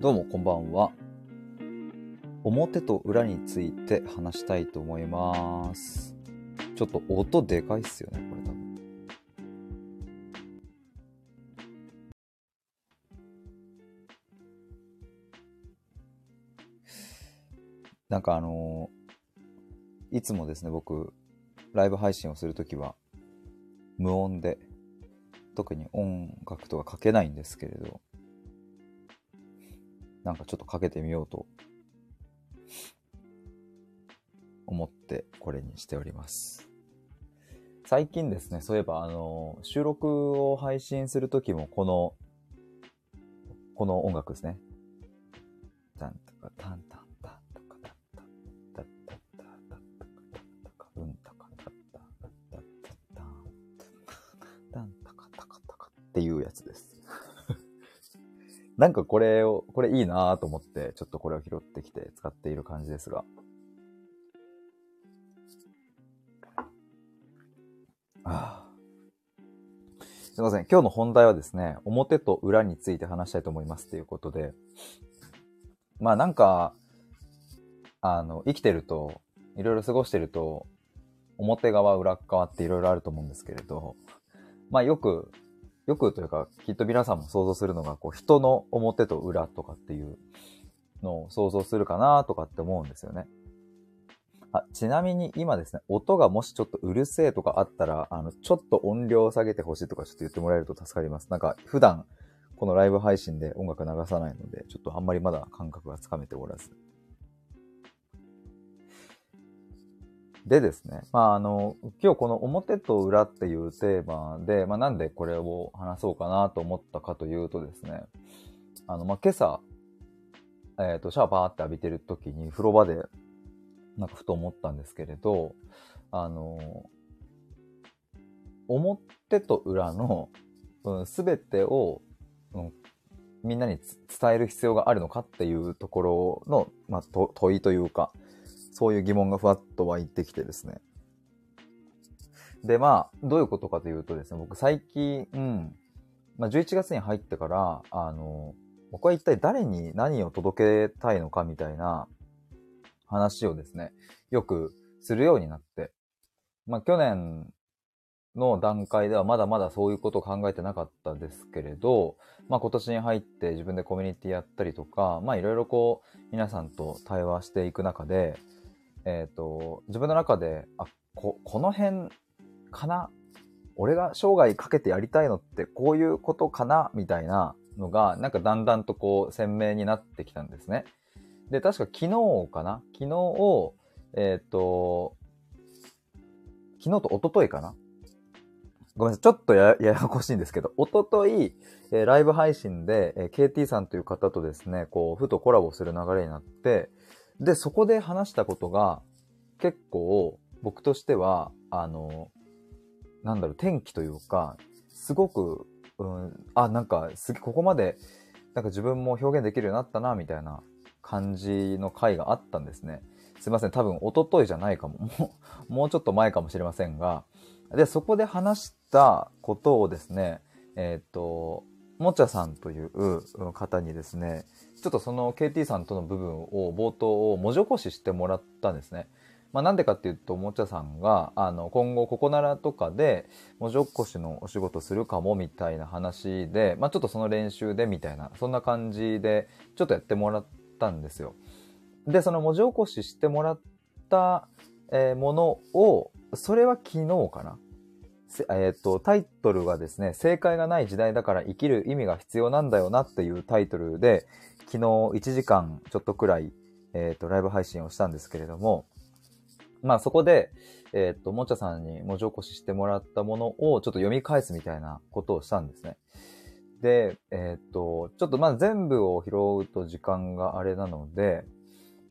どうもこんばんは。表と裏について話したいと思います。ちょっと音でかいっすよね、これ多分。なんかあのいつもですね、僕、ライブ配信をするときは、無音で、特に音楽とかかけないんですけれど、なんかちょっとかけてみようと思ってこれにしております。最近ですね、そういえばあの、収録を配信するときもこの、この音楽ですね。なんかこれを、これいいなぁと思って、ちょっとこれを拾ってきて使っている感じですが。ああすいません。今日の本題はですね、表と裏について話したいと思いますということで、まあなんか、あの、生きてると、いろいろ過ごしてると、表側、裏側っていろいろあると思うんですけれど、まあよくよくというか、きっと皆さんも想像するのが、こう、人の表と裏とかっていうのを想像するかなとかって思うんですよね。あ、ちなみに今ですね、音がもしちょっとうるせえとかあったら、あの、ちょっと音量を下げてほしいとかちょっと言ってもらえると助かります。なんか、普段、このライブ配信で音楽流さないので、ちょっとあんまりまだ感覚がつかめておらず。でですね、まああの、今日この表と裏っていうテーマで、まあなんでこれを話そうかなと思ったかというとですね、あの、まあ今朝、えっ、と、シャワーバーって浴びてる時に風呂場で、なんかふと思ったんですけれど、あの、表と裏の、うん、全てを、うん、みんなに伝える必要があるのかっていうところの、まあ、と問いというか、そういう疑問がふわっと湧いてきてですね。で、まあ、どういうことかというとですね、僕最近、うん、まあ、11月に入ってから、あの、僕は一体誰に何を届けたいのかみたいな話をですね、よくするようになって、まあ、去年の段階ではまだまだそういうことを考えてなかったですけれど、まあ、今年に入って自分でコミュニティやったりとか、まあ、いろいろこう、皆さんと対話していく中で、えっ、と、自分の中で、あ、こ、この辺かな？俺が生涯かけてやりたいのってこういうことかな？みたいなのが、なんかだんだんとこう鮮明になってきたんですね。で、確か昨日かな？昨日を、えっ、と、昨日と一昨日かな？ごめんなさい。ちょっとやややこしいんですけど、一昨日、えーライブ配信で、えー KT さんという方とですね、こう、ふとコラボする流れになって、で、そこで話したことが、結構、僕としては、あの、なんだろう、天気というか、すごく、うん、あ、なんか、すげここまで、なんか自分も表現できるようになったな、みたいな感じの回があったんですね。すいません、多分、一昨日じゃないかも。もう、もうちょっと前かもしれませんが、で、そこで話したことをですね、えっ、と、もちゃさんという方にですね、ちょっとその KT さんとの部分を冒頭を文字起こししてもらったんですね。まあなんでかっていうと、もちゃさんが、あの、今後ここならとかで文字起こしのお仕事するかもみたいな話で、まあちょっとその練習でみたいな、そんな感じでちょっとやってもらったんですよ。で、その文字起こししてもらった、えーものを、それは昨日かな？えっ、と、タイトルがですね、正解がない時代だから生きる意味が必要なんだよなっていうタイトルで、昨日1時間ちょっとくらい、えっ、と、ライブ配信をしたんですけれども、まあそこで、えっ、と、もちゃさんに文字起こししてもらったものをちょっと読み返すみたいなことをしたんですね。で、えっ、と、ちょっとまあ全部を拾うと時間があれなので、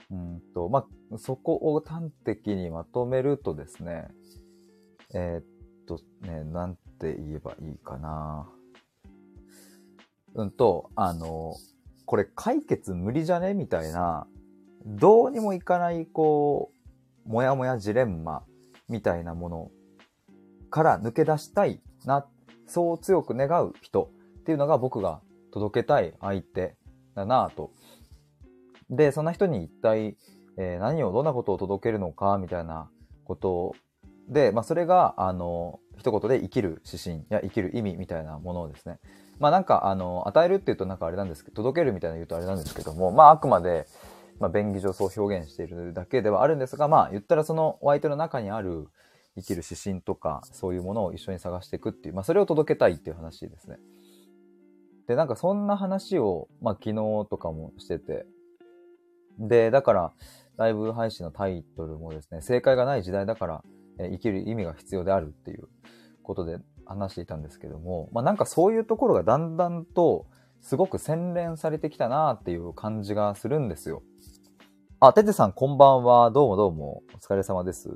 うんと、まあ、そこを端的にまとめるとですね、えーっとね、なんて言えばいいかな。うんと、あの、これ解決無理じゃね？みたいな、どうにもいかない、こう、もやもやジレンマみたいなものから抜け出したいな、そう強く願う人っていうのが僕が届けたい相手だなぁと。で、そんな人に一体、えー、何を、どんなことを届けるのか、みたいなことで、まあ、それが、あの、一言で生きる指針や生きる意味みたいなものをですね。まあ、なんか、あの、与えるっていうとなんかあれなんですけど、届けるみたいな言うとあれなんですけども、まあ、あくまで、まあ、便宜上そう表現しているだけではあるんですが、まあ、言ったらそのお相手の中にある生きる指針とか、そういうものを一緒に探していくっていう、まあ、それを届けたいっていう話ですね。で、なんかそんな話を、まあ、昨日とかもしてて、で、だから、ライブ配信のタイトルもですね、正解がない時代だから、生きる意味が必要であるっていうことで話していたんですけども、まあなんかそういうところがだんだんとすごく洗練されてきたなっていう感じがするんですよ。あ、ててさんこんばんは。どうもどうも。お疲れ様です。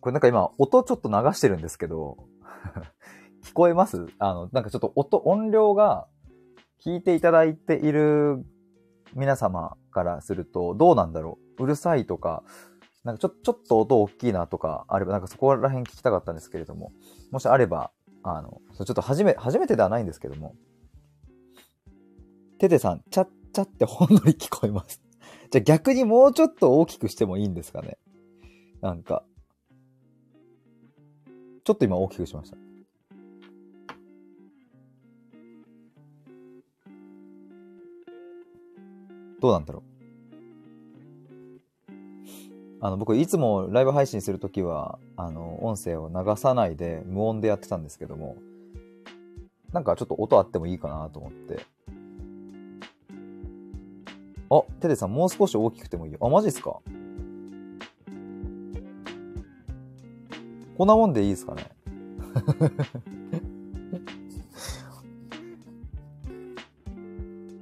これなんか今音ちょっと流してるんですけど、聞こえます？あの、なんかちょっと音、音量が聞いていただいている皆様からするとどうなんだろう？うるさいとか、なんかちょ、ちょっと音大きいなとかあれば、なんかそこら辺聞きたかったんですけれども、もしあれば、あの、ちょっと初め、初めてではないんですけども、ててさん、ちゃっちゃってほんのり聞こえます。じゃあ逆にもうちょっと大きくしてもいいんですかねなんか、ちょっと今大きくしました。どうなんだろうあの、僕いつもライブ配信するときは、あの、音声を流さないで無音でやってたんですけども、なんかちょっと音あってもいいかなと思って。あ、テテさんもう少し大きくてもいいよ。あ、マジっすか？こんなもんでいいですかね？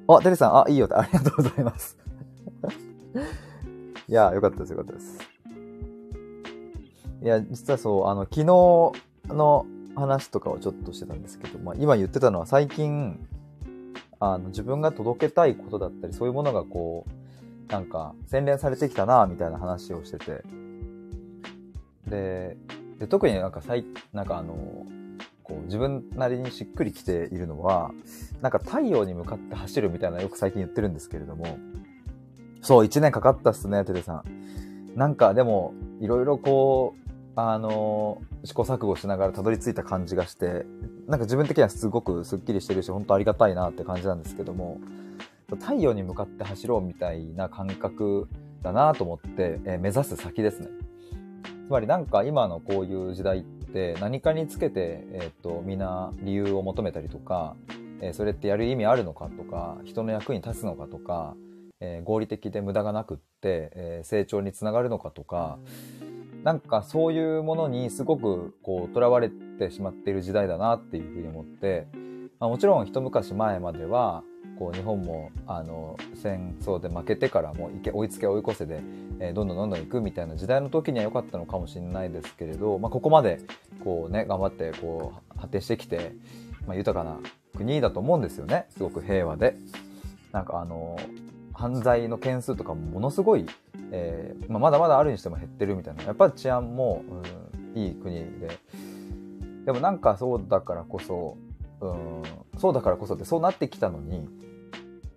あ、テテさん、あ、いいよ、ありがとうございます いや、よかったです、よかったです。いや、実はそう、あの、昨日の話とかをちょっとしてたんですけど、まあ、今言ってたのは最近、あの、自分が届けたいことだったり、そういうものがこう、なんか、洗練されてきたな、みたいな話をしてて。で、で特になんか最、なんかあの、こう自分なりにしっくりきているのは、なんか太陽に向かって走るみたいなよく最近言ってるんですけれども、そう、1年かかったっすね、テレさん。なんかでも、いろいろこう、あの試行錯誤しながらたどり着いた感じがして、なんか自分的にはすごくスッキリしてるし、本当ありがたいなって感じなんですけども、太陽に向かって走ろうみたいな感覚だなと思って、えー、目指す先ですね。つまりなんか今のこういう時代って何かにつけて、え、ー、と、みんな理由を求めたりとか、えー、それってやる意味あるのかとか、人の役に立つのかとか、えー、合理的で無駄がなくって、え、成長につながるのかとか、なんかそういうものにすごくこう囚われてしまっている時代だなっていうふうに思って、まあ、もちろん一昔前まではこう日本もあの戦争で負けてからもう追いつけ追い越せで、えー、どんどんどんどん行くみたいな時代の時には良かったのかもしれないですけれど、まあ、ここまでこうね頑張ってこう発展してきて、まあ、豊かな国だと思うんですよねすごく平和で。なんかあの犯罪の件数とかもものすごい、えーまあ、まだまだあるにしても減ってるみたいな。やっぱり治安も、うん、いい国で。でもなんかそうだからこそ、うん、そうだからこそってそうなってきたのに、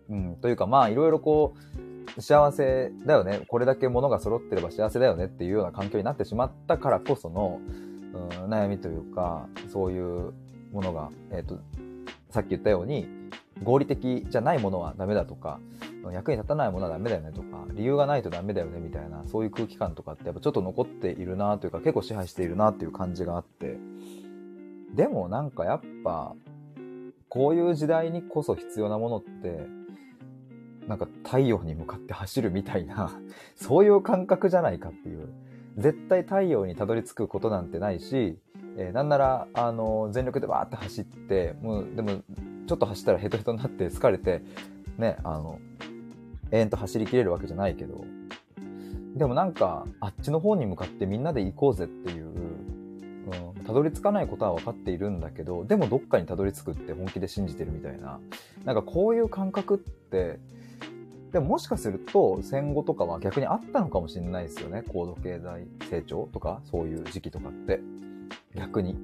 うん、というかまあいろいろこう幸せだよね。これだけ物が揃ってれば幸せだよねっていうような環境になってしまったからこその、うん、悩みというかそういうものが、えーとさっき言ったように合理的じゃないものはダメだとか役に立たないものはダメだよねとか理由がないとダメだよねみたいなそういう空気感とかってやっぱちょっと残っているなというか結構支配しているなっていう感じがあって。でもなんかやっぱこういう時代にこそ必要なものってなんか太陽に向かって走るみたいな そういう感覚じゃないかっていう。絶対太陽にたどり着くことなんてないし、えー、なんならあの全力でバーって走ってもうでもちょっと走ったらヘトヘトになって疲れてねあの延々と走りきれるわけじゃないけど、でもなんか、あっちの方に向かってみんなで行こうぜっていう、うん、たどり着かないことは分かっているんだけど、でもどっかにたどり着くって本気で信じてるみたいな、なんかこういう感覚って、でももしかすると戦後とかは逆にあったのかもしれないですよね。高度経済成長とか、そういう時期とかって。逆に。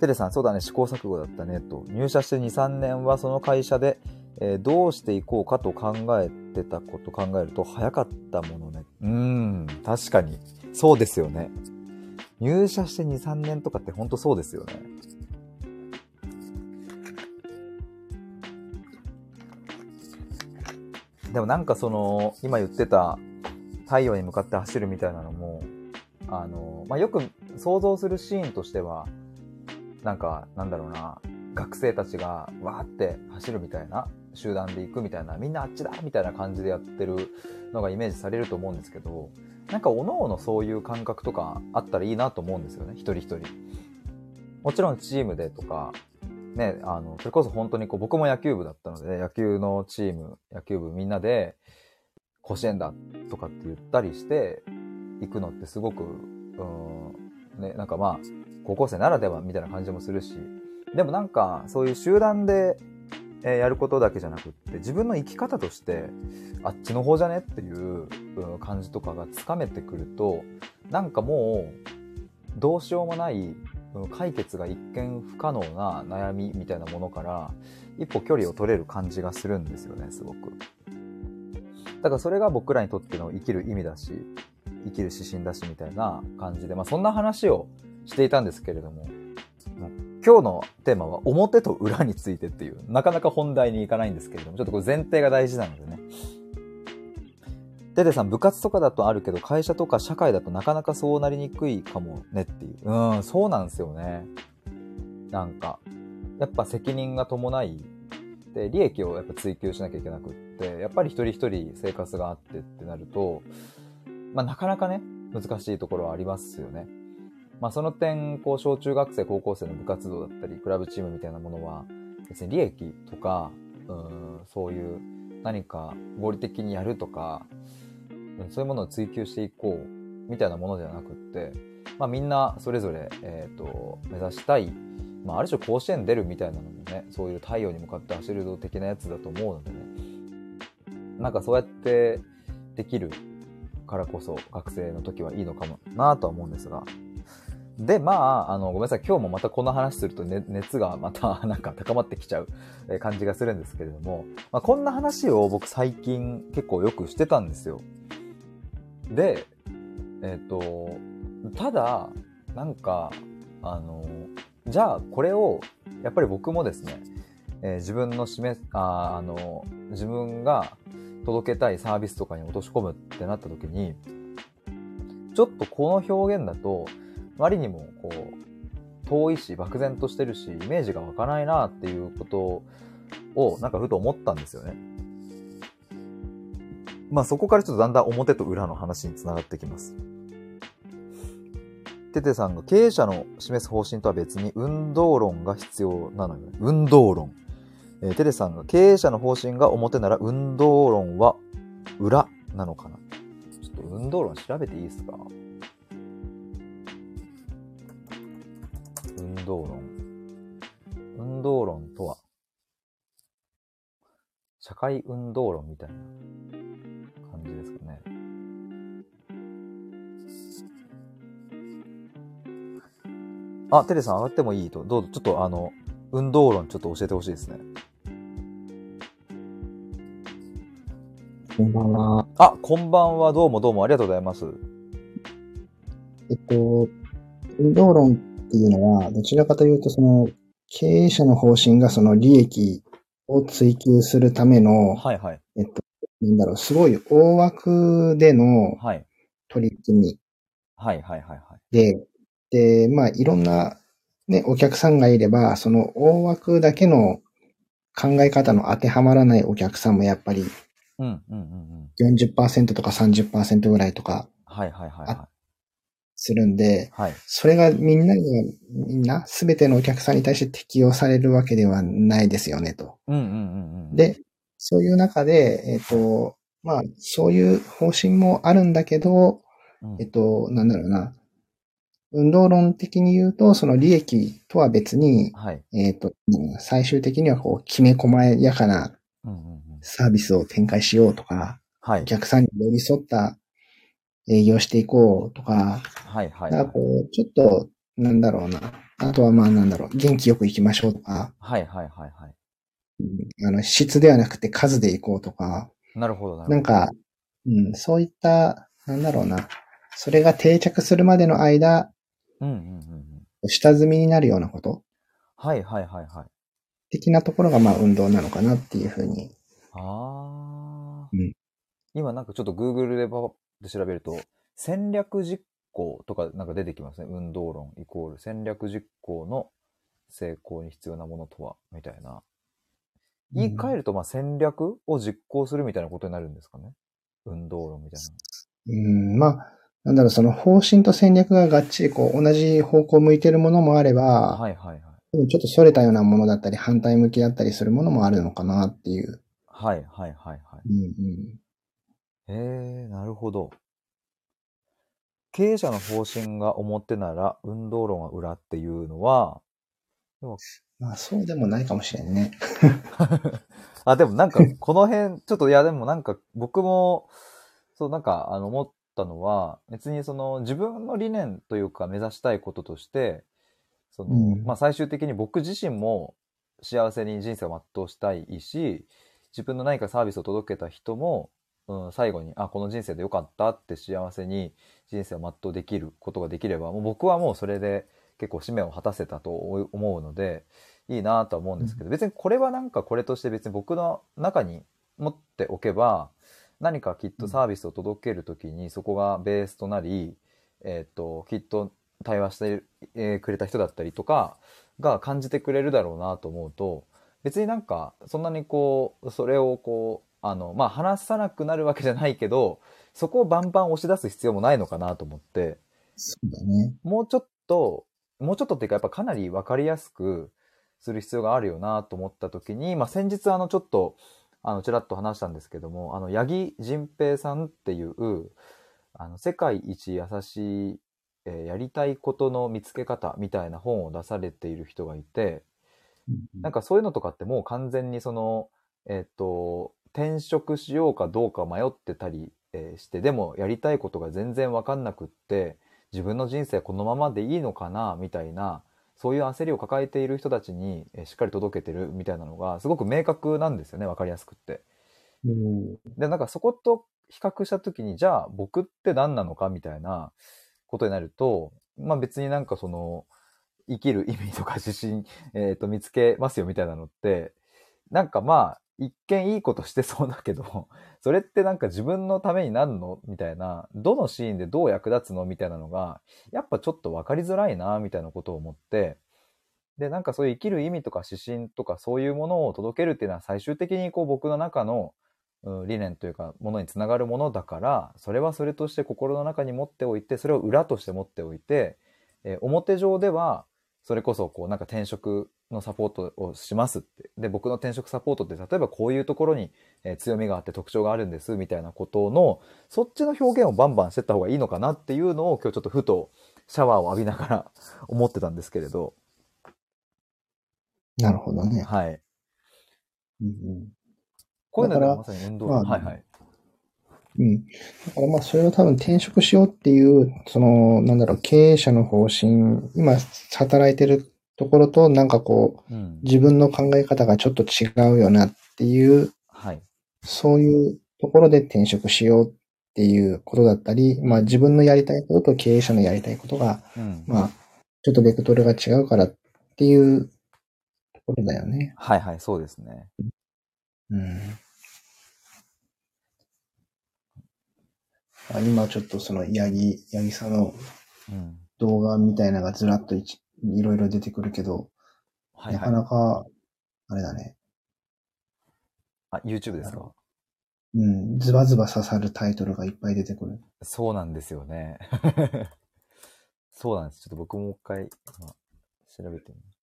テレさん、そうだね、試行錯誤だったね、と。入社して2、3年はその会社で、えーどうしていこうかと考えてたこと考えると早かったものね。うん、確かに。そうですよね。入社して2、3年とかってほんとそうですよね。でもなんかその、今言ってた太陽に向かって走るみたいなのも、あの、まあ、よく想像するシーンとしては、なんか、なんだろうな、学生たちがわーって走るみたいな、集団で行くみたいな、みんなあっちだみたいな感じでやってるのがイメージされると思うんですけど、なんか各々そういう感覚とかあったらいいなと思うんですよね、一人一人。もちろんチームでとか、ね、あの、それこそ本当にこう、僕も野球部だったので、野球のチーム、野球部みんなで、甲子園だとかって言ったりして、行くのってすごく、うん、ね、なんかまあ、高校生ならではみたいな感じもするし、でもなんか、そういう集団で、えやることだけじゃなくって、自分の生き方として、あっちの方じゃねっていう感じとかがつかめてくると、なんかもう、どうしようもない、解決が一見不可能な悩みみたいなものから、一歩距離を取れる感じがするんですよね、すごく。だからそれが僕らにとっての生きる意味だし、生きる指針だしみたいな感じで、まあそんな話をしていたんですけれども、今日のテーマは表と裏についてっていう、なかなか本題に行かないんですけれども、ちょっとこれ前提が大事なのでね。デデさん、部活とかだとあるけど、会社とか社会だとなかなかそうなりにくいかもねっていう。うん、そうなんですよね。なんか、やっぱ責任が伴い、で、利益をやっぱ追求しなきゃいけなくって、やっぱり一人一人生活があってってなると、まあなかなかね、難しいところはありますよね。まあその点、こう、小中学生、高校生の部活動だったり、クラブチームみたいなものは、別に利益とか、うん、そういう何か合理的にやるとか、うんそういうものを追求していこう、みたいなものではなくって、まあみんなそれぞれ、えっ、と、目指したい、まあある種甲子園出るみたいなのもね、そういう太陽に向かって走るぞ的なやつだと思うのでね、なんかそうやってできるからこそ学生の時はいいのかもなとは思うんですが、で、まあ、あの、ごめんなさい。今日もまたこの話すると、ね、熱がまた なんか高まってきちゃう感じがするんですけれども、まあ、こんな話を僕最近結構よくしてたんですよ。で、えっ、と、ただ、なんか、あの、じゃあこれを、やっぱり僕もですね、えー自分の示す、ああの、自分が届けたいサービスとかに落とし込むってなった時に、ちょっとこの表現だと、割にもこう、遠いし、漠然としてるし、イメージが湧かないなっていうことを、なんかふと思ったんですよね。まあそこからちょっとだんだん表と裏の話につながってきます。テテさんが経営者の示す方針とは別に運動論が必要なのよね。運動論。えーテテさんが経営者の方針が表なら運動論は裏なのかなちょっと運動論調べていいですか？運動論。運動論とは、社会運動論みたいな感じですかね。あ、テレさん上がってもいいと。どうぞ、ちょっとあの、運動論ちょっと教えてほしいですね。こんばんは。あ、こんばんは。どうもどうもありがとうございます。えっと、運動論っていうのは、どちらかというと、その、経営者の方針がその利益を追求するための、はいはい。えっと、なんだろう、すごい大枠でのはい。取り組みはいはいはいはい。で、で、まあ、いろんな、ね、お客さんがいれば、その大枠だけの考え方の当てはまらないお客さんもやっぱりうんうんうんうん。40%とか30%ぐらいとかはいはいはいはするんで、い。はい。それがみんなには、みんな、すべてのお客さんに対して適用されるわけではないですよね、と。うんうんうんうん。、で、そういう中で、えっ、と、まあ、そういう方針もあるんだけど、うんえっと、なんだろうな。運動論的に言うと、その利益とは別に、はい。えっ、と、うん最終的にはこう、きめ細やかなうんうんうん。サービスを展開しようとか、はいお。客さんに寄り添った営業していこうとか、はいはいはいなんか。こう、ちょっと、なんだろうな。あとはまあなんだろう、元気よく行きましょうとか、はいはいはいはい。うんあの、質ではなくて数で行こうとか、なるほどなるほど。なんか、うん、そういった、なんだろうな、それが定着するまでの間、うんうんうんうん。下積みになるようなこと？はいはいはいはい。的なところがまあ運動なのかなっていうふうに。ああ、うん今なんかちょっと Google でパパで調べると、戦略実行とかなんか出てきますね。運動論イコール戦略実行の成功に必要なものとは、みたいな。言い換えると、まあ戦略を実行するみたいなことになるんですかね。運動論みたいうん、まあ、なんだろう、その方針と戦略ががっちりこう同じ方向を向いてるものもあれな。ば、はいはいはい。ちょっと逸れたようなものだったり、反対向きだったりするものもあるのかなっていう。はいはいはいはい。うんうん。へえ、なるほど。経営者の方針が表なら運動論は裏っていうのは、まあそうでもないかもしれんね。あ、でもなんか、この辺、ちょっと、いや、でもなんか、僕も、そう、なんか、あの、思ったのは、別にその、自分の理念というか、目指したいこととして、その、うんまあ、最終的に僕自身も幸せに人生を全うしたいし、自分の何かサービスを届けた人も、うん、最後に、あ、この人生でよかったって幸せに人生を全うできることができれば、もう僕はもうそれで結構使命を果たせたと思うので、いいなとは思うんですけど、別にこれはなんかこれとして別に僕の中に持っておけば、何かきっとサービスを届けるときにそこがベースとなり、えっ、と、きっと対話してえーくれた人だったりとかが感じてくれるだろうなと思うと、別になんかそんなにこう、それをこう、あの、まあ、話さなくなるわけじゃないけど、そこをバンバン押し出す必要もないのかなと思って、そうだね。もうちょっと、もうちょっとっていうかやっぱかなりわかりやすくする必要があるよなと思った時に、まあ、先日あのちょっと、あの、ちらっと話したんですけども、あの、八木仁平さんっていう、あの、世界一優しい、えーやりたいことの見つけ方みたいな本を出されている人がいて、なんかそういうのとかってもう完全にその、えっ、と、転職しようかどうか迷ってたり、えーして、でもやりたいことが全然わかんなくって、自分の人生このままでいいのかな、みたいな、そういう焦りを抱えている人たちに、えーしっかり届けてるみたいなのが、すごく明確なんですよね、わかりやすくって。うんで、なんかそこと比較したときに、じゃあ僕って何なのかみたいなことになると、まあ別になんかその、生きる意味とか指針、えっ、と見つけますよみたいなのって、なんかまあ、一見いいことしてそうだけど、それってなんか自分のためになるの？みたいな、どのシーンでどう役立つの？みたいなのが、やっぱちょっと分かりづらいな、みたいなことを思って、で、なんかそういう生きる意味とか指針とかそういうものを届けるっていうのは最終的にこう僕の中の理念というかものにつながるものだからそれはそれとして心の中に持っておいてそれを裏として持っておいて、えー表上ではそれこそこうなんか転職のサポートをしますって。で僕の転職サポートって例えばこういうところに、えー強みがあって特徴があるんですみたいなことのそっちの表現をバンバンしてった方がいいのかなっていうのを今日ちょっとふとシャワーを浴びながら 思ってたんですけれど。なるほどね。はい。うんうん。こういうのでだからまさに運動まあはいはい。うん。だからまあそれを多分転職しようっていう、その、なんだろう、経営者の方針、今働いてるところとなんかこう、うん。自分の考え方がちょっと違うよなっていう、はい。そういうところで転職しようっていうことだったり、まあ自分のやりたいことと経営者のやりたいことが、うん。まあ、ちょっとベクトルが違うからっていうところだよね。はいはいそうですね。うん。あ今ちょっとその八木、八木さんのうん。動画みたいなのがずらっといちいろいろ出てくるけど、なかはいはいなか、あれだね。あ YouTube ですか？うん、ズバズバ刺さるタイトルがいっぱい出てくる。そうなんですよね。そうなんです。ちょっと僕もう一回、今調べてみます。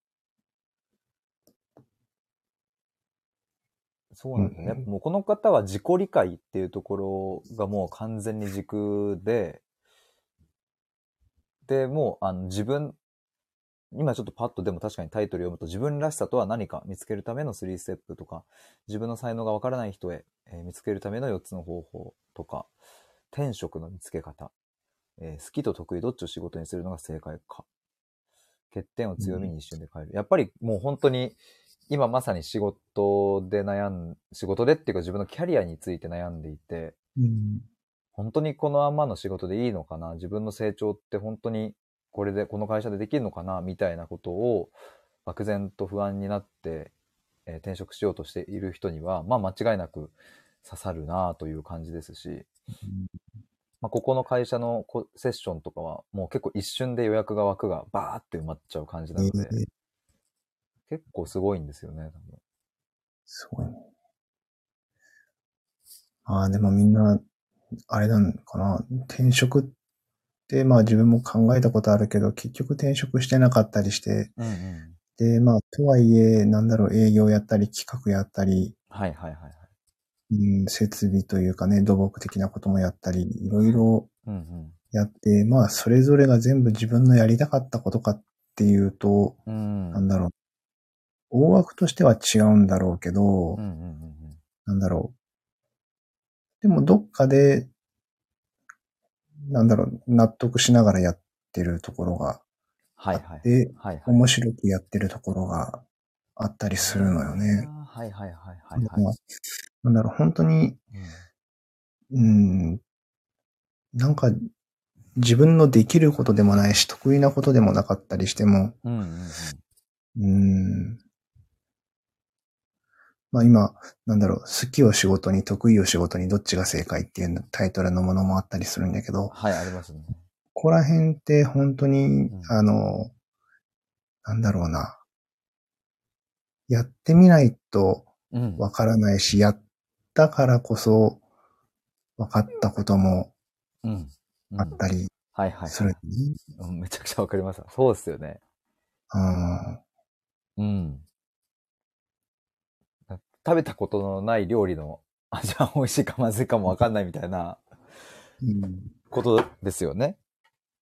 そうなんですよね。うんうんもうこの方は自己理解っていうところがもう完全に軸で、で、もうあの自分、今ちょっとパッとでも確かにタイトル読むと自分らしさとは何か見つけるための3ステップとか、自分の才能がわからない人へ、えー見つけるための4つの方法とか、転職の見つけ方、えー好きと得意どっちを仕事にするのが正解か。欠点を強みに一瞬で変える。やっぱりもう本当に、今まさに仕事で悩ん、仕事でっていうか自分のキャリアについて悩んでいて、うん。本当にこのまんまの仕事でいいのかな？自分の成長って本当にこれで、この会社でできるのかな？みたいなことを漠然と不安になって、えー転職しようとしている人には、まあ間違いなく刺さるなという感じですし、まあ、ここの会社のこセッションとかはもう結構一瞬で予約が枠がバーって埋まっちゃう感じなので、えー結構すごいんですよね、多分。すごいね。ああ、でもみんな、あれなのかな？転職って、まあ自分も考えたことあるけど、結局転職してなかったりして、うんうん。で、まあ、とはいえ、なんだろう、営業やったり、企画やったり、はいはいはいはい。うん、設備というかね、土木的なこともやったり、いろいろうんうん。やって、まあ、それぞれが全部自分のやりたかったことかっていうと、うん。なんだろう。大枠としては違うんだろうけど、うんうんうんうん。なんだろう。でも、どっかで、なんだろう、納得しながらやってるところがはいはい。あって、はいはい。面白くやってるところがあったりするのよね。はいはいはいはいはい。なんだろう、本当に、うん、なんか、自分のできることでもないし、得意なことでもなかったりしても、うんうんうん。うん、まあ今、なんだろう、好きを仕事に、得意を仕事に、どっちが正解っていうタイトルのものもあったりするんだけど、はい、ありますね。ここら辺って本当に、んあの、なんだろうな。やってみないとうん。わからないし、やったからこそ分かったこともあったりはいはいはいね。うん。めちゃくちゃわかります。そうですよね。うんうん。食べたことのない料理の 味は美味しいかまずいかもわかんないみたいなうんことですよね。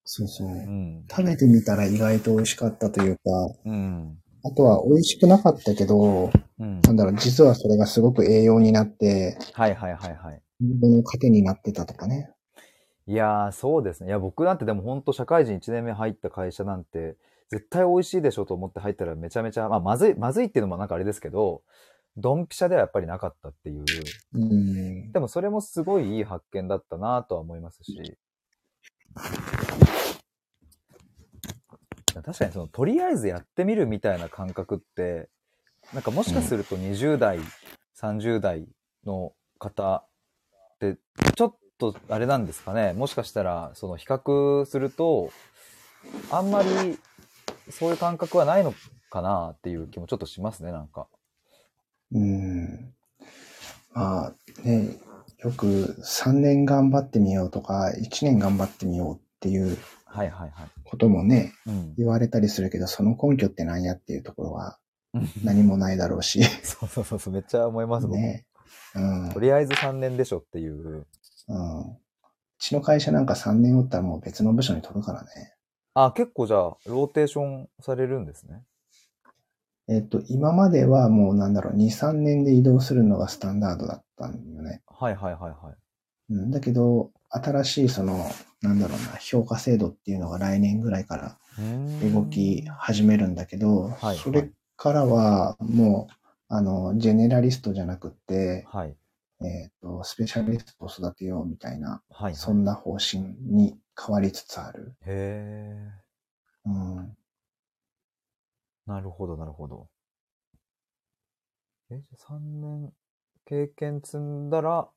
そうそう。うん。食べてみたら意外と美味しかったというか、うん。あとは美味しくなかったけど、うん。なんだろう、実はそれがすごく栄養になって、はいはいはいはい。自分の糧になってたとかね。いやー、そうですね。いや、僕なんてでも本当社会人1年目入った会社なんて、絶対美味しいでしょと思って入ったらめちゃめちゃ、まあ、まずい、まずいっていうのもなんかあれですけど、ドンピシャではやっぱりなかったっていう。うん。でもそれもすごいいい発見だったなとは思いますし。確かにその、とりあえずやってみるみたいな感覚って、なんかもしかすると20代、30代の方って、ちょっとあれなんですかね。もしかしたら、その比較すると、あんまりそういう感覚はないのかなっていう気もちょっとしますね、なんか。うん。まあね、よく3年頑張ってみようとか、1年頑張ってみようっていうはいはいはい。こともね、うん。言われたりするけど、その根拠って何やっていうところはうん何もないだろうし。そうそうそうそう、めっちゃ思います、ね。うん。とりあえず3年でしょっていう。うん。うちの会社なんか3年おったらもう別の部署に飛ぶからね。あ、結構じゃあ、ローテーションされるんですね。えっと、今まではもうなんだろう、2、3年で移動するのがスタンダードだったんよね。はいはいはいはい。うん、だけど、新しいその、なんだろうな、評価制度っていうのが来年ぐらいから動き始めるんだけど、はいそれからはもう、あの、ジェネラリストじゃなくて、はい。えっ、と、スペシャリストを育てようみたいな、はい。そんな方針に変わりつつある。へうん。ー。なるほどなるほど。え、じゃあ3年経験積んだら、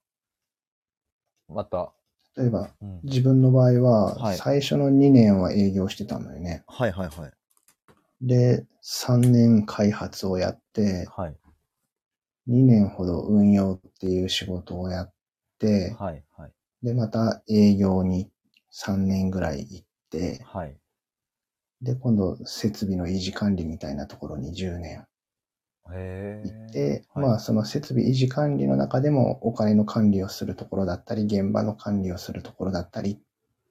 また、例えば、うん。自分の場合は、はい最初の2年は営業してたのよね。はいはいはい。で、3年開発をやって、はい。2年ほど運用っていう仕事をやって、はいはい。で、また営業に3年ぐらい行って、はい。で、今度設備の維持管理みたいなところに10年へ行っー。て、はいまあその設備維持管理の中でもお金の管理をするところだったり、現場の管理をするところだったりっ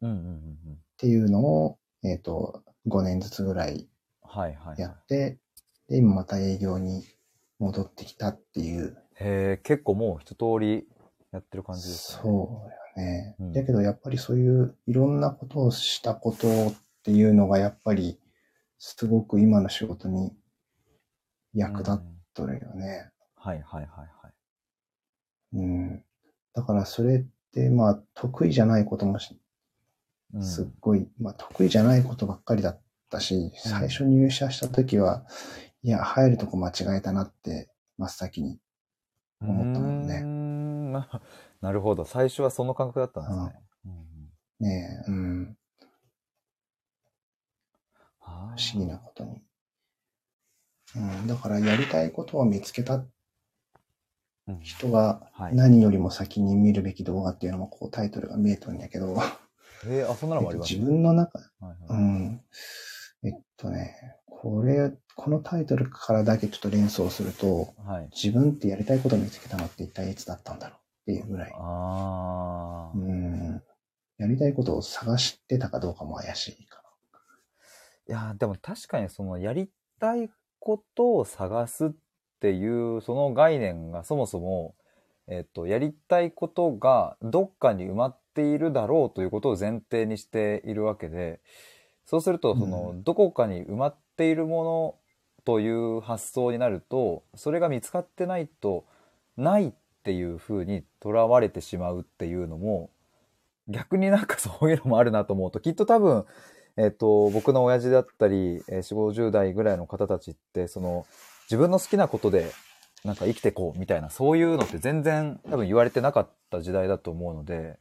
うんうんうんうん。ていうのを、えっ、と、5年ずつぐらいはいはい。やって、で、今また営業に戻ってきたっていう、へー、結構もう一通りやってる感じですね。そうよね。うんだけどやっぱりそういういろんなことをしたことっていうのがやっぱりすごく今の仕事に役立っとるよね。はいはいはいはい。うん。だからそれって、まあ、得意じゃないこともしうんすっごい、まあ、得意じゃないことばっかりだったし、最初入社した時は、いや、入るとこ間違えたなって、真っ先に。思ったもんねうーんな なるほど。最初はその感覚だったんですね。うんねえ、うん、不不思議なことに。うん、だからやりたいことを見つけたうん人がはい何よりも先に見るべき動画っていうのもこうタイトルが見えとるんやけど、えーあ、そんなのもあります？自分の中、はいはいうん。えっとね、これ、このタイトルからだけちょっと連想すると、はい。自分ってやりたいことを見つけたのって一体いつだったんだろうっていうぐらい。ああ、うん。やりたいことを探してたかどうかも怪しいかいやー、でも確かにそのやりたいことを探すっていうその概念がそもそも、えっと、やりたいことがどっかに埋まっているだろうということを前提にしているわけで、そうすると、その、どこかに埋まっているものという発想になると、それが見つかってないと、ないっていうふうにとらわれてしまうっていうのも、逆になんかそういうのもあるなと思うと、きっと多分、えっ、と、僕の親父だったり、えー4、50代ぐらいの方たちって、その、自分の好きなことで、なんか生きてこうみたいな、そういうのって全然多分言われてなかった時代だと思うので、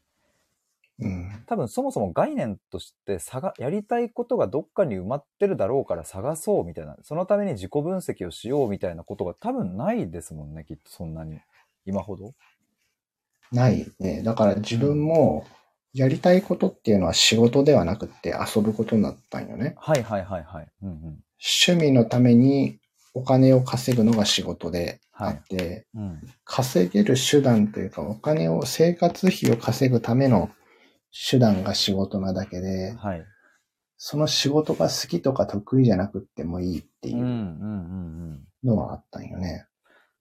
な。うん。多分そもそも概念として探、やりたいことがどっかに埋まってるだろうから探そうみたいな、そのために自己分析をしようみたいなことが多分ないですもんね、きっとそんなに。今ほど。ないね。だから自分も、やりたいことっていうのは仕事ではなくって遊ぶことになったんよね。はいはいはいはい。うんうん。趣味のためにお金を稼ぐのが仕事であって、うん。稼げる手段というか、お金を、生活費を稼ぐための手段が仕事なだけで、はい。その仕事が好きとか得意じゃなくってもいいっていううんうんうんうん。のはあったんよね。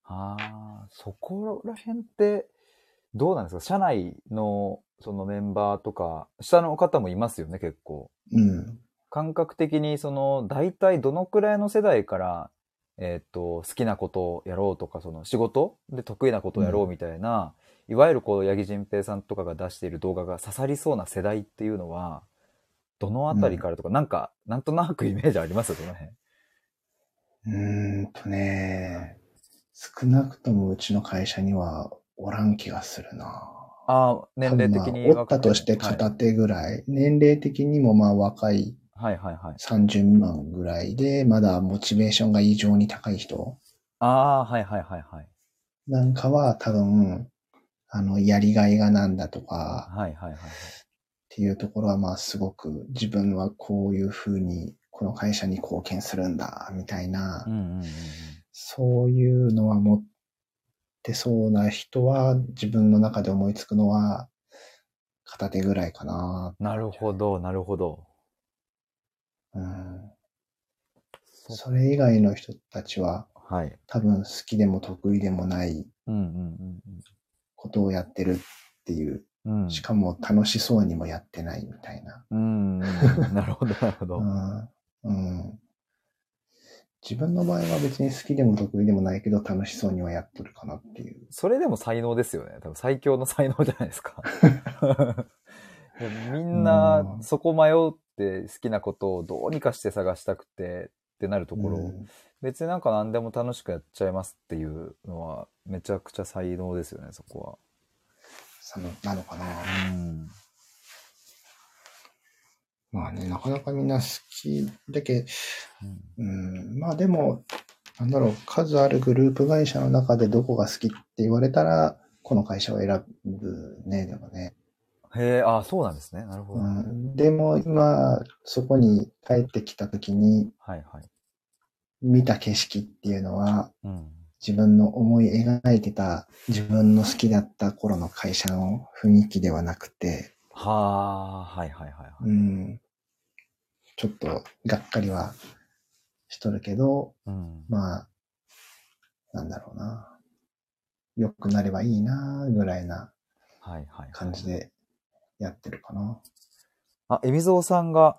ああ、そこら辺って、どうなんですか？社内のそのメンバーとか、下の方もいますよね、結構。うん。感覚的に、その、大体どのくらいの世代から、えっ、と、好きなことをやろうとか、その仕事で得意なことをやろうみたいな、いわゆるこう、八木仁平さんとかが出している動画が刺さりそうな世代っていうのは、どのあたりからとか、なんか、なんとなくイメージあります？よ、その辺。うーんとね、少なくともうちの会社にはおらん気がするな。ああ、年齢的におったとして片手ぐらい、年齢的にもまあ若いはい、はいはいはい。30未満ぐらいで、まだモチベーションが異常に高い人ああ、はいはいはいはい。なんかは多分、あの、やりがいがなんだとか、はいはいはいはい。っていうところはまあすごく自分はこういうふうにこの会社に貢献するんだ、みたいな、うんうんうんうん。そういうのは持ってそうな人は自分の中で思いつくのは片手ぐらいかな。なるほど、なるほど。うん、そそれ以外の人たちははい。多分好きでも得意でもないうんうんことをやってるっていう、うんうん。しかも楽しそうにもやってないみたいな。うん。なるほど、なるほど。うんうん自分の場合は別に好きでも得意でもないけど楽しそうにはやっとるかなっていう。それでも才能ですよね。多分最強の才能じゃないですか。みんなうんそこ迷って好きなことをどうにかして探したくてってなるところ、うん別になんか何でも楽しくやっちゃいますっていうのはめちゃくちゃ才能ですよね、そこそのなのかな。は。うん。まあね、なかなかみんな好きだけ、うんうん、まあでも、なんだろう、数あるグループ会社の中でどこが好きって言われたら、この会社を選ぶね、でもね。へえ、あ、そうなんですね。なるほど。うん、でも今、そこに帰ってきた時にはいはい。見た景色っていうのは、うん。自分の思い描いてた自分の好きだった頃の会社の雰囲気ではなくて、はあ、はいはいはいはい。うん、ちょっとがっかりはしとるけど、うん。まあ、なんだろうな。良くなればいいな、ぐらいなはいはい。感じでやってるかな。あ、エミゾウさんが、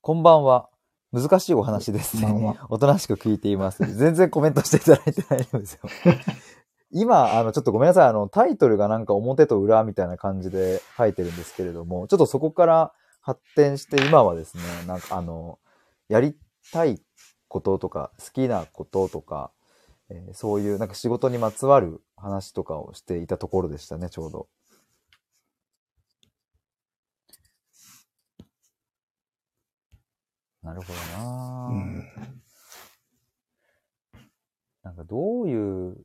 こんばんは。難しいお話ですね。は。おとなしく聞いています。全然コメントしていただいてないんですよ。今、あの、ちょっとごめんなさい。あの、タイトルがなんか表と裏みたいな感じで書いてるんですけれども、ちょっとそこから発展して今はですね、なんかあの、やりたいこととか、好きなこととか、えーそういうなんか仕事にまつわる話とかをしていたところでしたね、ちょうど。なるほどな、うん。なんかどういう、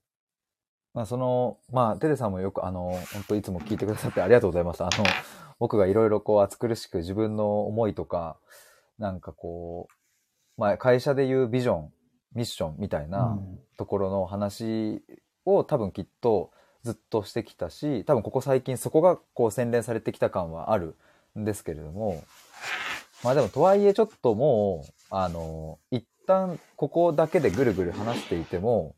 まあその、まあテテさんもよくあの、本当いつも聞いてくださってありがとうございます。あの、僕がいろいろこう暑苦しく自分の思いとか、なんかこう、まあ会社でいうビジョン、ミッションみたいなところの話を多分きっとずっとしてきたし、多分ここ最近そこがこう洗練されてきた感はあるんですけれども、まあでもとはいえちょっともう、あの、一旦ここだけでぐるぐる話していても、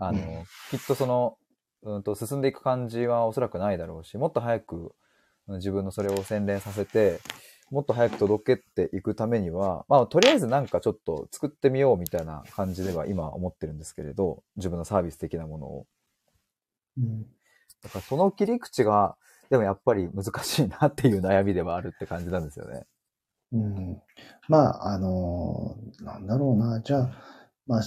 あの、うんきっとその、うんと進んでいく感じはおそらくないだろうし、もっと早くうん自分のそれを洗練させて、もっと早く届けていくためには、まあとりあえずなんかちょっと作ってみようみたいな感じでは今思ってるんですけれど、自分のサービス的なものを。うん。だからその切り口が、でもやっぱり難しいなっていう悩みではあるって感じなんですよね。うん。まあ、あの、なんだろうな。じゃあ、まあ、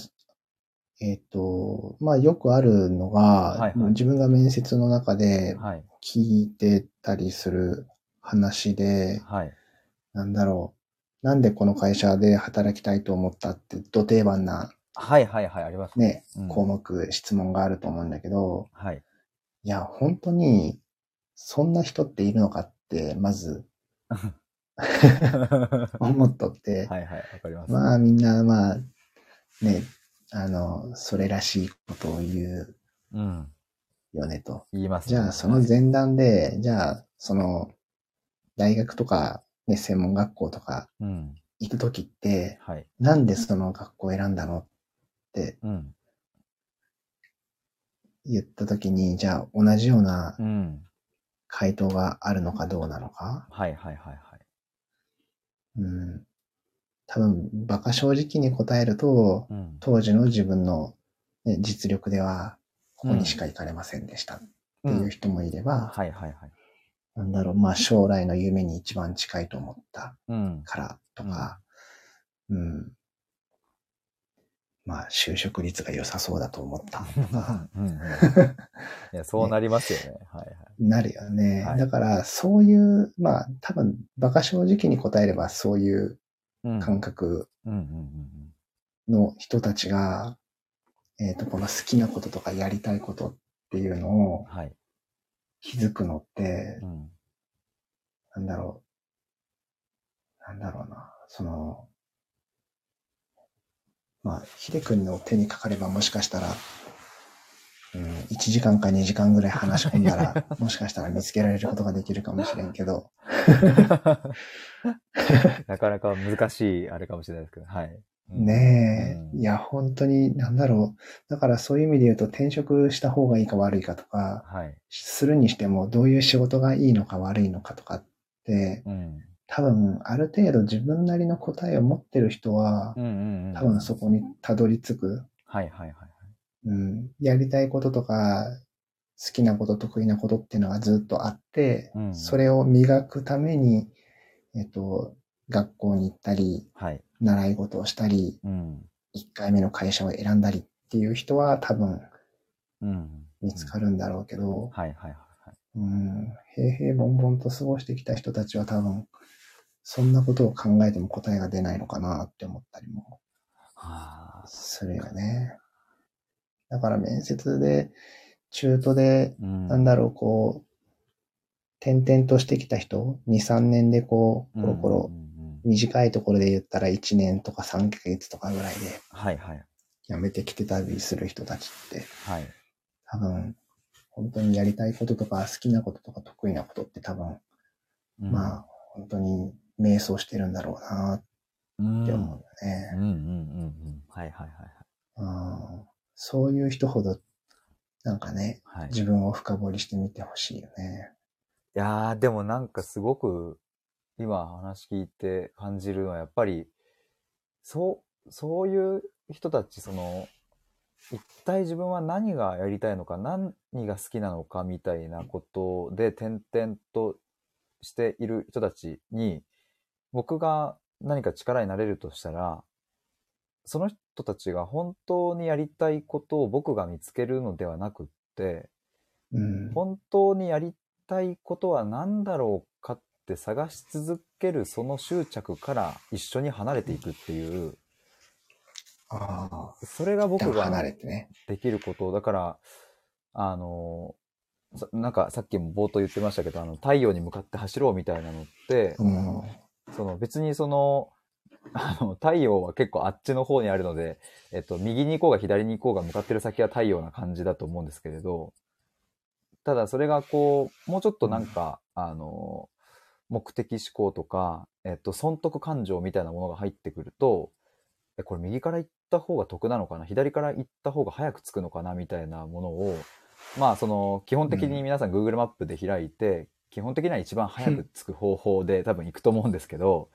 えっ、と、まあ、よくあるのが、はいはい自分が面接の中ではい。聞いてたりする話で、はい。なんだろう。なんでこの会社で働きたいと思ったって、ど定番なはいはいはい、ありますね、うん項目、質問があると思うんだけど、はい。いや、本当に、そんな人っているのかって、まず、は 思っとって、いはい、わかります。まあみんな、まあ、ね、あの、それらしいことを言ううん。よねと。言います、じゃあ、その前段で、じゃあ、その、大学とか、ね、専門学校とかうん。行くときって、はい。なんでその学校を選んだのってうん。言ったときに、じゃあ、同じようなうん。回答があるのかどうなのか？はいはいはいはい。うん。多分、馬鹿正直に答えると、うん。当時の自分の、ね、実力では、ここにしか行かれませんでしたっていう人もいれば、はいはいはい。なんだろう、まあ将来の夢に一番近いと思ったうん。からとか、うん。まあ就職率が良さそうだと思ったとか、うんうんいや、そうなりますよね。はいはい。なるよね。はいだからそういう、まあ多分馬鹿正直に答えればそういううん。感覚の人たちが、えっ、と、この好きなこととかやりたいことっていうのうん。をはい。気づくのってう、ん。なんだろう。なんだろうな。その、まあ、ひでくんの手にかかればもしかしたら、うん、1時間か2時間ぐらい話し込んだら、もしかしたら見つけられることができるかもしれんけど、なかなか難しいあれかもしれないですけど、はい。うんねえ、うんいや、本当に、なんだろう。だからそういう意味で言うと、転職した方がいいか悪いかとか、はい。するにしても、どういう仕事がいいのか悪いのかとかって、うん。多分、ある程度自分なりの答えを持ってる人はう、んうんうん。多分そこにたどり着く。はいはいはい。うん、やりたいこととか、好きなこと、得意なことっていうのがずっとあって、うんそれを磨くために、えっと、学校に行ったり、はい。習い事をしたり、うん。1回目の会社を選んだりっていう人は多分うん。見つかるんだろうけど、はいはいはいはい。うん、平々凡々と過ごしてきた人たちは多分、そんなことを考えても答えが出ないのかなって思ったりもはあ。するよね。だから面接で、中途で、うんなんだろう、こう、転々としてきた人、2、3年でこう、コロコロ短いところで言ったら1年とか3ヶ月とかぐらいではいはい。辞めてきてたりする人たちって、はい。多分、本当にやりたいこととか好きなこととか得意なことって多分、うんまあ、本当に迷走してるんだろうなっうん、て思うよねうんうんうんうん。はいはいはいうん。そういう人ほど、なんかね、はい。自分を深掘りしてみてほしいよね。やー、でもなんかすごく、今話聞いて感じるのはやっぱり、そう、そういう人たち、その、一体自分は何がやりたいのか、何が好きなのかみたいなことで点々としている人たちに、僕が何か力になれるとしたら、その人たちが本当にやりたいことを僕が見つけるのではなくって、うん。本当にやりたいことは何だろうかって探し続けるその執着から一緒に離れていくっていう、ああ。それが僕が離れてね。できること。だから、あの、さなんかさっきも冒頭言ってましたけど、あの、太陽に向かって走ろうみたいなのって、うん。その別にその、あの、太陽は結構あっちの方にあるので、えっと、右に行こうが左に行こうが向かってる先は太陽な感じだと思うんですけれど、ただそれがこう、もうちょっとなんか、あの、目的思考とか、えっと、損得感情みたいなものが入ってくると、え、これ右から行った方が得なのかな？左から行った方が早く着くのかな？みたいなものを、まあ、その、基本的に皆さん Google マップで開いて、基本的には一番早く着く方法で多分行くと思うんですけど、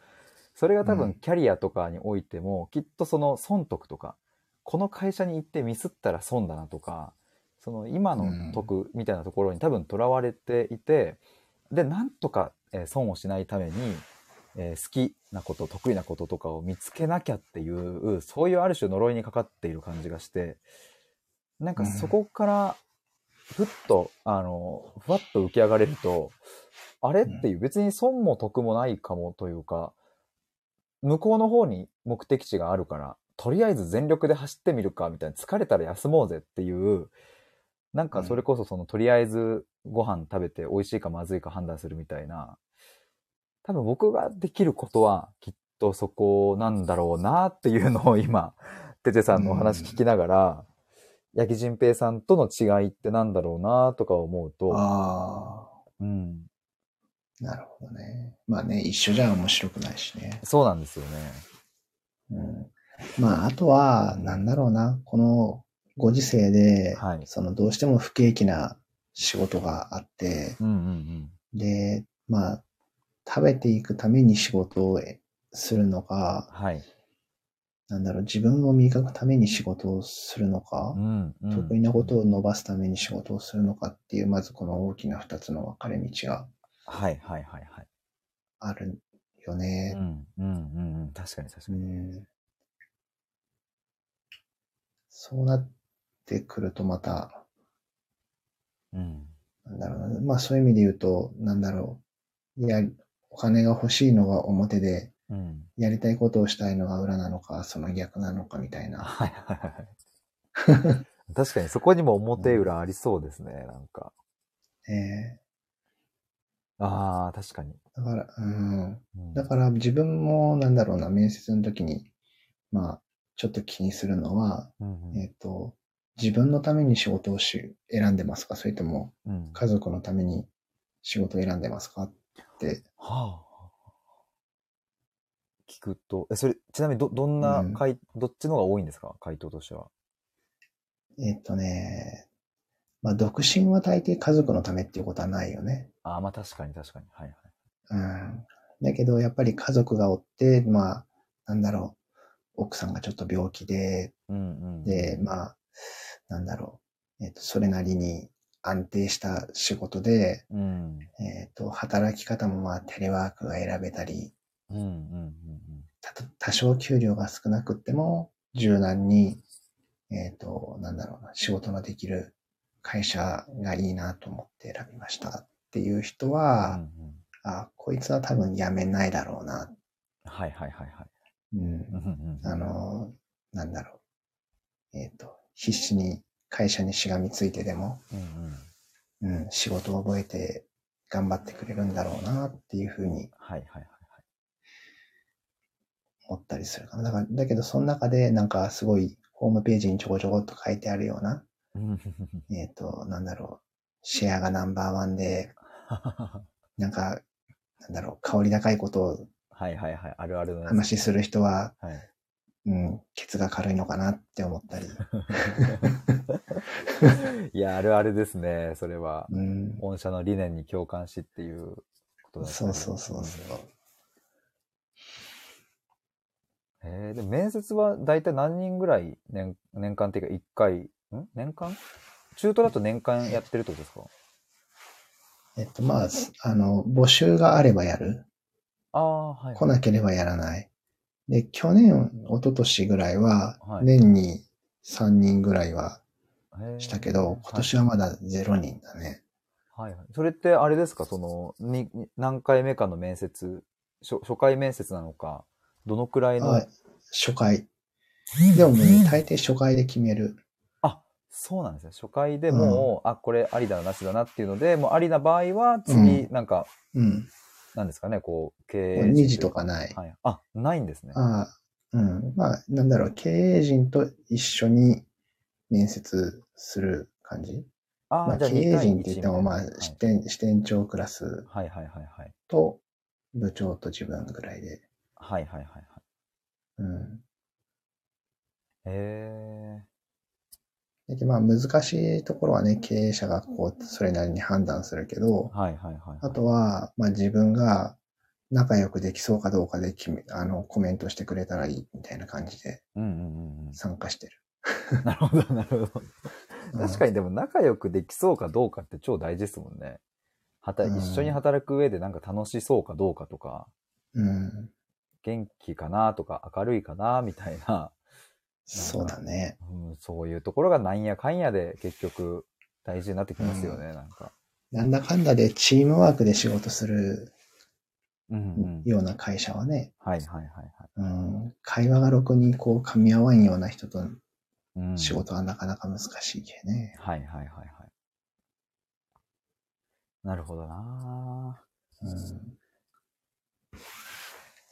それが多分うん。キャリアとかにおいても、きっとその損得とか、この会社に行ってミスったら損だなとか、その今の得みたいなところに多分とらわれていて、で、なんとか、えー損をしないために、えー好きなこと、得意なこととかを見つけなきゃっていう、そういうある種呪いにかかっている感じがして、なんかそこから、ふっと、あの、ふわっと浮き上がれると、あれっていう、別に損も得もないかもというか、向こうの方に目的地があるから、とりあえず全力で走ってみるか、みたいな、疲れたら休もうぜっていう、なんかそれこそその、とりあえずご飯食べて美味しいかまずいか判断するみたいな、多分僕ができることはきっとそこなんだろうなっていうのを今、ててさんのお話聞きながら、八木仁平さんとの違いってなんだろうなとか思うと、あうん、あ。なるほどね。まあね、一緒じゃ面白くないしね。そうなんですよね。うん。まあ、あとは、なんだろうな。このご時世で、はいそのどうしても不景気な仕事があって、うんうんで、まあ、食べていくために仕事をするのうん。か、はい。なんだろう、自分を磨くために仕事をするのかう、ん、うん。得意なことを伸ばすために仕事をするのかっていう、まずこの大きな二つの分かれ道がはいはいはいはい。あるようね。ん、うん、うん、うん。確かに確かうに。んそうなってくるとまた、うん。なんだろうな。まあそういう意味で言うと、なんだろう。いや、お金が欲しいのが表で、うん。やりたいことをしたいのが裏なのか、その逆なのかみたいな。はいはいはいはい。確かにそこにも表裏ありそうですね、なんか。えああ、確かに。ーだから、うん。うん。だから自分もなんだろうな、面接の時に、まあ、ちょっと気にするのは、うんうん。えっ、と、自分のために仕事をし選んでますか？それともうん。家族のために仕事を選んでますか？って、はあ。聞くと、え、それ、ちなみにど、どんなうん。回、どっちの方が多いんですか？回答としては。えっ、とね、まあ、独身は大抵家族のためっていうことはないよね。ああ、まあ確かに確かに。はいはい。うん。だけど、やっぱり家族がおって、まあ、なんだろう、奥さんがちょっと病気で、うんうん。で、まあ、なんだろう、えっ、と、それなりに安定した仕事で、うん。えっ、と、働き方もまあ、テレワークが選べたり、うんうんうんたと多少給料が少なくっても、柔軟に、えっ、と、なんだろうな、仕事のできる会社がいいなと思って選びましたっていう人うん。は、うんうんあ、こいつは多分辞めないだろうな。はいはいはいはい。うんあ、の、なんだろう。えっ、と、必死に会社にしがみついてでも、うんうん。うん、仕事を覚えて頑張ってくれるんだろうなっていうふうにはいはいはい思ったりするかな。だから、だけどその中でなんかすごいホームページにちょこちょこっと書いてあるような、えっ、と、なんだろう、シェアがナンバーワンで、なんか、なんだろう、香り高いことをはいはいはい。あるあるの話する人は、はい。うん、ケツが軽いのかなって思ったり、いや、あるあるですね、それは。うん、御社の理念に共感しっていうことだったりそうそうそうそう。えー、で、面接は大体何人ぐらい？年年間っていうか1回、ん？年間？中途だと年間やってるってことですか？えっと、まあ、あの、募集があればやる。ああ、はい。来なければやらない。で、去年、一昨年ぐらいはは、い年に3人ぐらいはしたけど、今年はまだ0人だね。はいはい。それってあれですか？その、に、に何回目かの面接、初初回面接なのか、どのくらいの、あ初回。でもね、大抵初回で決める。あ、そうなんですね。初回でもう、あ、これありだな、なしだなっていうので、もうありな場合は、次、うんなんか、うん。なんですかね、こう、経営。2時とかない。はい。あ、ないんですね。ああ、うん。まあ、なんだろう、経営陣と一緒に面接する感じ？あまあ、経営陣って言っても、まあ、はい支店、支店長クラスはいはいはいはい。と部長と自分ぐらいで。はいはいはいはい。うん。へでまあ、難しいところはね、経営者がこう、それなりに判断するけどー。、はいはいはい。あとは、まあ自分が仲良くできそうかどうかで決め、あの、コメントしてくれたらいいみたいな感じでうんうんうん参加してる。うん。なるほどなるほど。確かにでも仲良くできそうかどうかって超大事ですもんね。はたうん一緒に働く上でなんか楽しそうかどうかとか、うん。元気かなとか明るいかなみたいな、そうだね。うん、そういうところがなんやかんやで結局大事になってきますよね、なんか。なんだかんだでチームワークで仕事するうんうん。ような会社はね、はいはいはいはい。うん、会話がろくにこう噛み合わんような人とうん、仕事はなかなか難しいけね。はいはいはいはい。なるほどなうん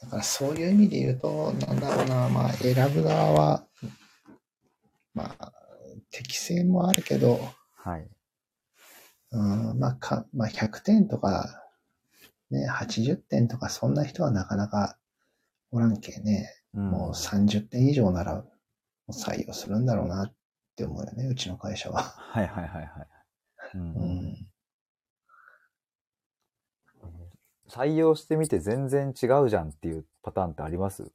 だからそういう意味で言うと、なんだろうな、まあ選ぶ側は、まあ適性もあるけど、はい。うん、まあか、まあ100点とか、ね、80点とかそんな人はなかなかおらんけね、うんもう30点以上なら採用するんだろうなって思うよね、うちの会社は。はいはいはいはい。うんうん採用してみて全然違うじゃんっていうパターンってあります？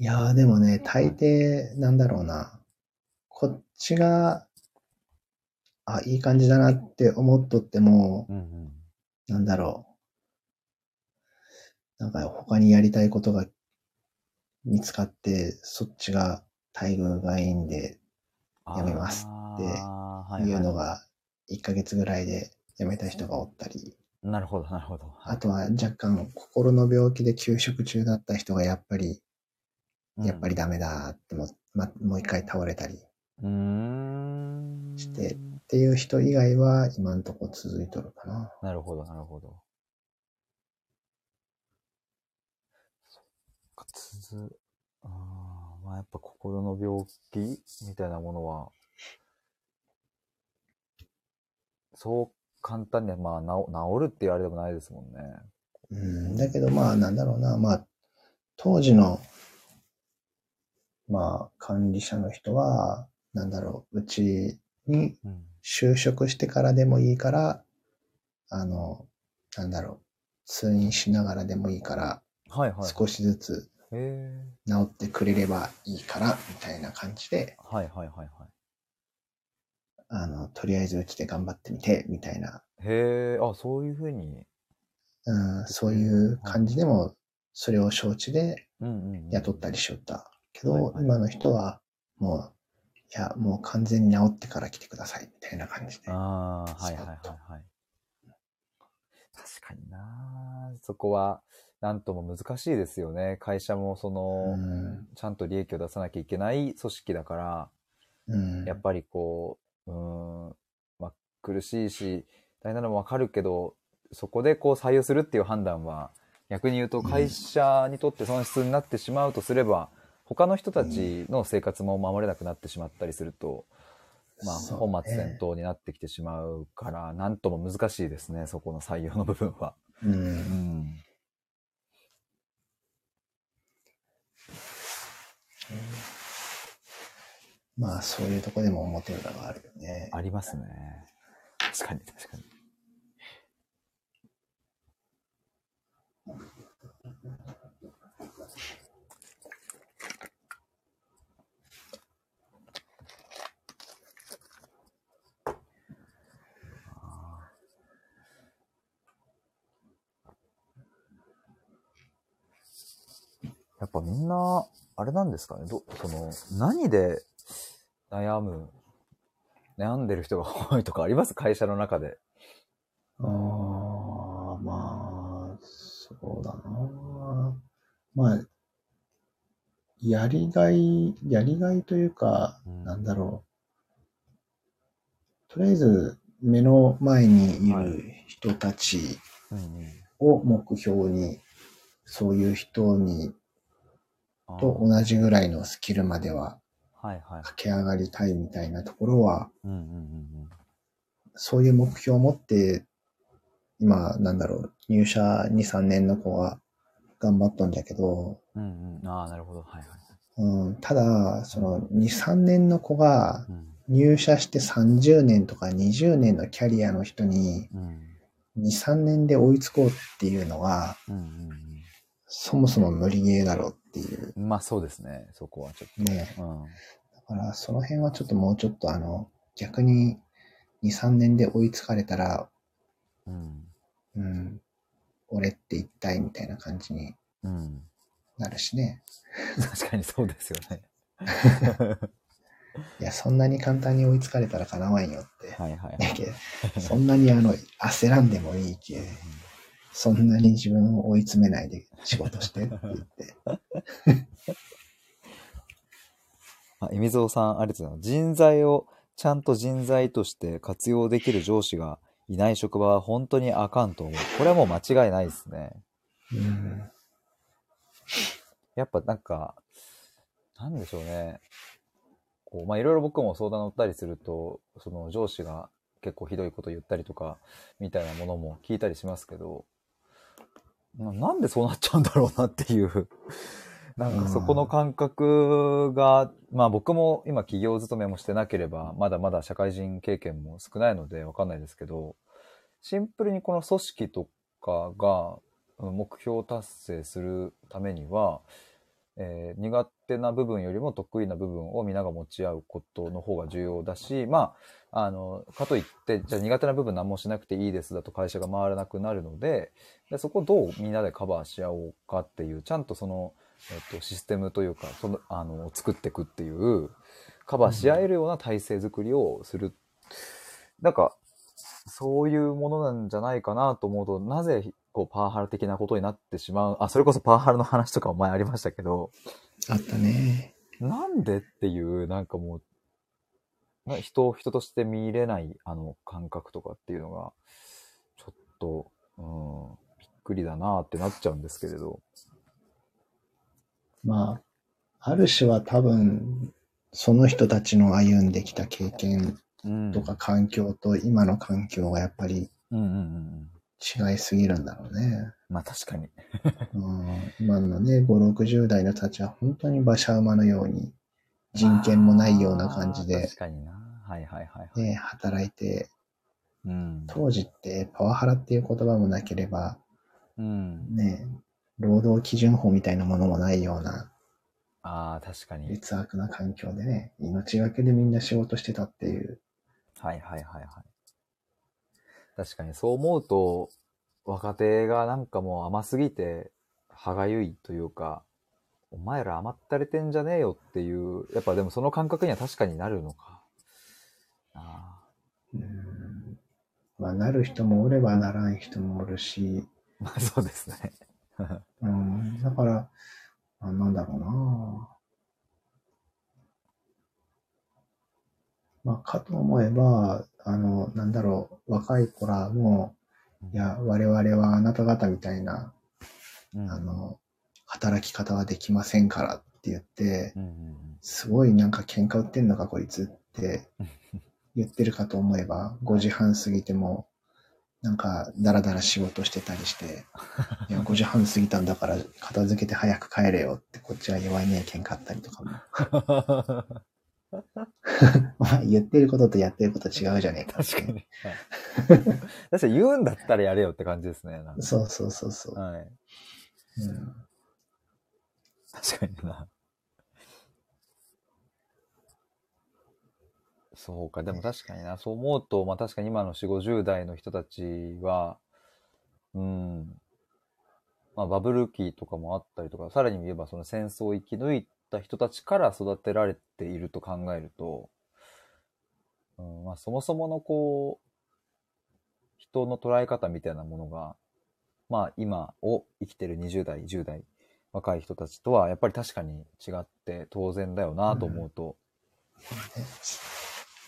いやーでもね、大抵、なんだろうな。こっちが、あ、いい感じだなって思っとっても、うんうん。なんだろう。なんか他にやりたいことが見つかって、そっちが待遇がいいんで、やめますっていうのが1ヶ月ぐらいで辞めた人がおったり、なるほどなるほど。はいあとは若干心の病気で休職中だった人がやっぱり、やっぱり。ダメだっても、ま、もう一回倒れたり。してていう人以外は今んとこ続いとるかな。なるほどなるほど。そっか、つづ、あーまあやっぱ心の病気みたいなものは、そう簡単にはまあ治治るって言われでもないですもんね。うん、だけどまあなんだろうな、まあ当時のまあ管理者の人は、なんだろう、うちにうん。就職してからでもいいから、あの、なんだろう、通院しながらでもいいから、はいはい。少しずつ。治ってくれればいいから、みたいな感じで、はいはいはいはい。あの、とりあえずうちで頑張ってみて、みたいな、へえ、あ、そういうふうに。うん、そういう感じでも、それを承知で。雇ったりしよった。けど、今の人は、もう、いや、もう完全に治ってから来てください、みたいな感じで。ああ、はいはいはいはい。確かになそこは、なんとも難しいですよね。会社もその、うんちゃんと利益を出さなきゃいけない組織だから、うん。やっぱりこう、ん、まあ、苦しいし、大変なのもわかるけど、そこでこう採用するっていう判断は、逆に言うと会社にとって損失になってしまうとすれば、他の人たちの生活も守れなくなってしまったりすると、まあ、そう本末転倒になってきてしまうから、なんとも難しいですね、そこの採用の部分は。うんう。ん。まあ、そういうとこでも表裏があるよね。ありますね。確かに、確かに。やっぱみんな、あれなんですかねど、その、何で悩む、悩んでる人が多いとかあります？会社の中で。ああ、まあ、そうだな。まあ、やりがい、やりがいというか、うんなんだろう。とりあえず、目の前にいはいる人たち。を目標に、そういう人に、と同じぐらいのスキルまでははいはい。駆け上がりたいみたいなところは、うんうんうんそういう目標を持って、今、なんだろう、入社2、3年の子は頑張っとんじゃけど、うん。ああ、なるほど。はいはい。うん、ただ、その2、3年の子がうん。入社して30年とか20年のキャリアの人にうん。2、3年で追いつこうっていうのは、うんうんそもそも無理ゲーだろうっていううん。まあそうですね。そこはちょっね。と。うん。だからその辺はちょっともうちょっとあの、逆に2、3年で追いつかれたら、うん。うん、俺って一体みたいな感じにうん。なるしね。確かにそうですよね。いや、そんなに簡単に追いつかれたらかなわんよって。はいはいはい。そんなにあの、焦らんでもいいけ。そんなに自分を追い詰めないで仕事してって言って。あ、えみぞうさん、ありがとうございます。人材をちゃんと人材として活用できる上司がいない職場は本当にあかんと思う。これはもう間違いないですね。うん。やっぱなんか、なんでしょうね。こう、まあ、いろいろ僕も相談乗ったりすると、その上司が結構ひどいこと言ったりとか、みたいなものも聞いたりしますけど、ななんでそうなっちゃうんだろうなっていう、なんかそこの感覚が、まあ僕も今企業勤めもしてなければ、まだまだ社会人経験も少ないのでわかんないですけど、シンプルにこの組織とかがうん目標達成するためには、えー苦手な部分よりも得意な部分を皆が持ち合うことの方が重要だし、まあ、あの、かといって、じゃあ苦手な部分何もしなくていいですだと会社が回らなくなるので、でそこをどうみんなでカバーし合おうかっていう、ちゃんとその、えっと、システムというか、その、あの、作っていくっていう、カバーし合えるような体制づくりをする。なんか、そういうものなんじゃないかなと思うと、なぜ、こう、パワハラ的なことになってしまう。あ、それこそパワハラの話とかも前ありましたけど、あったね。なんでっていう、なんかもう、な人を人として見れない、あの、感覚とかっていうのが、ちょっと、うん、びっくりだなってなっちゃうんですけれど。まあ、ある種は多分、その人たちの歩んできた経験うん。とか環境と今の環境がやっぱりうんうんうんうん。違いすぎるんだろうね。まあ確かに。うん、今のね、5、60代の人たちは本当に馬車馬のように人権もないような感じあーで確、かにな。はいはいはいはい。ね、働いて、うん。当時ってパワハラっていう言葉もなければ、うん。ね、労働基準法みたいなものもないようなああ、確かに。劣悪な環境でね、命がけでみんな仕事してたっていう。はいはいはいはい。確かにそう思うと、若手がなんかもう甘すぎて、歯がゆいというか、お前ら甘ったれてんじゃねえよっていう、やっぱでもその感覚には確かになるのか。あうん。まあ、なる人もおればならん人もおるし、あ、まあそうですね。うん、だから、あなんだろうなまあ、かと思えば、あの、なんだろう、若い子らも、いや、我々はあなた方みたいな、うん、あの、働き方はできませんからって言って、うんうんすごいなんか喧嘩売ってんのかこいつってうん、言ってるかと思えば、5時半過ぎても、なんか、だらだら仕事してたりして、いや、5時半過ぎたんだから、片付けて早く帰れよって、こっちは弱いね喧嘩あったりとかも。お前言ってることとやってること違うじゃねえか確かに。はい確かに言うんだったらやれよって感じですね。そうそうそうそう。はい。うん、確かにな。そうか、でも確かにな、そう思うと、まあ確かに今の4、50代の人たちは、うん、まあ、バブル期とかもあったりとか、さらに言えばその戦争を生き抜いた人たちから育てられていると考えると、うんまあ、そもそものこう、人の捉え方みたいなものが、まあ今を生きてる20代、10代、若い人たちとはやっぱり確かに違って当然だよなと思うと、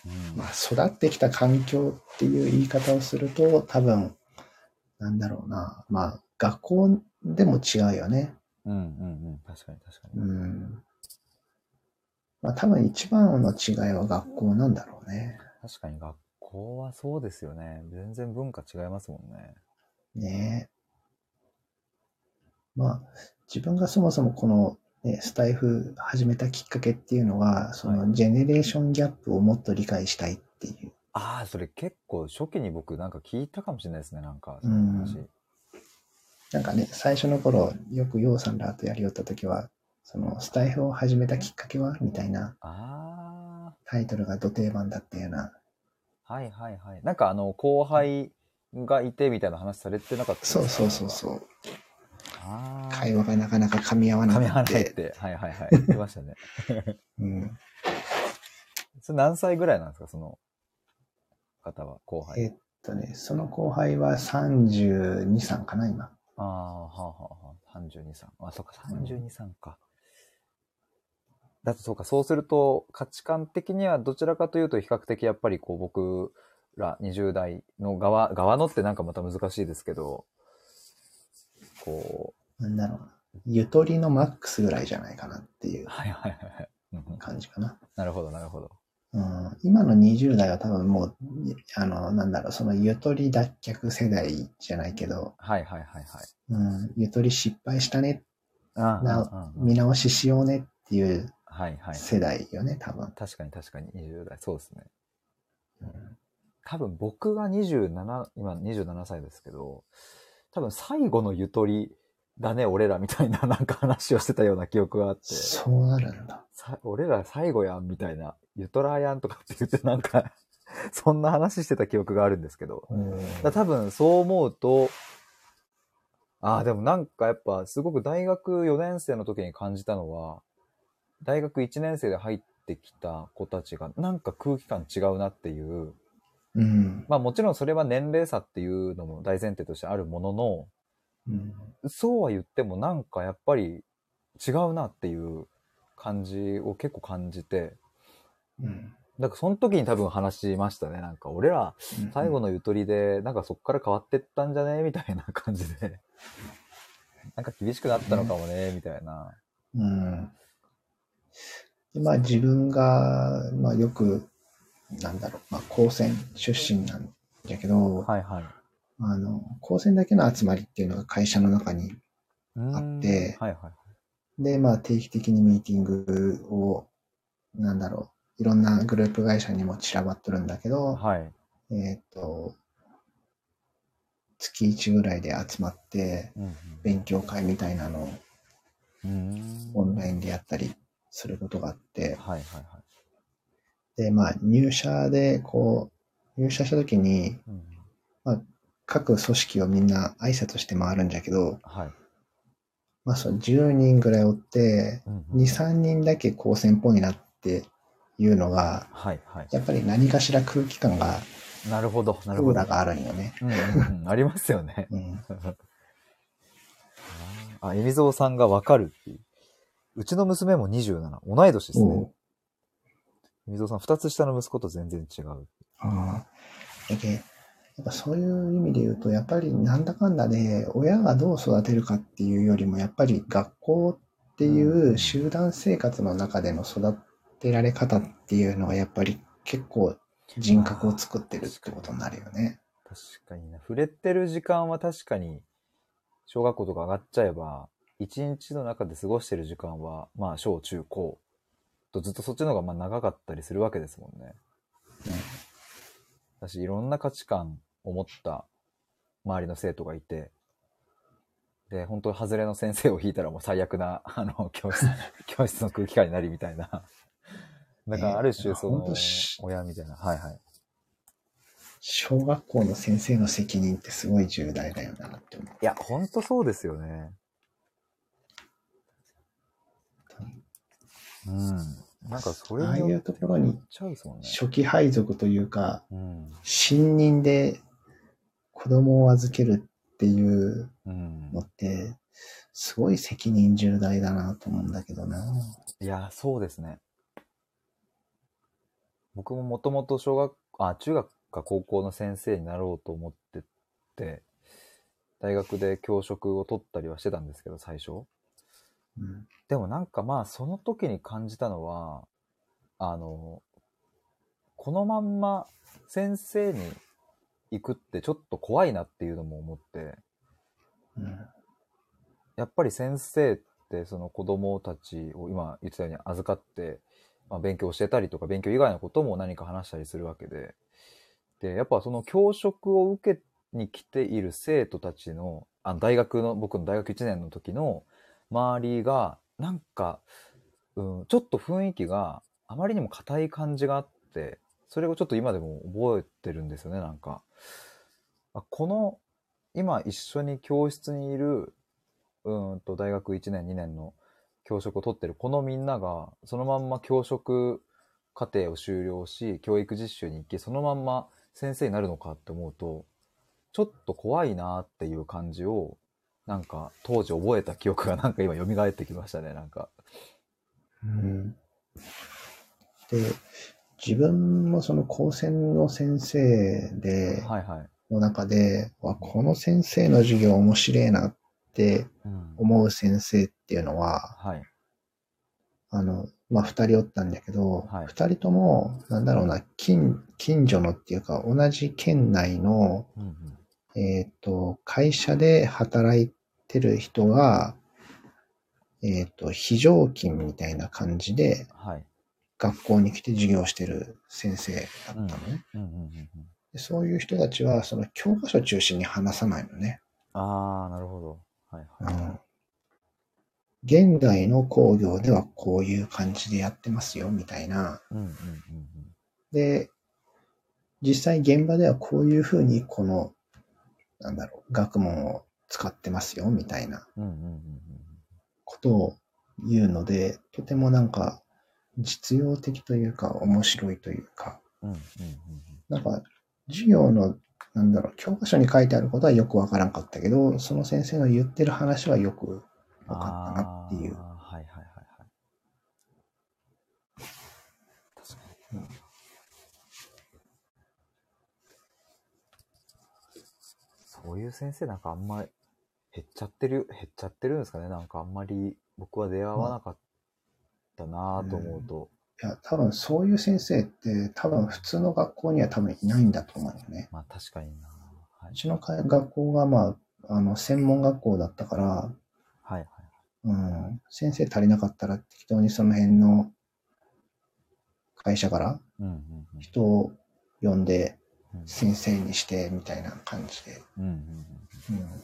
うんまあ、育ってきた環境っていう言い方をすると、多分、なんだろうな。まあ、学校でも違うよね。うんうんうん、確かに確かに。うん。まあ、多分一番の違いは学校なんだろうね。確かに学校はそうですよね。全然文化違いますもんね。ねえ。まあ、自分がそもそもこの、ね、スタイフ始めたきっかけっていうのは、そのジェネレーションギャップをもっと理解したいっていう。ああ、それ結構初期に僕なんか聞いたかもしれないですね、なんか。うんその話なんかね、最初の頃、よくヨウさんらとやりよった時は、そのスタイフを始めたきっかけはみたいなあタイトルが土定番だったような。あ、はいはいはい。なんかあの、後輩がいてみたいな話されてなかったですか？そうそうそうそう。ああ。会話がなかなか噛み合わな噛み合わく。ないってて。はいはいはい。言ってましたね。うん。それ何歳ぐらいなんですか、その方は、後輩。えっとね、その後輩は32、3かな、今。ああ、はあはあはあ、32、3。あ、そっか、32、3か。だとそうか、そうすると価値観的にはどちらかというと比較的やっぱりこう僕ら20代の側、側のってなんかまた難しいですけど、こなんだろうな。ゆとりのマックスぐらいじゃないかなっていうう、はいはいはいはい。うんうん感じかな。なるほどなるほど。うん、今の20代は多分もう、あの、なんだろう、そのゆとり脱却世代じゃないけど、はいはいはいはい。うん、ゆとり失敗したね、あなあ見直ししようねっていうはいはい。世代よね、多分。確かに確かに20代。そうですね。うん多分僕が27、今27歳ですけど、多分最後のゆとりだね、俺らみたいな なんか話をしてたような記憶があって、そうなるんだ。さ俺ら最後やんみたいな、ゆとらやんとかって言ってなんか、そんな話してた記憶があるんですけど、多分そう思うと、ああ、でもなんかやっぱすごく大学4年生の時に感じたのは、大学1年生で入ってきた子たちがなんか空気感違うなっていう、うん。まあもちろんそれは年齢差っていうのも大前提としてあるものの、うんそうは言ってもなんかやっぱり違うなっていう感じを結構感じて、うんだからその時に多分話しましたね。なんか俺ら最後のゆとりでなんかそっから変わってったんじゃねみたいな感じで。なんか厳しくなったのかもね、みたいな。うん。でまあ自分が、まあよく、なんだろう、まあ高専出身なんだけど、はいはい。あの、高専だけの集まりっていうのが会社の中に、あってはいはい。で、まあ定期的にミーティングを、なんだろう、いろんなグループ会社にも散らばっとるんだけど、はい。えっ、と、月1ぐらいで集まって、うん勉強会みたいなのをオンラインでやったりすることがあって、はいはいはい。で、まあ入社で、こう、入社した時に、うん各組織をみんな挨拶して回るんじゃけど、はい。まあそう10人ぐらいおって、うん2、3人だけ高専っぽいなっていうのが、はいはい。やっぱり何かしら空気感が、なるほど、なるほど。があるんよね。うんうんうん、ありますよね。うん。あ、えみぞうさんがわかるっていう。うちの娘も27。同い年ですねおう。えみぞうさん、二つ下の息子と全然違う。ああ。だけやっぱそういう意味で言うと、やっぱりなんだかんだで、親がどう育てるかっていうよりも、やっぱり学校っていう集団生活の中での育てられ方っていうのが、やっぱり結構人格を作ってるってことになるよね。確かにな。触れてる時間は確かに、小学校とか上がっちゃえば、一日の中で過ごしてる時間は、まあ、小中高とずっとそっちの方がまあ長かったりするわけですもんね。だし、いろんな価値観を持った周りの生徒がいて、で、本当外れの先生を引いたらもう最悪な、あの、教室、教室の空気感になりみたいな。だから、ある種、その親みたいな。はいはい。小学校の先生の責任ってすごい重大だよなって思う。いや、ほんとそうですよね。うん。なんかそれああいうところに。初期配属というか、うん。新任で子供を預けるっていううんの。って、すごい責任重大だなと思うんだけどな。いや、そうですね。僕ももともと小学、あ、中学か高校の先生になろうと思ってて、大学で教職を取ったりはしてたんですけど、最初。うん。でもなんかまあ、その時に感じたのは、あの、このまんま先生に行くってちょっと怖いなっていうのも思って、うん。やっぱり先生ってその子供たちを今言ってたように預かって、まあ、勉強教えたりとか勉強以外のことも何か話したりするわけで、で、やっぱその教職を受けに来ている生徒たちの、あの大学の、僕の大学1年の時の周りが、なんか、うん、ちょっと雰囲気があまりにも硬い感じがあって、それをちょっと今でも覚えてるんですよね、なんか。あこの、今一緒に教室にいるうんと大学1年2年の教職を取ってるこのみんながそのまんま教職課程を修了し教育実習に行きそのまんま先生になるのかって思うとちょっと怖いなっていう感じをなんか当時覚えた記憶が なんか今蘇ってきましたねなんか。うん。で、自分もその高専の先生で、はいはい、の中で、わこの先生の授業面白いなってうん、思う先生っていうのは、はい。あの、まあ、二人おったんだけど、はい。二、人とも、なんだろうな、近、近所のっていうか、同じ県内の、うんうん。えっ、と、会社で働いてる人が、えっ、と、非常勤みたいな感じで、はい学校に来て授業してる先生だったのね。うんうんうんうんでそういう人たちは、その教科書中心に話さないのね。ああなるほどはいはいうん現代の工業ではこういう感じでやってますよ、みたいな。うんうんうんで、実際現場ではこういうふうにこの、なんだろう、学問を使ってますよ、みたいなことを言うので、とてもなんか実用的というか面白いというか、なんか授業の、なんだろう、教科書に書いてあることはよくわからんかったけど、その先生の言ってる話はよくわかったなっていう。あーはいはいはいはい。確かに。うんそういう先生なんかあんま減っちゃってる、減っちゃってるんですかねなんかあんまり僕は出会わなかったなぁと思うと。いや、多分そういう先生って多分普通の学校には多分いないんだと思うよね。まあ確かになはうい。ちのか学校がまあ、あの、専門学校だったから、はいはい。うん、先生足りなかったら適当にその辺の会社から人を呼んでうん先生にしてみたいな感じで、うんうんうんうん。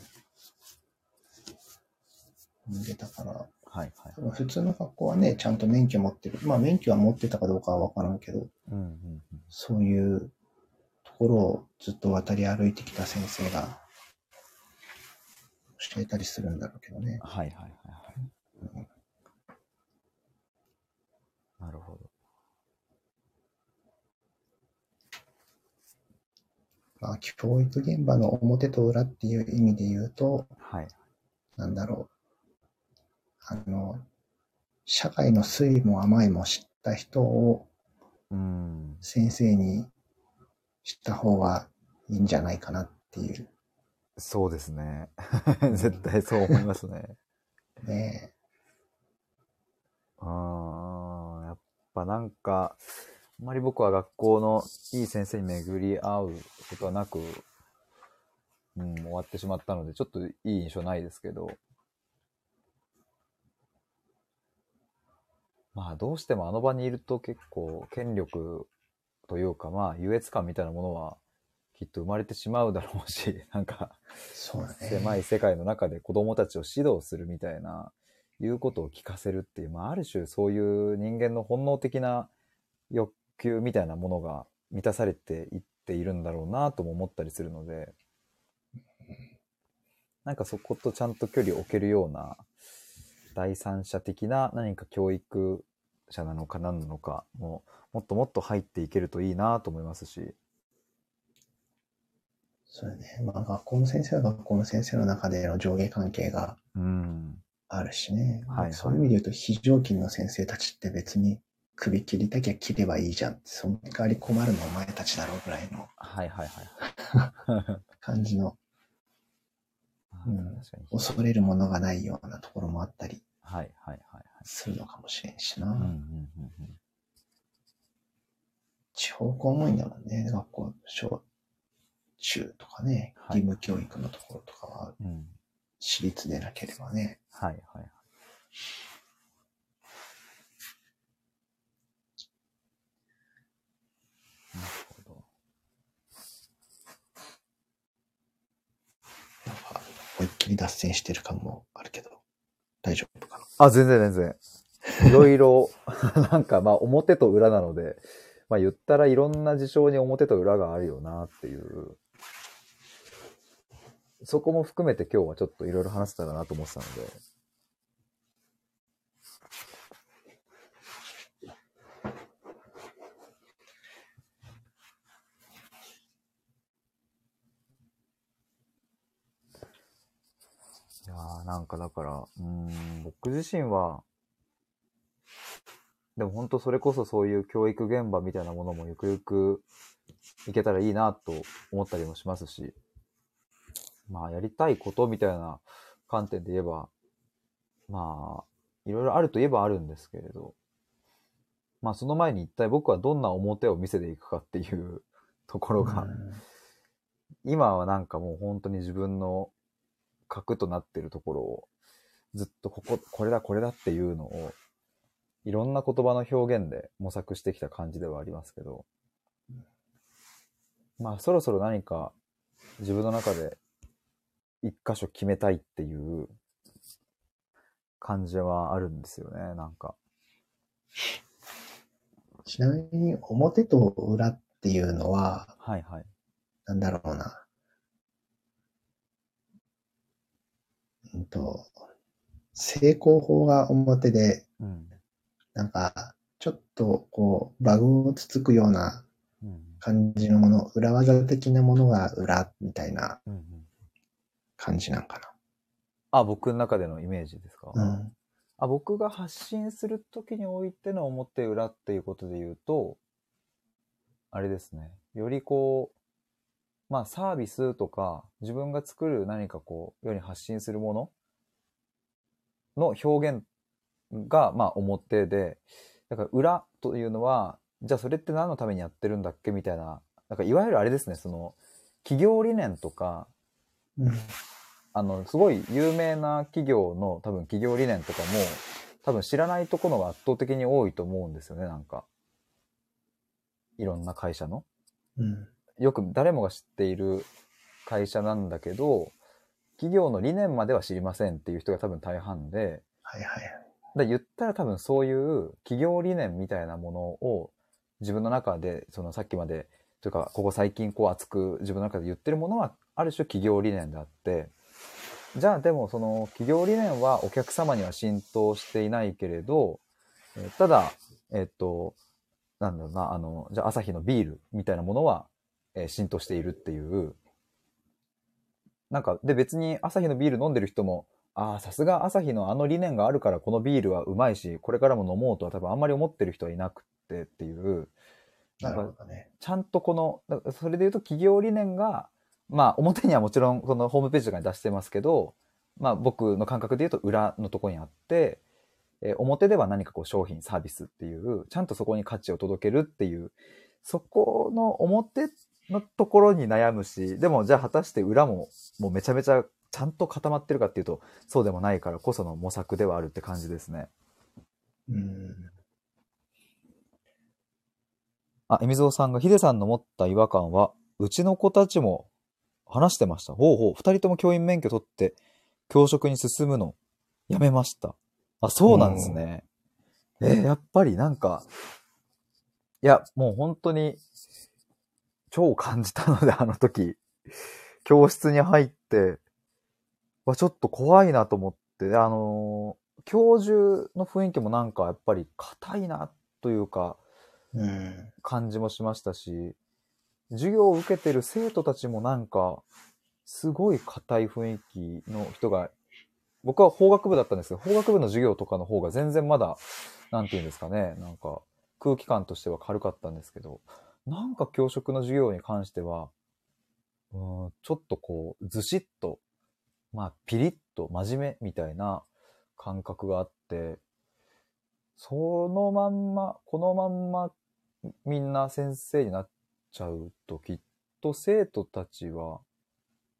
呼んでたから、はいはい。多分普通の学校はね、ちゃんと免許持ってる。まあ免許は持ってたかどうかはわからんけど、うんうんうんそういうところをずっと渡り歩いてきた先生が教えたりするんだろうけどね。はいはいはいはい。なるほど。まあ、教育現場の表と裏っていう意味で言うと、はい。なんだろう。あの、社会の酸いも甘いも知った人をうん。先生にした方がいいんじゃないかなっていう。そうですね。絶対そう思いますね。ねあーやっぱなんか、あんまり僕は学校のいい先生に巡り合うことはなく、うん、終わってしまったので、ちょっといい印象ないですけど、まあどうしてもあの場にいると結構権力というかまあ優越感みたいなものはきっと生まれてしまうだろうし、なんかね。狭い世界の中で子供たちを指導するみたいな、いうことを聞かせるっていう、まあ、ある種そういう人間の本能的な欲求みたいなものが満たされていっているんだろうなとも思ったりするので、なんかそことちゃんと距離を置けるような第三者的な何か教育者なのか何なのかももっともっと入っていけるといいなと思いますし。そうだね。まあ学校の先生は学校の先生の中での上下関係がうん。あるしね。はいはいそういう意味で言うと非常勤の先生たちって別に首切りたきゃ切ればいいじゃん。その代わり困るのお前たちだろうぐらいのはいはいはい。感じのうん。恐れるものがないようなところもあったりはいはいはいはい。するのかもしれんしな。うんうんうんうん。地方公務員だもんね。学校、小中とかね、はい義務教育のところとかはうん。私立でなければね。はいはいはい。なるほど。なんか、脱線してる感もあるけど、大丈夫かな？あ、全然全然。いろいろ、なんかまあ表と裏なので、まあ言ったらいろんな事象に表と裏があるよなっていう。そこも含めて今日はちょっといろいろ話せたらなと思ってたので。いやーなんかだから、うーん、僕自身は、でも本当それこそそういう教育現場みたいなものもゆくゆくいけたらいいなと思ったりもしますし、まあやりたいことみたいな観点で言えば、まあ、いろいろあるといえばあるんですけれど、まあその前に一体僕はどんな表を見せていくかっていうところが、うん。今はなんかもう本当に自分の核となってるところをずっとここ、これだこれだっていうのをいろんな言葉の表現で模索してきた感じではありますけど、まあそろそろ何か自分の中で一箇所決めたいっていう感じはあるんですよね、なんか。ちなみに、表と裏っていうのは、はいはい。なんだろうな。うんと、成功法が表で、うん。なんか、ちょっとこう、バグをつつくようなうん。感じのもの、裏技的なものが裏みたいな感じなんかあ、僕の中でのイメージですか、な。うん。あ僕が発信するときにおいての表裏っていうことで言うと、あれですね。よりこう、まあサービスとか自分が作る何かこう、世に発信するものの表現がまあ表で、だから裏というのは、じゃあそれって何のためにやってるんだっけみたいな、なんかいわゆるあれですね、その企業理念とか、うん。あの、すごい有名な企業の多分企業理念とかも、多分知らないところが圧倒的に多いと思うんですよね、なんか。いろんな会社の。うん。よく誰もが知っている会社なんだけど、企業の理念までは知りませんっていう人が多分大半で、はいはい。で言ったら多分そういう企業理念みたいなものを自分の中で、そのさっきまで、というか、ここ最近こう熱く自分の中で言ってるものは、ある種企業理念であって、じゃあでもその企業理念はお客様には浸透していないけれど、えーただ、えっと、なんだろうな、あの、じゃあ朝日のビールみたいなものは、えー浸透しているっていう、なんか、で別に朝日のビール飲んでる人も、ああ、さすが朝日のあの理念があるからこのビールはうまいし、これからも飲もうとは多分あんまり思ってる人はいなくてっていう、ななんるか。ちゃんとこの、それで言うと企業理念が、まあ表にはもちろんこのホームページとかに出してますけど、まあ僕の感覚で言うと裏のところにあって、えー表では何かこう商品、サービスっていう、ちゃんとそこに価値を届けるっていう、そこの表のところに悩むし、でもじゃあ果たして裏ももうめちゃめちゃちゃんと固まってるかっていうと、そうでもないからこその模索ではあるって感じですね。うん。あ、エミゾウさんがヒデさんの持った違和感は、うちの子たちも話してました。ほうほう、二人とも教員免許取って、教職に進むの、やめました。あ、そうなんですね。えーやっぱりなんか、いや、もう本当に、超感じたので、あの時、教室に入って、わ、ちょっと怖いなと思って、であのー教授の雰囲気もなんかやっぱり硬いなというか、うん。感じもしましたし、授業を受けてる生徒たちもなんか、すごい硬い雰囲気の人が、僕は法学部だったんですけど、法学部の授業とかの方が全然まだ、なんて言うんですかね、なんか空気感としては軽かったんですけど、なんか教職の授業に関しては、うん、ちょっとこう、ずしっと、まあ、ピリッと真面目みたいな感覚があって、そのまんま、このまんまみんな先生になっちゃうときっと生徒たちは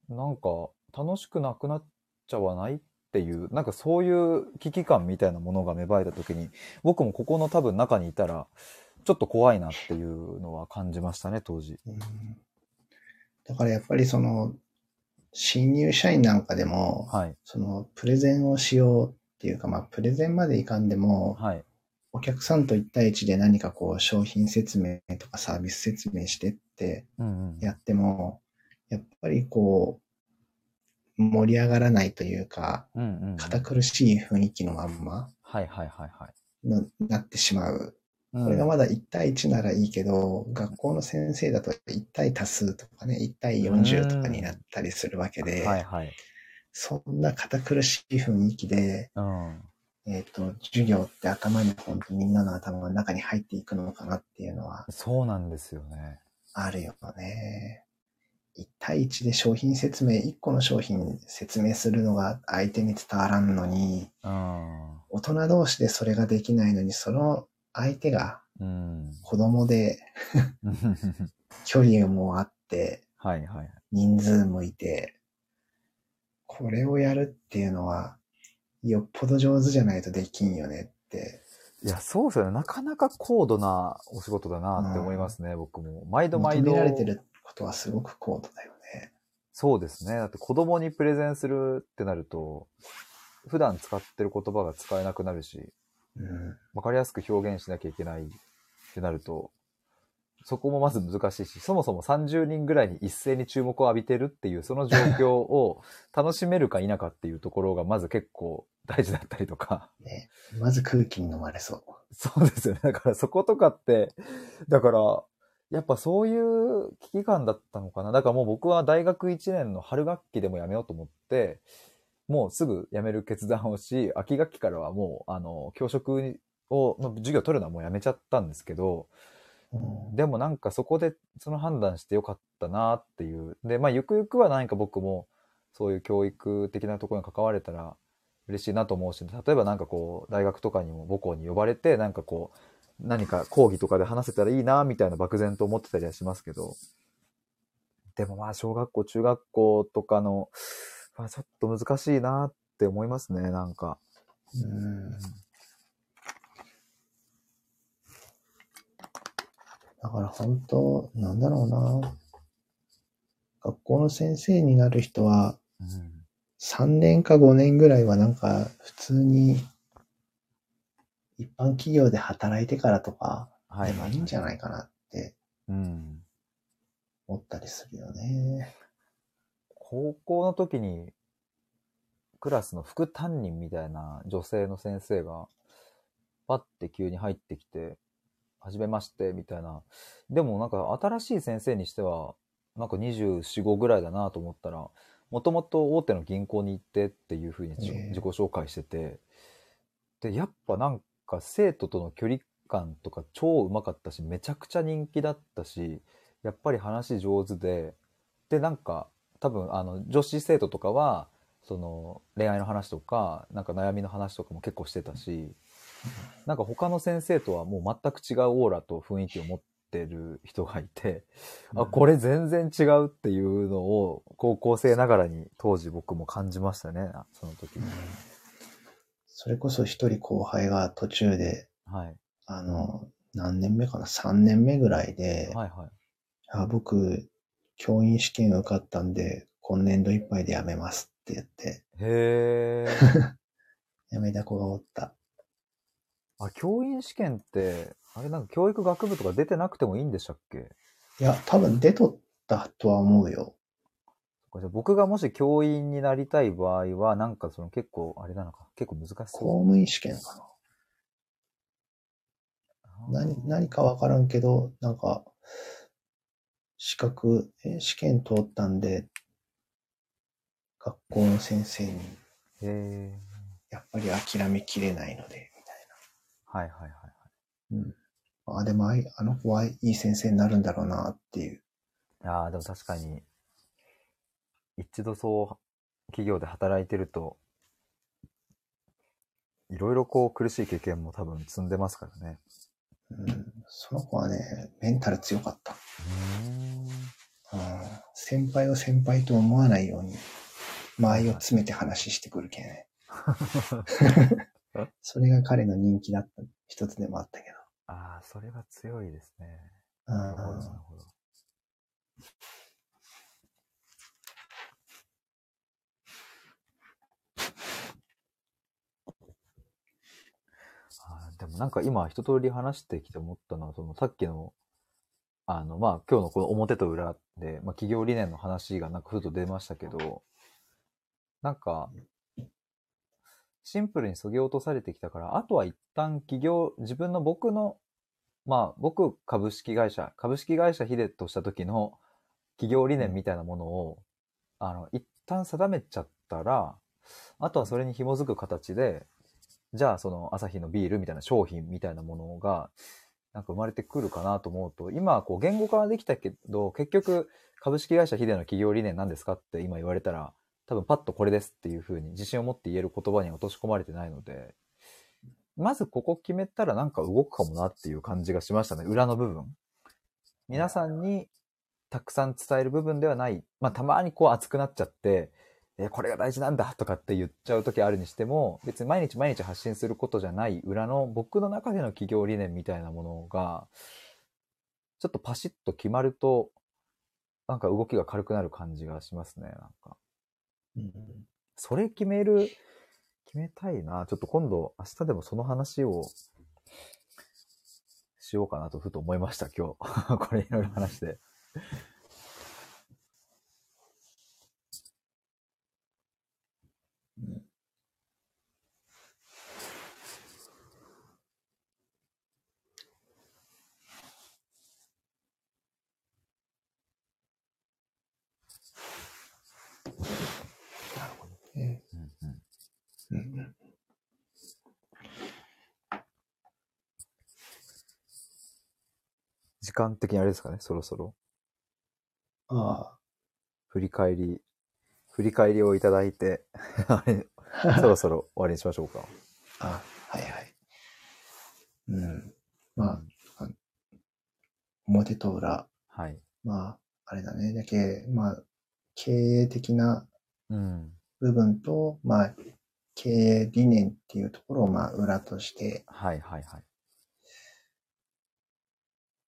なんか楽しくなくなっちゃわないっていうなんかそういう危機感みたいなものが芽生えたときに僕もここの多分中にいたらちょっと怖いなっていうのは感じましたね当時。うんだからやっぱりその、新入社員なんかでも、はい。その、プレゼンをしようっていうか、まあ、プレゼンまでいかんでも、はい。お客さんと一対一で何かこう、商品説明とかサービス説明してってうんうん。やっても、やっぱりこう、盛り上がらないというか。堅苦しい雰囲気のまんまはいはいはいはい。のなってしまう。うんこれがまだ1対1ならいいけど、学校の先生だと1対多数とかね、1対40とかになったりするわけで、はいはい。そんな堅苦しい雰囲気で、うん。えっ、と、授業って頭に本当みんなの頭の中に入っていくのかなっていうのはそうなんですよね。あるよね。1対1で商品説明、1個の商品説明するのが相手に伝わらんのに、うん。大人同士でそれができないのに、その相手がうん。子供で距離もあって、はいはい。人数もいて、これをやるっていうのは、よっぽど上手じゃないとできんよねって。いや、そうですよね。なかなか高度なお仕事だなって思いますね、僕も。毎度毎度。求められてることはすごく高度だよね。そうですね。だって子供にプレゼンするってなると、普段使ってる言葉が使えなくなるし、うん。わかりやすく表現しなきゃいけないってなると、そこもまず難しいし、そもそも30人ぐらいに一斉に注目を浴びてるっていう、その状況を 楽しめるか否かっていうところがまず結構大事だったりとか。ね。まず空気に飲まれそう。そうですよね。だからそことかって、だから、やっぱそういう危機感だったのかな。だからもう僕は大学1年の春学期でも辞めようと思って、もうすぐ辞める決断をし、秋学期からはもう、あの、教職を、の授業を取るのはもうやめちゃったんですけど、うんでもなんかそこでその判断してよかったなっていう。で、まあゆくゆくは何か僕もそういう教育的なところに関われたら嬉しいなと思うし、例えばなんかこう大学とかにも母校に呼ばれてなんかこう何か講義とかで話せたらいいなみたいな漠然と思ってたりはしますけど。でもまあ小学校、中学校とかの、まあちょっと難しいなって思いますね、なんか。うんだから本当、なんだろうな。学校の先生になる人は、うん3年か5年ぐらいはなんか普通に一般企業で働いてからとかはいいいんじゃないかなってうん。思ったりするよね。高校の時に、クラスの副担任みたいな女性の先生が、パッて急に入ってきて、はじめまして、みたいな。でもなんか新しい先生にしては、なんか24、5ぐらいだなと思ったら、もともと大手の銀行に行ってっていうふうに自己紹介してて、で、やっぱなんか生徒との距離感とか超うまかったし、めちゃくちゃ人気だったし、やっぱり話上手で、で、なんか、多分、あの、女子生徒とかは、その、恋愛の話とか、なんか悩みの話とかも結構してたし、なんか他の先生とはもう全く違うオーラと雰囲気を持ってる人がいて、あ、これ全然違うっていうのを、高校生ながらに当時僕も感じましたね、その時に。それこそ一人後輩が途中で、はい。あの、何年目かな ?3 年目ぐらいで、はいはい。あ僕、教員試験受かったんで、今年度いっぱいで辞めますって言って、へー。辞めた子がおった。あ、教員試験って、あれなんか教育学部とか出てなくてもいいんでしたっけ？いや、多分出とったとは思うよ。僕がもし教員になりたい場合は、なんかその結構、あれなのか、結構難し公そ務員試験かう。な。何、何かわからんけど、なんか、資格、え試験通ったんで、学校の先生に、へえ。やっぱり諦めきれないので、みたいはいはいはいはい。な。うん。あ、でもあい、あの子はいい先生になるんだろうなっていう。ああ、でも確かに、一度そう、企業で働いてると、いろいろこう苦しい経験も多分積んでますからね。うん。その子はね、メンタル強かった。うーん。うん。先輩を先輩と思わないように、間合いを詰めて話してくるけんね。それが彼の人気だった一つでもあったけああ、それは強いですね。ど。なるほど、うんなるほど。あーでもなんか今一通り話してきて思ったのは、そのさっきの、あの、まあ今日のこの表と裏で、まあ企業理念の話がなんかふと出ましたけど、なんか、シンプルに削ぎ落とされてきたから、あとは一旦企業、自分の僕のまあ、僕、株式会社、株式会社ヒデとした時の企業理念みたいなものを、あの、一旦定めちゃったら、あとはそれに紐づく形で、じゃあその朝日のビールみたいな商品みたいなものが、なんか生まれてくるかなと思うと、今、こう、言語化はできたけど、結局、株式会社ヒデの企業理念何ですかって今言われたら、多分パッとこれですっていうふうに自信を持って言える言葉に落とし込まれてないので、まずここ決めたらなんか動くかもなっていう感じがしましたね。裏の部分。皆さんにたくさん伝える部分ではない。まあたまにこう熱くなっちゃって、えーこれが大事なんだとかって言っちゃう時あるにしても、別に毎日毎日発信することじゃない裏の僕の中での企業理念みたいなものが、ちょっとパシッと決まると、なんか動きが軽くなる感じがしますね。なんか。うんそれ決める、決めたいな。ちょっと今度、明日でもその話をしようかなとふと思いました、今日。これいろいろ話して。うんなるほどね。うんうんうんうん時間的にあれですかね、そろそろ。あ振り返り、振り返りをいただいて、そろそろ終わりにしましょうか。あ、あ、はいはい。うん。まあ、あ表と裏。はい。まあ、あれだね。だけ、まあ、経営的なうん。部分と、まあ、経営理念っていうところを、まあ、裏としてはいはいはい。っ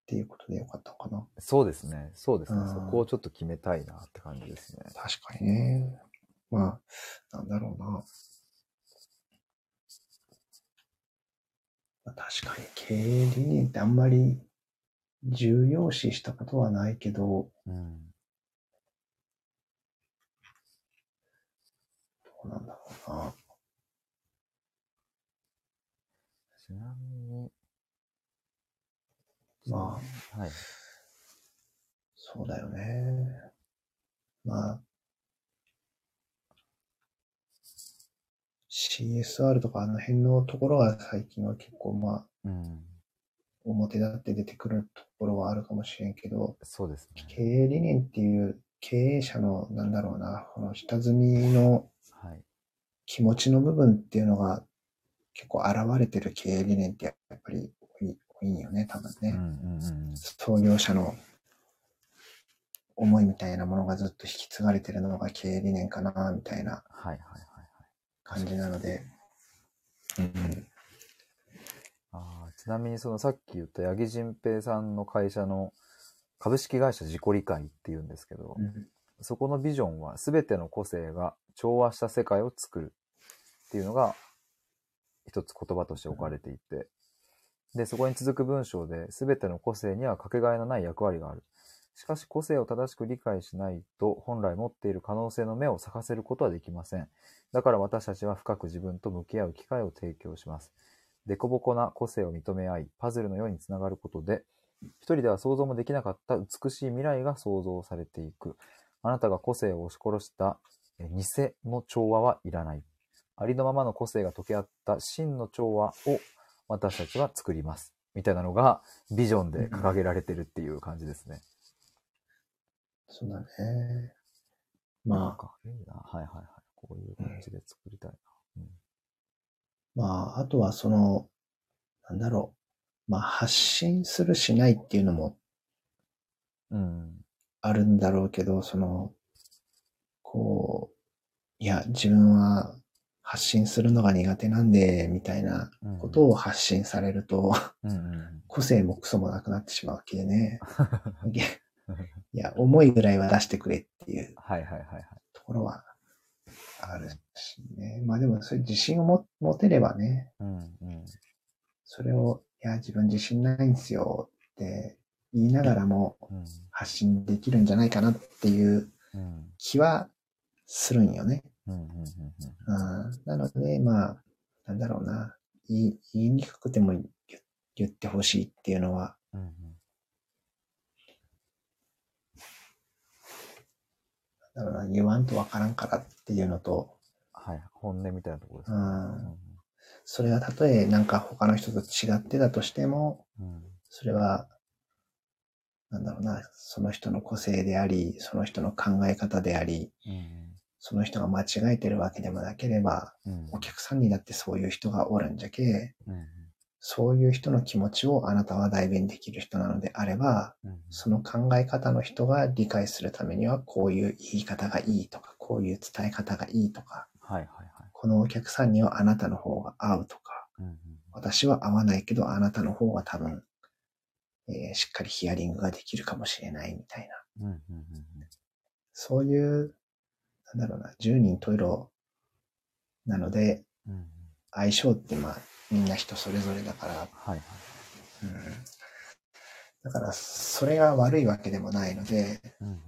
ていうことでよかったのかな。そうですね。そうですね。うんそこをちょっと決めたいなって感じですね。確かにね。まあ、なんだろうな。まあ、確かに経営理念ってあんまり重要視したことはないけど、うん。どうなんだろうな。ちなみに、まあ、はい。そうだよね。まあ、CSR とかあの辺のところは最近は結構まあ、うん。表立って出てくるところはあるかもしれんけど、そうですね。経営理念っていう経営者の、なんだろうな、この下積みのはい。気持ちの部分っていうのが結構現れてる経営理念ってやっぱり多い多いんよね、多分ね。うんうんうんうん。創業者の思いみたいなものがずっと引き継がれてるのが経営理念かな、みたいなはいはいはいはい。感じなので。うん。あーちなみにそのさっき言った八木仁平さんの会社の株式会社自己理解っていうんですけど、うんそこのビジョンは全ての個性が調和した世界を作るっていうのが一つ言葉として置かれていて、で、そこに続く文章で全ての個性にはかけがえのない役割がある。しかし個性を正しく理解しないと本来持っている可能性の目を咲かせることはできません。だから私たちは深く自分と向き合う機会を提供します。凸凹な個性を認め合い、パズルのようにつながることで、一人では想像もできなかった美しい未来が想像されていく。あなたが個性を押し殺したえ偽の調和はいらない。ありのままの個性が溶け合った真の調和を私たちは作ります。みたいなのがビジョンで掲げられてるっていう感じですね。そうだね。まあ、かいいな。はいはいはい。こういう感じで作りたいな。まあ、あとはその、なんだろう。まあ、発信するしないっていうのもうん。うん。あるんだろうけど、その、こう、いや、自分は発信するのが苦手なんで、みたいなうんことを発信されると、うんうん個性もクソもなくなってしまうわけでね。い やいや、思いぐらいは出してくれっていう。ところはあるしね。まあでも、それ自信をも持てればね、うんうん。それを、いや、自分自信ないんですよって言いながらもうん発信できるんじゃないかなっていううん気はするんよね。うんうんうんうん、なので、まあ、なんだろうな。言い言いにくくても言言ってほしいっていうのは、うんうん。なんだろうな、言わんとわからんからっていうのと、はい。本音みたいなところですそれがたとえなんか他の人と違ってたとしても、うん。それは、なんだろうな、その人の個性であり、その人の考え方であり、うんその人が間違えてるわけでもなければ、うん。お客さんにだってそういう人がおるんじゃけ、うん。そういう人の気持ちをあなたは代弁できる人なのであれば、うん。その考え方の人が理解するためには、こういう言い方がいいとか、こういう伝え方がいいとか、はいはいはい。このお客さんにはあなたの方が合うとか、私は合わないけど、あなたの方が多分、えーしっかりヒアリングができるかもしれないみたいな。そういう、なんだろうな、十人十色なので、うんうん相性ってまあ、みんな人それぞれだから、はいはい。うん、だから、それが悪いわけでもないので、うんうん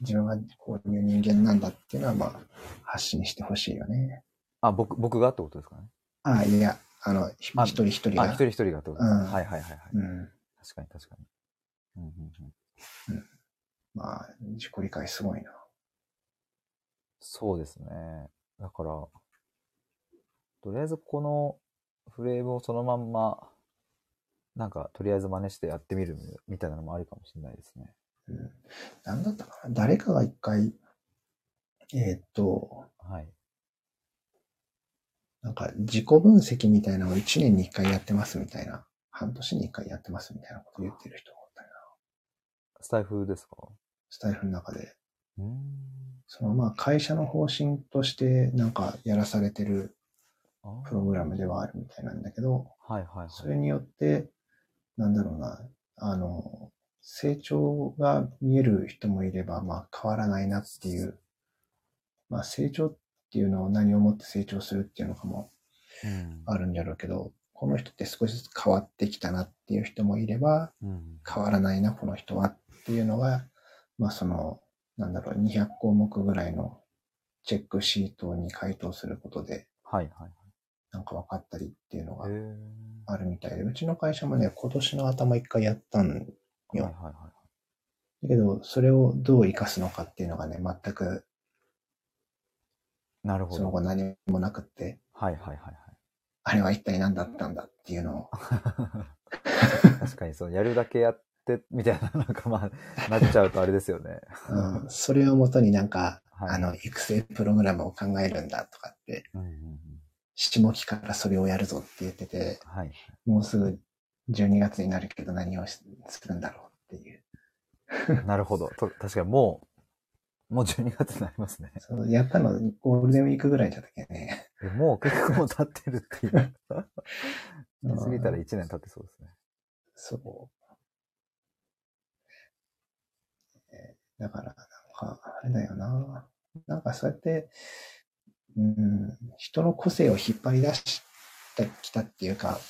自分はこういう人間なんだっていうのは、まあ、発信してほしいよね。あ、僕、僕がってことですかね？ああ、いや、あの、一人一人あ、が。一人一人がってことですか、うんはいはいはいはい。うん。確かに確かに。うんうんうん、まあ、自己理解すごいな。そうですね。だから、とりあえずこのフレームをそのまんま、なんか、とりあえず真似してやってみるみたいなのもありかもしれないですね。うん。なんだったかな誰かが一回、えーっと、はい。なんか自己分析みたいなのを一年に一回やってますみたいな。半年に一回やってますみたいなこと言ってる人がおったよな。スタイフですか？スタイフの中で。うーん。そのまあ会社の方針としてなんかやらされてるプログラムではあるみたいなんだけど、はいはいはい。それによって、なんだろうな、あの、成長が見える人もいれば、まあ変わらないなっていう、まあ成長っていうのを何をもって成長するっていうのかもうん。あるんだろうけど、この人って少しずつ変わってきたなっていう人もいれば、うん。変わらないな、この人はっていうのが、まあその、なんだろう、200項目ぐらいのチェックシートに回答することで、はいはいなんか分かったりっていうのが。あるみたいで、うちの会社もね、今年の頭一回やったんはいよ。はいはい。だけど、それをどう活かすのかっていうのがね、全くなるほど。その後何もなくって、はいはいはいあれは一体何だったんだっていうのを、はい。確かにそう、やるだけやって、みたいな、なんかまあ、なっちゃうとあれですよね。うん、それをもとになんか、はいあの、育成プログラムを考えるんだとかって、うんうんうん。下期からそれをやるぞって言ってて、はい。もうすぐ12月になるけど何をしするんだろうっていう。なるほど。と確かにもう、もう12月になりますね。そうやったのゴールデンウィークぐらいだったっけね。えもう結構経ってるっていう。気づいたらうん1年経ってそうですね。そう。えーだから、なんか、あれだよな。なんかそうやって、うん、人の個性を引っ張り出してきたっていうか、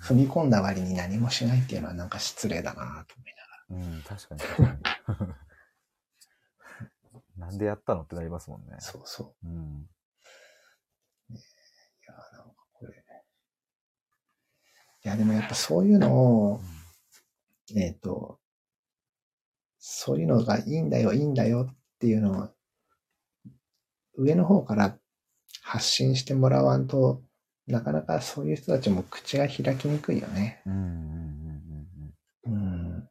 踏み込んだ割に何もしないっていうのはなんか失礼だなと思いうん、確かに確かに。なんでやったのってなりますもんね。そうそう。うん。いや、なんかこれ。いや、でもやっぱそういうのを、えっ、と、そういうのがいいんだよ、いいんだよっていうのを、上の方から発信してもらわんと、なかなかそういう人たちも口が開きにくいよね。うんうんうんうんうん。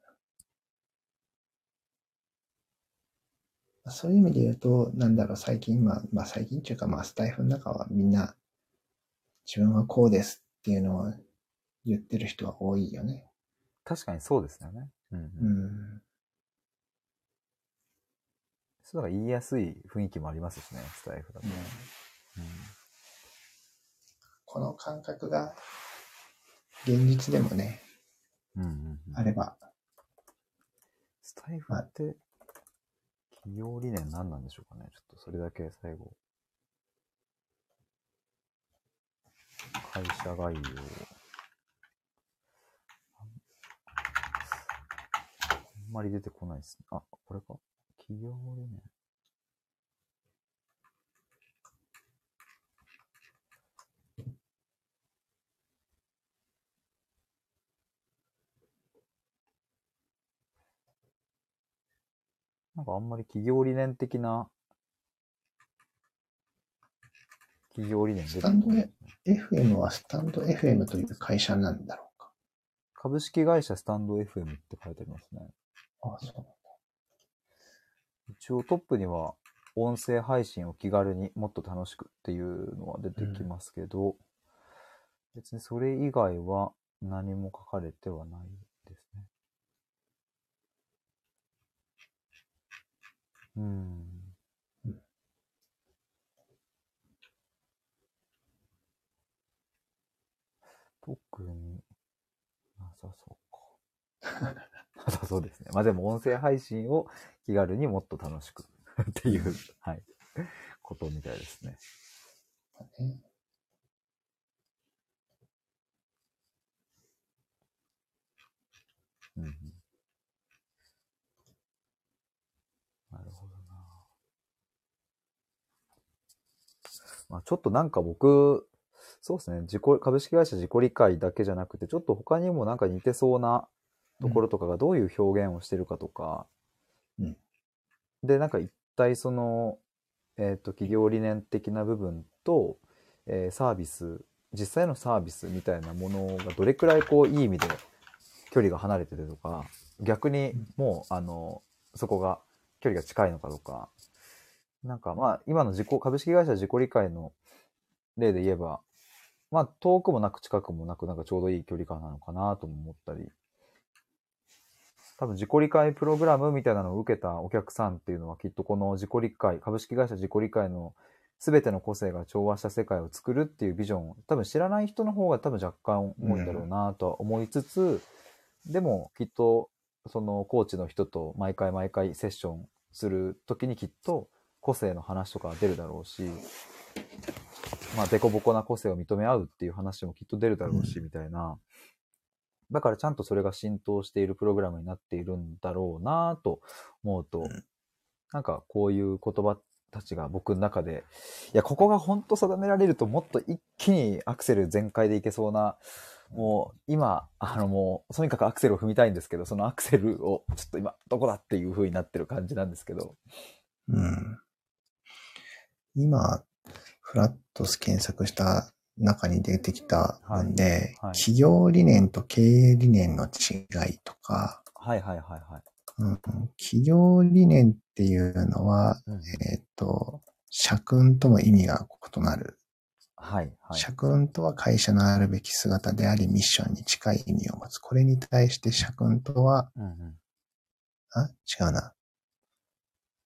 そういう意味で言うと、なんだろう、最近、まあ、まあ最近っていうか、まあスタイフの中はみんな、自分はこうですっていうのを言ってる人は多いよね。確かにそうですよね。うんうん。うん。そうだから言いやすい雰囲気もありますしね、スタイフだと。うんこの感覚が、現実でもね、うんうんうんうんあれば、スタイフって、企業理念何なんでしょうかね。ちょっとそれだけ最後。会社概要。あんあんまり出てこないですね。あ、これか。企業理念。なんかあんまり企業理念的な、企業理念出てこないで。FM はスタンド FM という会社なんだろうか。株式会社スタンド FM って書いてありますね。あそう。一応トップには音声配信を気軽にもっと楽しくっていうのは出てきますけど、別にそれ以外は何も書かれてはないですね。うん。特になさそうか。なさそうですね。まあでも音声配信を気軽にもっと楽しく っていう、はい、ことみたいですね。うん、なるほどな。まあ、ちょっとなんか僕、そうですね、自己、株式会社自己理解だけじゃなくて、ちょっと他にもなんか似てそうなところとかがどういう表現をしてるかとか、うん。で、なんか一体その、えっ、と、企業理念的な部分と、えーサービス、実際のサービスみたいなものがどれくらいこういい意味で距離が離れてるとか、逆にもう、あの、そこが距離が近いのかとか、なんかまあ、今の自己、株式会社自己理解の例で言えば、まあ、遠くもなく近くもなく、なんかちょうどいい距離感なのかなとも思ったり、多分自己理解プログラムみたいなのを受けたお客さんっていうのはきっとこの自己理解、株式会社自己理解の全ての個性が調和した世界を作るっていうビジョンを多分知らない人の方が多分若干多いんだろうなとは思いつつ、でもきっとそのコーチの人と毎回毎回セッションするときにきっと個性の話とか出るだろうし、まあ、デコボコな個性を認め合うっていう話もきっと出るだろうし、みたいな。だからちゃんとそれが浸透しているプログラムになっているんだろうなと思うと、んなんかこういう言葉たちが僕の中で、いや、ここが本当定められるともっと一気にアクセル全開でいけそうな、もう今、あのもう、とにかくアクセルを踏みたいんですけど、そのアクセルをちょっと今、どこだっていう風になってる感じなんですけど。うん。今、フラットス検索した中に出てきたんで、はいはい企業理念と経営理念の違いとか、はいはいはいはい。うん、企業理念っていうのは、うんえっ、と、社訓とも意味が異なる。はいはい。社訓とは会社のあるべき姿であり、ミッションに近い意味を持つ。これに対して社訓とは、うんうんあ？違うな。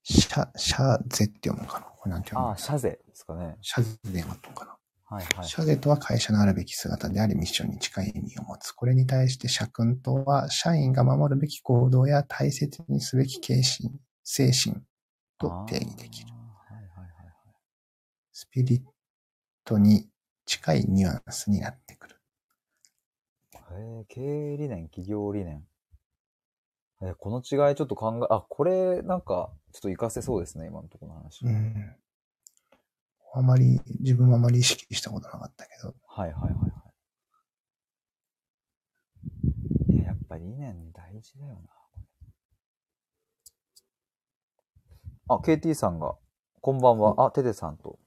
社、社税って読むのかな？これなんて読むの？ああ、社税ですかね。社税で読むのかな？はいはい。社税とは会社のあるべき姿であり、ミッションに近い意味を持つ。これに対して社訓とは、社員が守るべき行動や大切にすべき精神、精神と定義できる。はいはいはいはい。スピリットに近いニュアンスになってくる。へえ、経営理念、企業理念。えーこの違いちょっと考え、あ、これなんかちょっと活かせそうですね、今のところの話。うん。あまり、自分もあまり意識したことなかったけど。はいはいはいはい。いや、やっぱ理念大事だよな。あ、KT さんが、こんばんは。あ、テテさんと。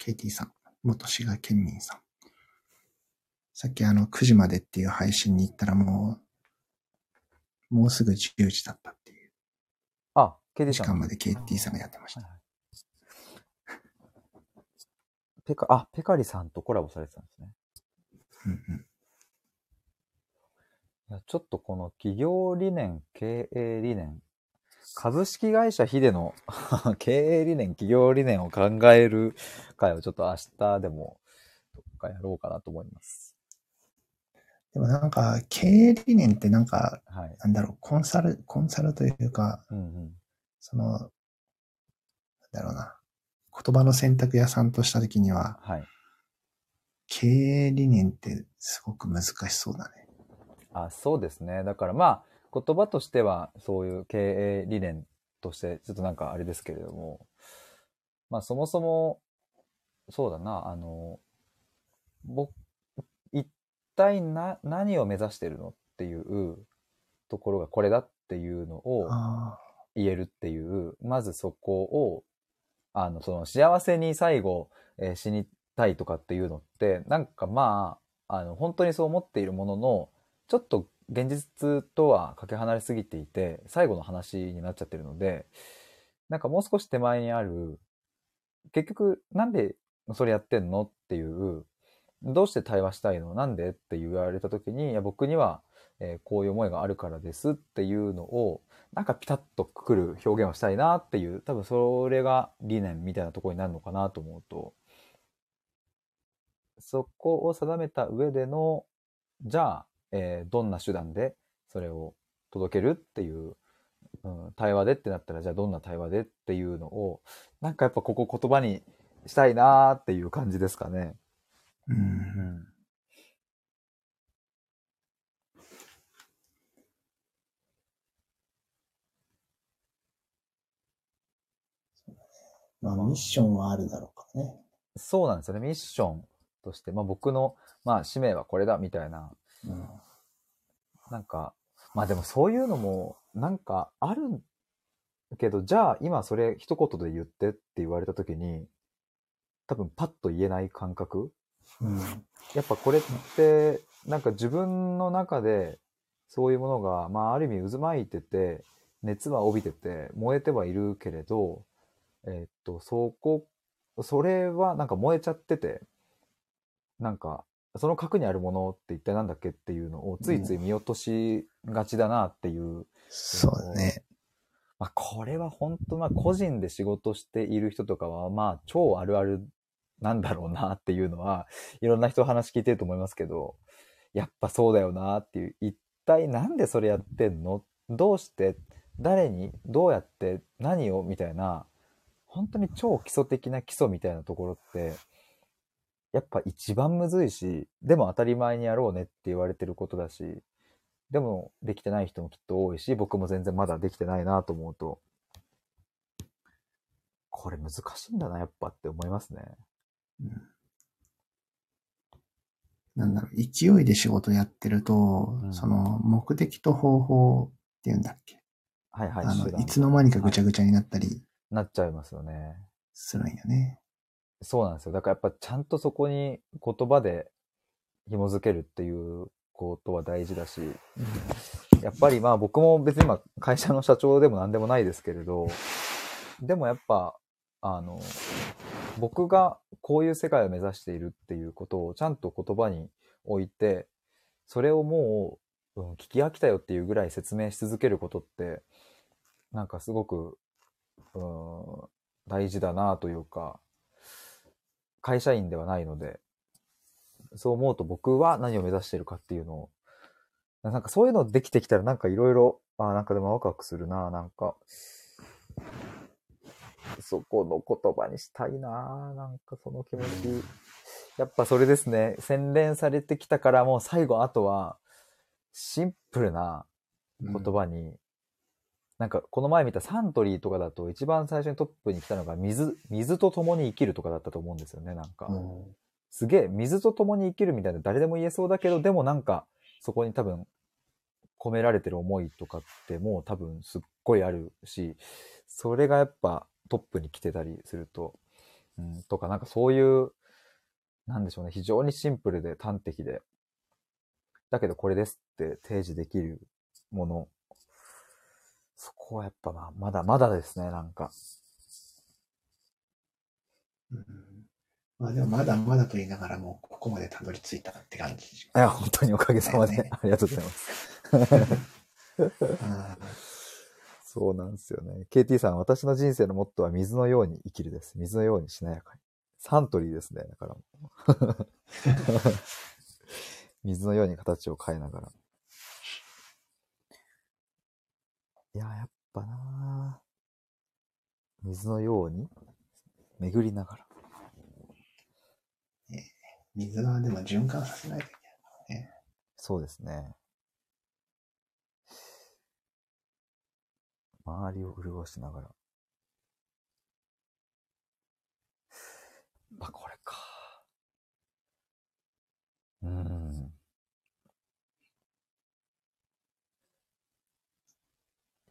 KT さん、元滋賀県民さん。さっきあの9時までっていう配信に行ったらもう、もうすぐ10時だったっていうあ、KT さん。時間まで KT さんがやってました。ペカ、あ、ペカリさんとコラボされてたんですね。うんうん。いや、ちょっとこの企業理念、経営理念、株式会社ヒデの 経営理念、企業理念を考える会をちょっと明日でも、どっかやろうかなと思います。でもなんか、経営理念ってなんか、はい。なんだろう、コンサル、コンサルというか、うんうん。その、なんだろうな、言葉の選択屋さんとしたときには、はい。経営理念ってすごく難しそうだね。あ、そうですね。だからまあ、言葉としては、そういう経営理念として、ちょっとなんかあれですけれども、まあそもそも、そうだな、あの、僕、一体な、何を目指してるのっていうところがこれだっていうのをあ言えるっていう、まずそこを、あの、その幸せに最後、えー死にたいとかっていうのって、なんかまあ、あの、本当にそう思っているものの、ちょっと現実とはかけ離れすぎていて、最後の話になっちゃってるので、なんかもう少し手前にある、結局、なんでそれやってんのっていう、どうして対話したいの？なんで？って言われた時に、いや、僕には、えーこういう思いがあるからですっていうのを、なんかピタッとくくる表現をしたいなっていう、多分それが理念みたいなところになるのかなと思うと、そこを定めた上での、じゃあ、えーどんな手段でそれを届けるっていう、うん、対話でってなったら、じゃあどんな対話でっていうのを、なんかやっぱここ言葉にしたいなーっていう感じですかね。うん。まあ、ミッションはあるだろうからね。そうなんですよね。ミッションとして、まあ僕の、まあ使命はこれだみたいな、うん。なんか、まあでもそういうのも、なんかあるけど、じゃあ今それ一言で言ってって言われた時に、多分パッと言えない感覚うん。やっぱこれって、なんか自分の中で、そういうものが、まあある意味渦巻いてて、熱は帯びてて、燃えてはいるけれど、えーっと、そこ、それはなんか燃えちゃってて、なんか、その核にあるものって一体なんだっけっていうのをついつい見落としがちだなっていう。そうだね。まあこれは本当まあ個人で仕事している人とかはまあ超あるあるなんだろうなっていうのは、いろんな人話聞いてると思いますけど、やっぱそうだよなっていう、一体なんでそれやってんの？どうして？誰に？どうやって？何を？みたいな、本当に超基礎的な基礎みたいなところって、やっぱ一番むずいし、でも当たり前にやろうねって言われてることだし、でもできてない人もきっと多いし、僕も全然まだできてないなと思うと、これ難しいんだな、やっぱって思いますね。うん。なんだろう、勢いで仕事やってると、うん。その目的と方法っていうんだっけ、はいはい、あのいつの間にかぐちゃぐちゃになったりなっちゃいますよね。するんよね。そうなんですよ。だからやっぱちゃんとそこに言葉で紐づけるっていうことは大事だし、やっぱりまあ僕も別に今会社の社長でも何でもないですけれど、でもやっぱ、あの、僕がこういう世界を目指しているっていうことをちゃんと言葉に置いて、それをもう、うん、聞き飽きたよっていうぐらい説明し続けることって、なんかすごく、うん、大事だなというか、会社員ではないので、そう思うと僕は何を目指してるかっていうのを、なんかそういうのできてきたらなんかいろいろ、あなんかでもワクワクするななんか、そこの言葉にしたいななんかその気持ち。やっぱそれですね。洗練されてきたからもう最後あとは、シンプルな、言葉に、なんかこの前見たサントリーとかだと一番最初にトップに来たのが水、水と共に生きるとかだったと思うんですよね、なんか。うんすげえ、水と共に生きるみたいな誰でも言えそうだけど、でもなんか、そこに多分、込められてる思いとかってもう多分すっごいあるし、それがやっぱトップに来てたりすると、うん、とかなんかそういう、なんでしょうね、非常にシンプルで端的で、だけどこれですって提示できるもの、そこはやっぱまあ、まだまだですね、なんか。うんまあでもまだまだと言いながらもうここまでたどり着いたって感じ。いや、本当におかげさまで、ねありがとうございます。あそうなんですよね。KT さん、私の人生のモットーは水のように生きるです。水のようにしなやかに。サントリーですね。だからもう。水のように形を変えながら。いや、やっぱなぁ水のように巡りながら。水はでも循環させないといけない。そうですね。周りを潤しながら。まあ、これか。うーん。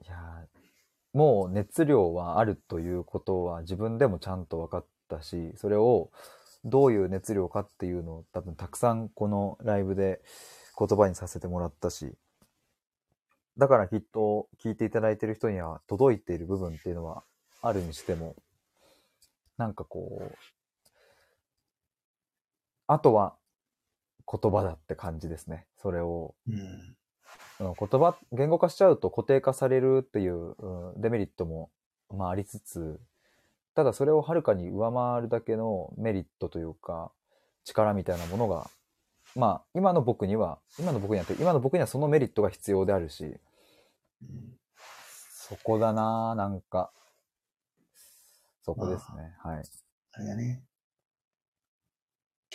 いやー、もう熱量はあるということは自分でもちゃんと分かったし、それをどういう熱量かっていうのを多分たくさんこのライブで言葉にさせてもらったし、だからきっと聞いていただいてる人には届いている部分っていうのはあるにしても、なんかこう、あとは言葉だって感じですね。それを、言葉、言語化しちゃうと固定化されるっていう、デメリットも、まあありつつ、ただそれをはるかに上回るだけのメリットというか、力みたいなものが、まあ今の僕には、今の僕にはって、今の僕にはそのメリットが必要であるし、そこだなぁ、なんか。そこですね。はい。あれだね。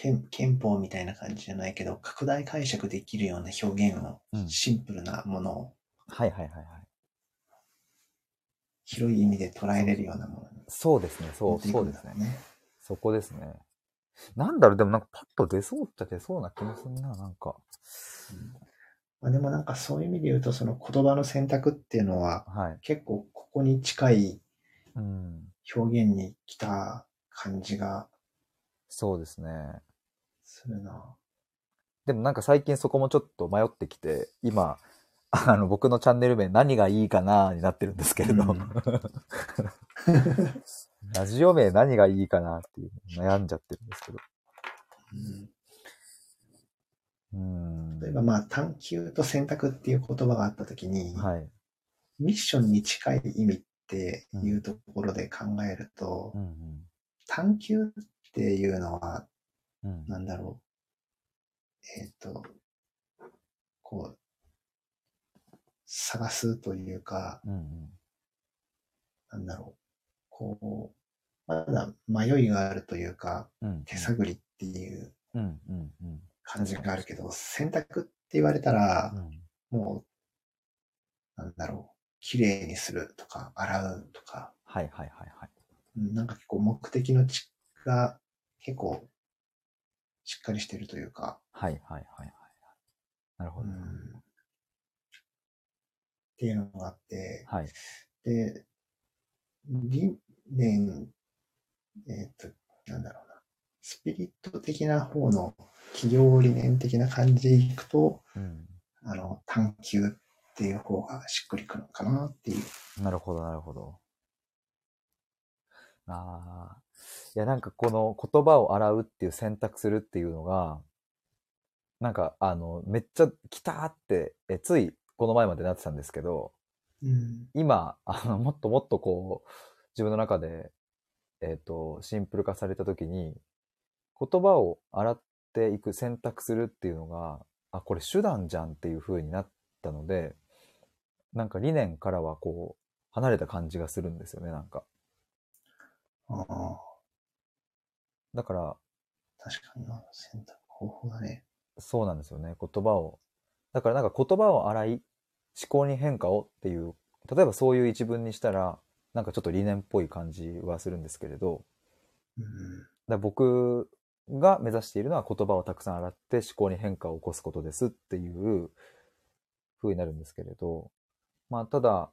憲憲法みたいな感じじゃないけど、拡大解釈できるような表現を、うんシンプルなものをはいはいはいはい。広い意味で捉えれるようなものにそうですね。そう、持っていくそうんですね。そこですね。なんだろう、でもなんかパッと出そうっちゃ出そうな気もするな、なんか。うんまあ、でもなんかそういう意味で言うと、その言葉の選択っていうのは、はい。結構ここに近いうん。表現に来た感じがそうですね。するな。でもなんか最近そこもちょっと迷ってきて、今、あの、僕のチャンネル名何がいいかなになってるんですけれど、うん ラジオ名何がいいかなっていう悩んじゃってるんですけど。うんうん。例えばまあ探求と選択っていう言葉があったときに、はい。ミッションに近い意味っていうところで考えると、うん探求っていうのは、うん。うん。なんだろう。えっ、と、こう、探すというか、うんうん。なんだろう。こう、まだ迷いがあるというか、うん。手探りっていううんうんうん。感じがあるけど、選択って言われたらう、ん。もう、なんだろう。綺麗にするとか、洗うとか、はいはいはいはい。うんなんか結構目的のちが結構しっかりしてるというか、はいはいはいはい。なるほど。うん、っていうのがあって、はい。で、理念、えっ、と、なんだろうな、スピリット的な方の企業理念的な感じでいくと、うん。あの、探求っていう方がしっくりくるのかなっていう。なるほど、なるほど。ああ。いや、なんかこの言葉を洗うっていう選択するっていうのが、なんかあの、めっちゃ来たって、え、ついこの前までなってたんですけど、うん。今、あの、もっともっとこう、自分の中で、えっ、と、シンプル化されたときに、言葉を洗っていく、選択するっていうのが、あ、これ手段じゃんっていう風になったので、なんか理念からはこう、離れた感じがするんですよね、なんか。ああ、だから、確かにな、選択方法だね。そうなんですよね、言葉を。だからなんか言葉を洗い、考に変化をっていう、例えばそういう一文にしたら、なんかちょっと理念っぽい感じはするんですけれど、うんだ僕が目指しているのは言葉をたくさん洗って思考に変化を起こすことですっていう風になるんですけれど、まあただ、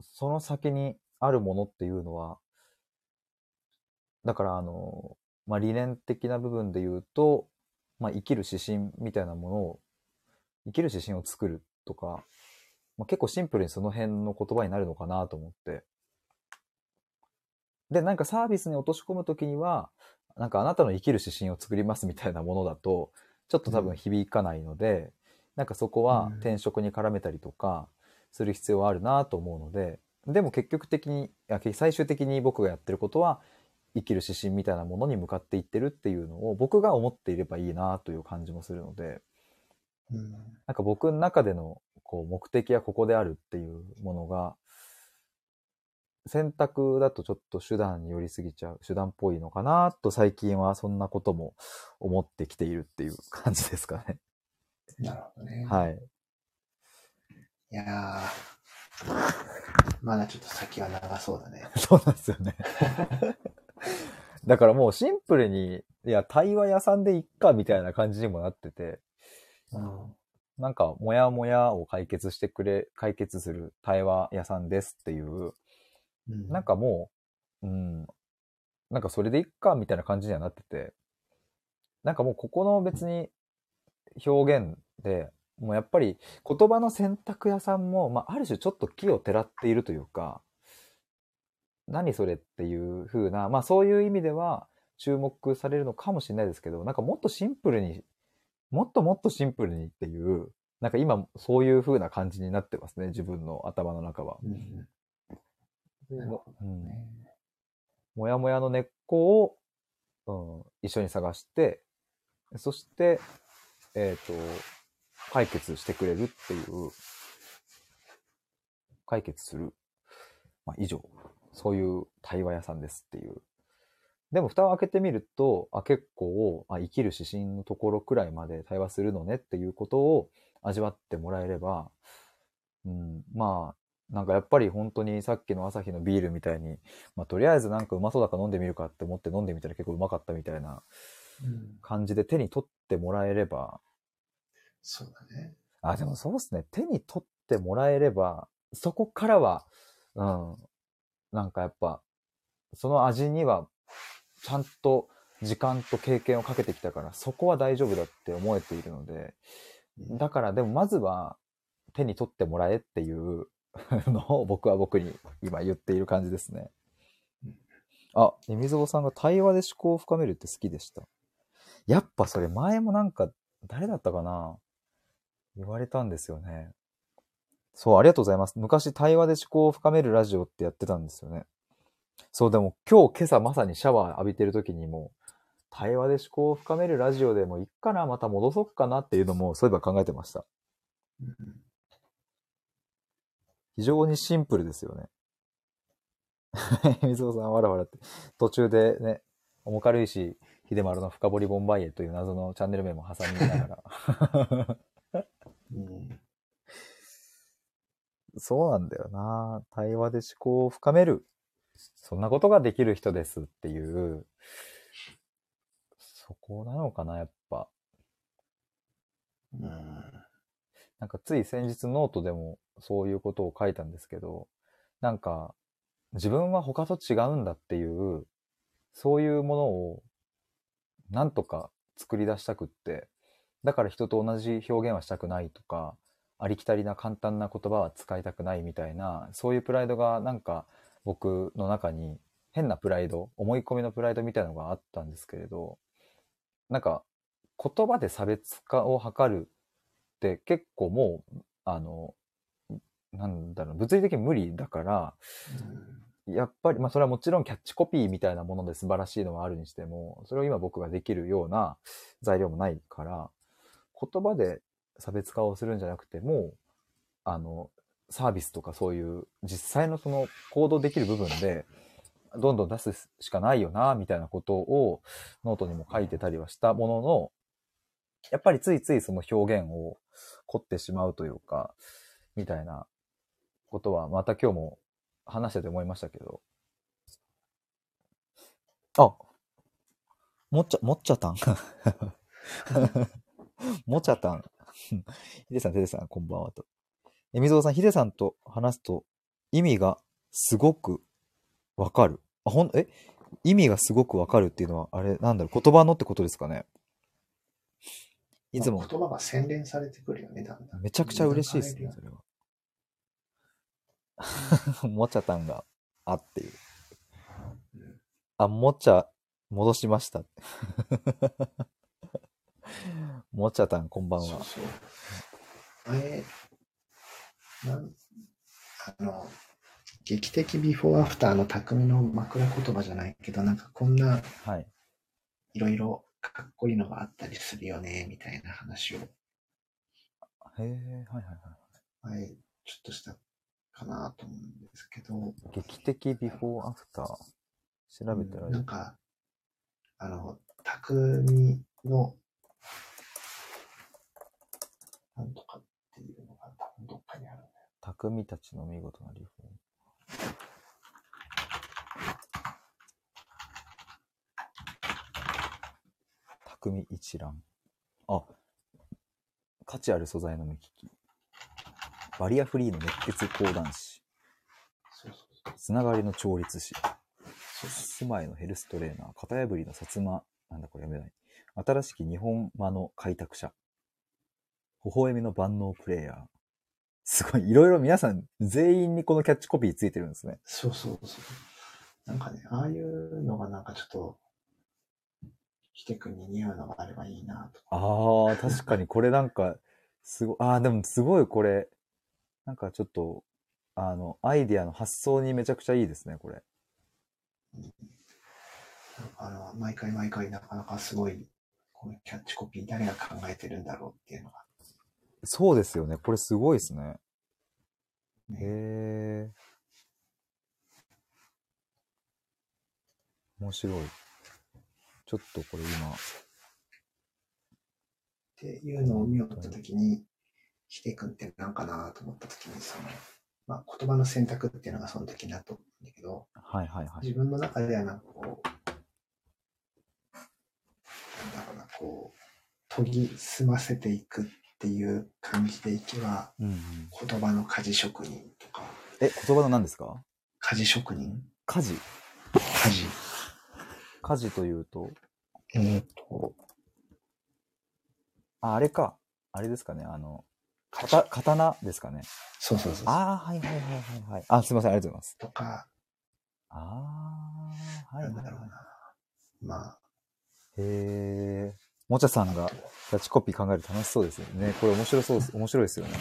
その先にあるものっていうのは、だからあの、まあ理念的な部分で言うと、まあ生きる指針みたいなものを、生きる指針を作るとか、まあ、結構シンプルにその辺の言葉になるのかなと思って。で、なんかサービスに落とし込むときには、なんかあなたの生きる指針を作りますみたいなものだと、ちょっと多分響かないので、なんかそこはうん転職に絡めたりとかする必要はあるなと思うので、でも結局的に、最終的に僕がやってることは、生きる指針みたいなものに向かっていってるっていうのを僕が思っていればいいなという感じもするので、うんなんか僕の中でのこう目的はここであるっていうものが、選択だとちょっと手段に寄りすぎちゃう、手段っぽいのかなと最近はそんなことも思ってきているっていう感じですかね。なるほどね。はい。いやー、まだちょっと先は長そうだね。そうなんですよね。だからもうシンプルに、いや、対話屋さんでいっかみたいな感じにもなってて、うん。なんか、もやもやを解決してくれ、解決する対話屋さんですっていう、うん。なんかもう、うん、なんかそれでいっかみたいな感じにはなってて、なんかもうここの別に表現で、もうやっぱり言葉の選択屋さんも、まあある種ちょっと木をてらっているというか、何それっていう風な、まあそういう意味では注目されるのかもしれないですけど、なんかもっとシンプルに、もっともっとシンプルにっていう、なんか今そういう風な感じになってますね、自分の頭の中は。うんなるほどうんねもやもやの根っこを、うん、一緒に探して、そして、えっ、と、解決してくれるっていう、解決する。まあ、以上。そういう対話屋さんですっていう。でも、蓋を開けてみると、あ、結構、あ、生きる指針のところくらいまで対話するのねっていうことを味わってもらえれば、うん、まあ、なんかやっぱり本当にさっきの朝日のビールみたいに、まあ、とりあえずなんかうまそうだから飲んでみるかって思って飲んでみたら結構うまかったみたいなうん感じで手に取ってもらえれば、そうだね。あ、でもそうですね。手に取ってもらえれば、そこからは、うん、なんかやっぱ、その味には、ちゃんと時間と経験をかけてきたから、そこは大丈夫だって思えているので、うんだからでもまずは手に取ってもらえっていうのを僕は僕に今言っている感じですねうん。あ、みみぞぼさんが対話で思考を深めるって好きでした。やっぱそれ前もなんか誰だったかな？言われたんですよね。そう、ありがとうございます。昔対話で思考を深めるラジオってやってたんですよね。そう、でも今日今朝まさにシャワー浴びてる時にも、対話で思考を深めるラジオでもいっかな、また戻そっかなっていうのもそういえば考えてました。非常にシンプルですよね。水尾さん、わらわらって。途中でね、重軽石秀丸の深掘りボンバイエという謎のチャンネル名も挟みながら。うんそうなんだよな。対話で思考を深める。そんなことができる人ですっていう、そこなのかな、やっぱ。うんなんかつい先日ノートでもそういうことを書いたんですけど、なんか自分は他と違うんだっていう、そういうものをなんとか作り出したくって、だから人と同じ表現はしたくないとか、ありきたりな簡単な言葉は使いたくないみたいな、そういうプライドがなんか僕の中に変なプライド、思い込みのプライドみたいなのがあったんですけれど、なんか言葉で差別化を図るって結構もう、あの、なんだろう、物理的に無理だから、やっぱり、まあそれはもちろんキャッチコピーみたいなもので素晴らしいのはあるにしても、それを今僕ができるような材料もないから、言葉で差別化をするんじゃなくても、あの、サービスとかそういう実際のその行動できる部分で、どんどん出すしかないよな、みたいなことをノートにも書いてたりはしたものの、やっぱりついついその表現を凝ってしまうというか、みたいなことは、また今日も話してて思いましたけど。あもっちゃ、もっちゃたん もちゃたん。ヒデさん、テデさん、こんばんはと。え、みぞうさん、ヒデさんと話すと意味がすごくわかる。あ、ほん、え意味がすごくわかるっていうのは、あれ、なんだろう、言葉のってことですかね。いつもまあ、言葉が洗練されてくるよね、だんだん。めちゃくちゃ嬉しいですね、それは。もちゃたんが、あっていう。うんあ、もちゃ、戻しました。もちゃたん、こんばんは。そうそう。あれ、なん、あの、劇的ビフォーアフターの匠の枕言葉じゃないけど、なんかこんなはい。いろいろかっこいいのがあったりするよね、みたいな話を、へえ、はいはいはい。前、ちょっとしたかなと思うんですけど、劇的ビフォーアフター。調べてられる。なんか、あの、匠の、なんとかっていうのが多分どっかにあるんだよ。匠たちの見事なリフォーム。匠一覧。あ、価値ある素材の目利き。バリアフリーの熱血講談師。つながりの調律師。住まいのヘルストレーナー。型破りの薩摩。なんだこれ読めない。新しき日本間の開拓者。微笑みの万能プレイヤー。すごい、いろいろ皆さん全員にこのキャッチコピーついてるんですね。そうそうそう。なんかね、ああいうのがなんかちょっと、ひてくんに似合うのがあればいいなと。ああ、確かにこれなんか、すごい、ああ、でもすごいこれ、なんかちょっと、あの、アイディアの発想にめちゃくちゃいいですね、これ。あの、毎回毎回なかなかすごい、このキャッチコピー誰が考えてるんだろうっていうのが、そうですよね。これすごいですね。へね、え。面白い。ちょっとこれ今、っていうのを見よったときに、ひてくんってなんかなと思ったときに、その、まあ、言葉の選択っていうのがその時になったんだけど、はいはいはい。自分の中ではなんかこう、なんだろうな、こう、研ぎ澄ませていくっていう感じでいけば、うんうん、言葉の鍛冶職人とか、え、言葉の何ですか？鍛冶職人？家事鍛冶。家事というと、えーっと、あ、あれか。あれですかね。あの、かた、刀ですかね。そうそうそう。ああ、はいはいはいはいはい。あ、すいません。ありがとうございます。とか、ああ、はいはいはい。なんだろうな。まあ、へえ。もちゃさんがキャッチコピー考えると楽しそうですよね。これ面白そうです。面白いですよね。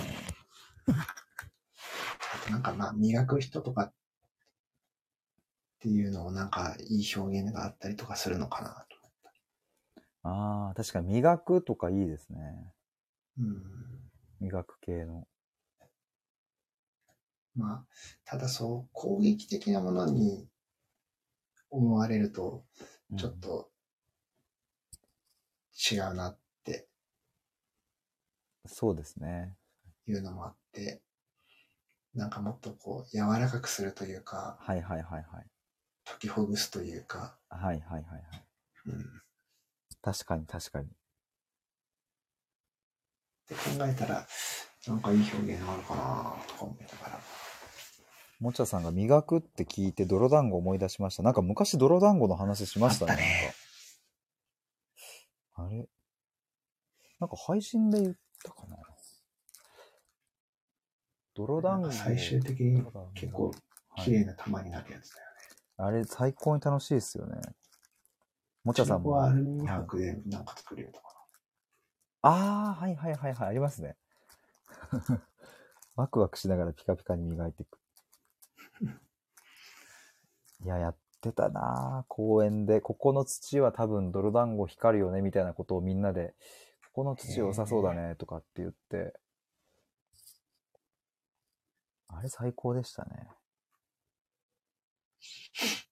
あ となんかまあ、磨く人とかっていうのをなんかいい表現があったりとかするのかなと。ああ、確かに磨くとかいいですね。うん。磨く系の。まあ、ただそう、攻撃的なものに思われると、うんちょっと違うなってそうですね。いうのもあって、なんかもっとこう、柔らかくするというか、はいはいはいはい。解きほぐすというか、はいはいはいはい。うん。確かに確かに。って考えたら、なんかいい表現あるかなとか思いながら。もちゃさんが磨くって聞いて泥団子思い出しました。なんか昔泥団子の話しましたね。あったねあれ？なんか配信で言ったかな？泥団子。最終的に結構はい綺麗な玉になるやつだよね。あれ最高に楽しいですよね。もちゃさんも。中古はアルミはい箔でなんか作れるとかああ、はいはいはいはい、ありますね。ワクワクしながらピカピカに磨いていく。いや、やってたなぁ公園で。ここの土は多分泥団子光るよね、みたいなことをみんなで、ここの土良さそうだね、とかって言って。あれ最高でしたね。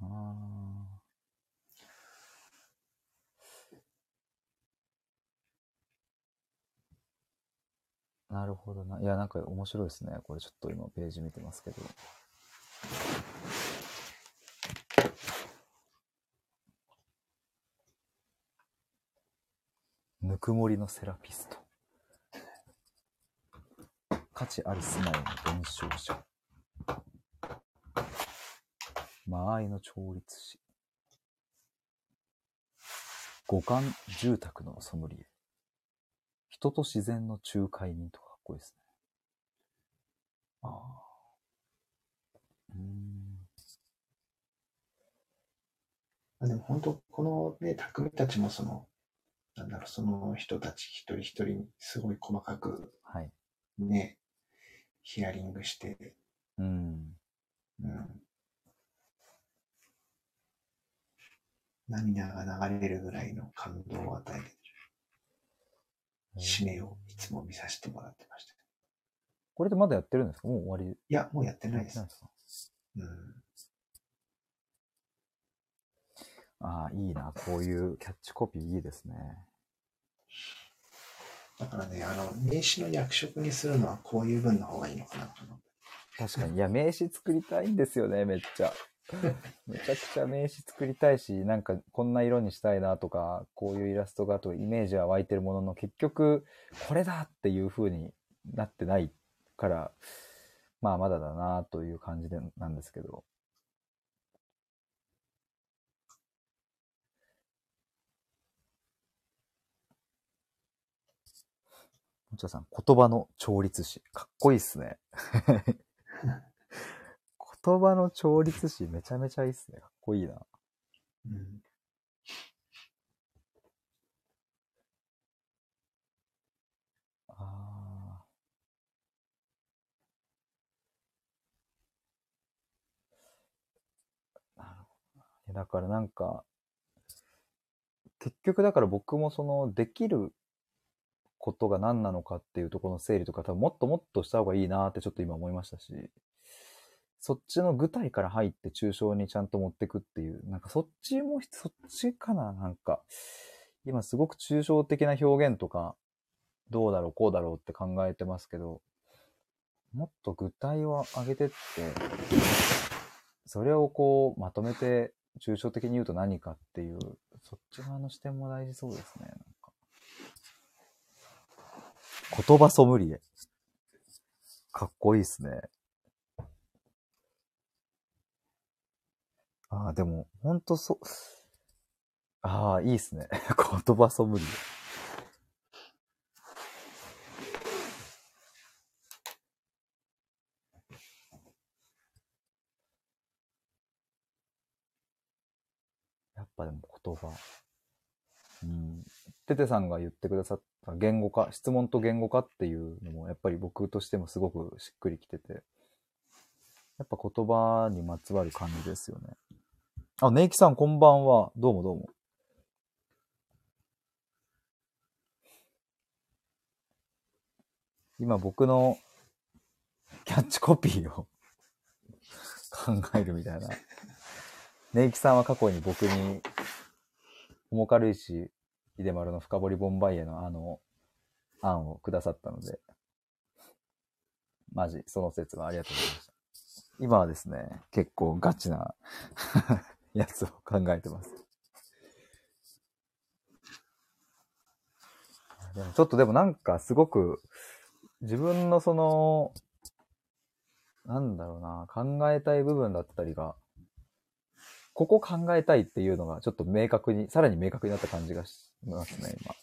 ああ。なるほどな。いや、なんか面白いですね。これちょっと今ページ見てますけど。ぬくもりのセラピスト。価値あり住まいの伝承者。間合いの調律師。五感住宅のソムリエ。人と自然の仲介人とかかっこいいですね。ああ。うーん。あでも本当、このね、匠たちもその、なんだろう、その人たち一人一人にすごい細かくはい。ね、ヒアリングして、うん。うん。涙が流れるぐらいの感動を与えてる死ねをいつも見させてもらってました。これでまだやってるんですか？もう終わり？いや、もうやってないですやっ。てか？うん。ああ、いいな。こういうキャッチコピーいいですね。だからね、あの、名刺の役職にするのはこういう文の方がいいのかなと思って。確かに。いや、名刺作りたいんですよね、めっちゃ。めちゃくちゃ名刺作りたいし、なんかこんな色にしたいなとか、こういうイラストがとイメージは湧いてるものの、結局、これだっていう風になってないから、まあまだだなという感じでなんですけど。もちろさん、言葉の調律師。かっこいいっすね。言葉の調律師めちゃめちゃいいっすね。かっこいいな。うん。ああ。なるほど。だからなんか、結局だから僕もその、できることが何なのかっていうところの整理とか多分もっともっとした方がいいなってちょっと今思いましたし、そっちの具体から入って抽象にちゃんと持ってくっていう、なんかそっちも、そっちかななんか、今すごく抽象的な表現とか、どうだろう、こうだろうって考えてますけど、もっと具体を上げてって、それをこう、まとめて、抽象的に言うと何かっていう、そっち側の視点も大事そうですね、なんか。言葉ソムリエ。かっこいいっすね。ああ、でも、ほんとそ、ああ、いいっすね。言葉ソムリエ。やっぱでも言葉。うん。テテさんが言ってくださった言語化、質問と言語化っていうのも、やっぱり僕としてもすごくしっくりきてて、やっぱ言葉にまつわる感じですよね。あ、ネイキさんこんばんは。どうもどうも。今僕のキャッチコピーを 考えるみたいな。ネイキさんは過去に僕に、重軽石秀丸の深掘りボンバイエのあの案をくださったので、マジ、その説はありがとうございました。今はですね、結構ガチなやつを考えてます。でもちょっとでもなんかすごく自分のその、なんだろうな、考えたい部分だったりが、ここ考えたいっていうのがちょっと明確に、さらに明確になった感じがしますね、今。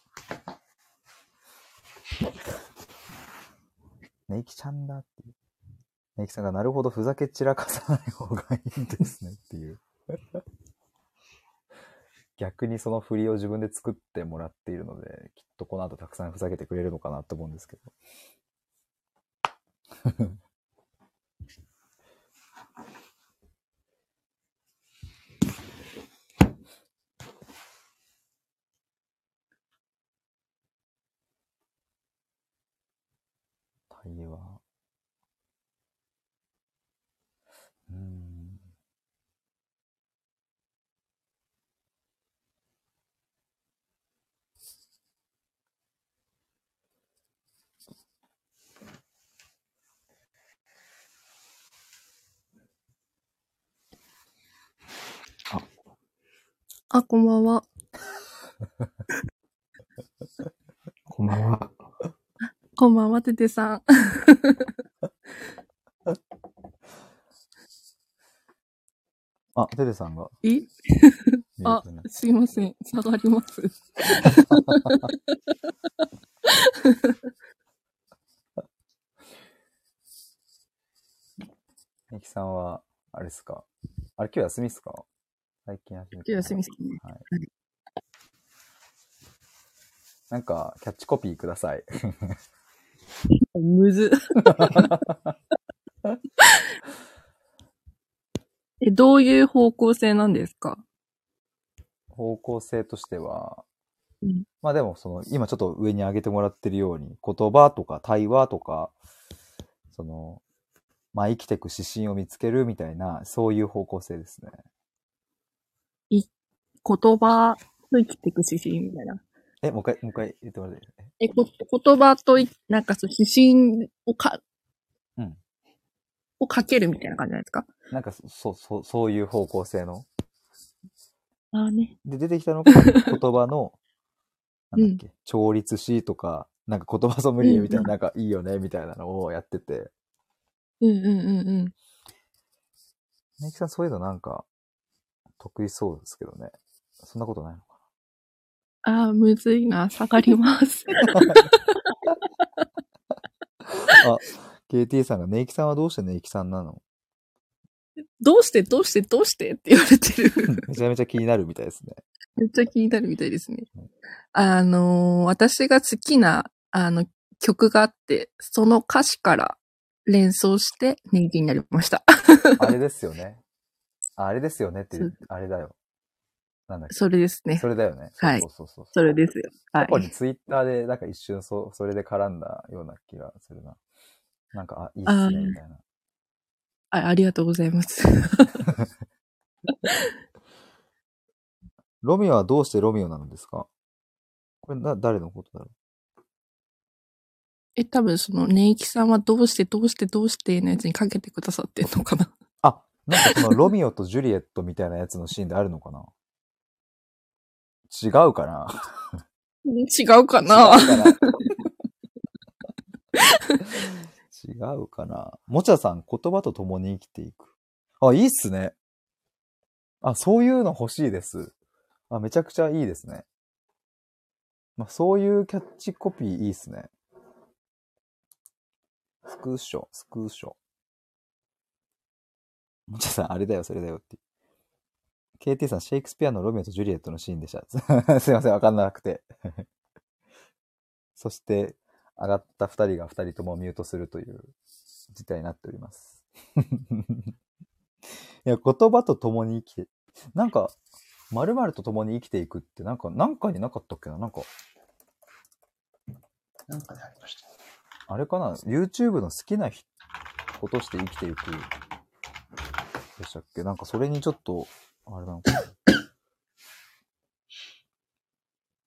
ネイキちゃんだっていう。ネイキさんがなるほどふざけ散らかさない方がいいんですねっていう。逆にその振りを自分で作ってもらっているので、きっとこの後たくさんふざけてくれるのかなと思うんですけど。対話。うーん。あ、こんばんは。こんばんは。こんばんは、ててさん。あ、テテさんがえ？見あすいません。下がります。みきさんは、あれですか？あれ今日休みっすか？最近休み休みねはいはい。なんか、キャッチコピーください。むず。え、どういう方向性なんですか？方向性としては、うんまあでもその、今ちょっと上に上げてもらってるように、言葉とか対話とか、その、まあ生きていく指針を見つけるみたいな、そういう方向性ですね。言葉と生きていく指針みたいな。え、もう一回、もう一回言ってもらっていい？ですかえ、こ言葉とい、なんかそう、指針をか、うん。をかけるみたいな感じなんですか？なんか、そう、そう、そういう方向性の？ああね。で、出てきたのが 言葉の、なんだっけ、調律師とか、なんか言葉ソムリエみたいな、うんなんかいいよね、みたいなのをやってて、うんうんうんうん。ねきさんそういうのなんか、得意そうですけどね。そんなことないのかああ、むずいな。下がります。な あ、KT さんが、ネイキさんはどうしてネイキさんなの？どうして？どうして？どうして？って言われてる。めちゃめちゃ気になるみたいですね。めっちゃ気になるみたいですねうん。あのー私が好きな、あの、曲があって、その歌詞から連想して人気になりました。あれですよね。ああれですよねっていうそ、あれだよ。なんだっけ。それですねそ。れだよね。はいそうそうそうそれですよ。は過去にい。ツイッターでなんか一瞬そそれで絡んだような気がするな。なんか、あ、いいっすね、みたいな。あありがとうございます。ロミオはどうしてロミオなのですか？これな、誰のことだろえ、多分その、ネイキさんはどうしてどうしてどうしてのやつにかけてくださってんのかななんかそのロミオとジュリエットみたいなやつのシーンであるのかな？違うかな？違うかな？違うかな？もちゃさん、言葉と共に生きていく。あ、いいっすね。あ、そういうの欲しいです。あ、めちゃくちゃいいですね。まあ、そういうキャッチコピーいいっすね。スクーショ、スクーショ。もちゃさん、あれだよ、それだよって。KT さん、シェイクスピアのロミオとジュリエットのシーンでした。すいません、わかんなくて。そして、上がった二人が二人ともミュートするという事態になっております。いや、言葉と共に生きて、なんか、〇〇と共に生きていくって、なんか、なんかになかったっけな？なんか、なんかでありました。あれかな ?YouTube の好きなことして生きていくでしたっけ？なんかそれにちょっと、あれなのかな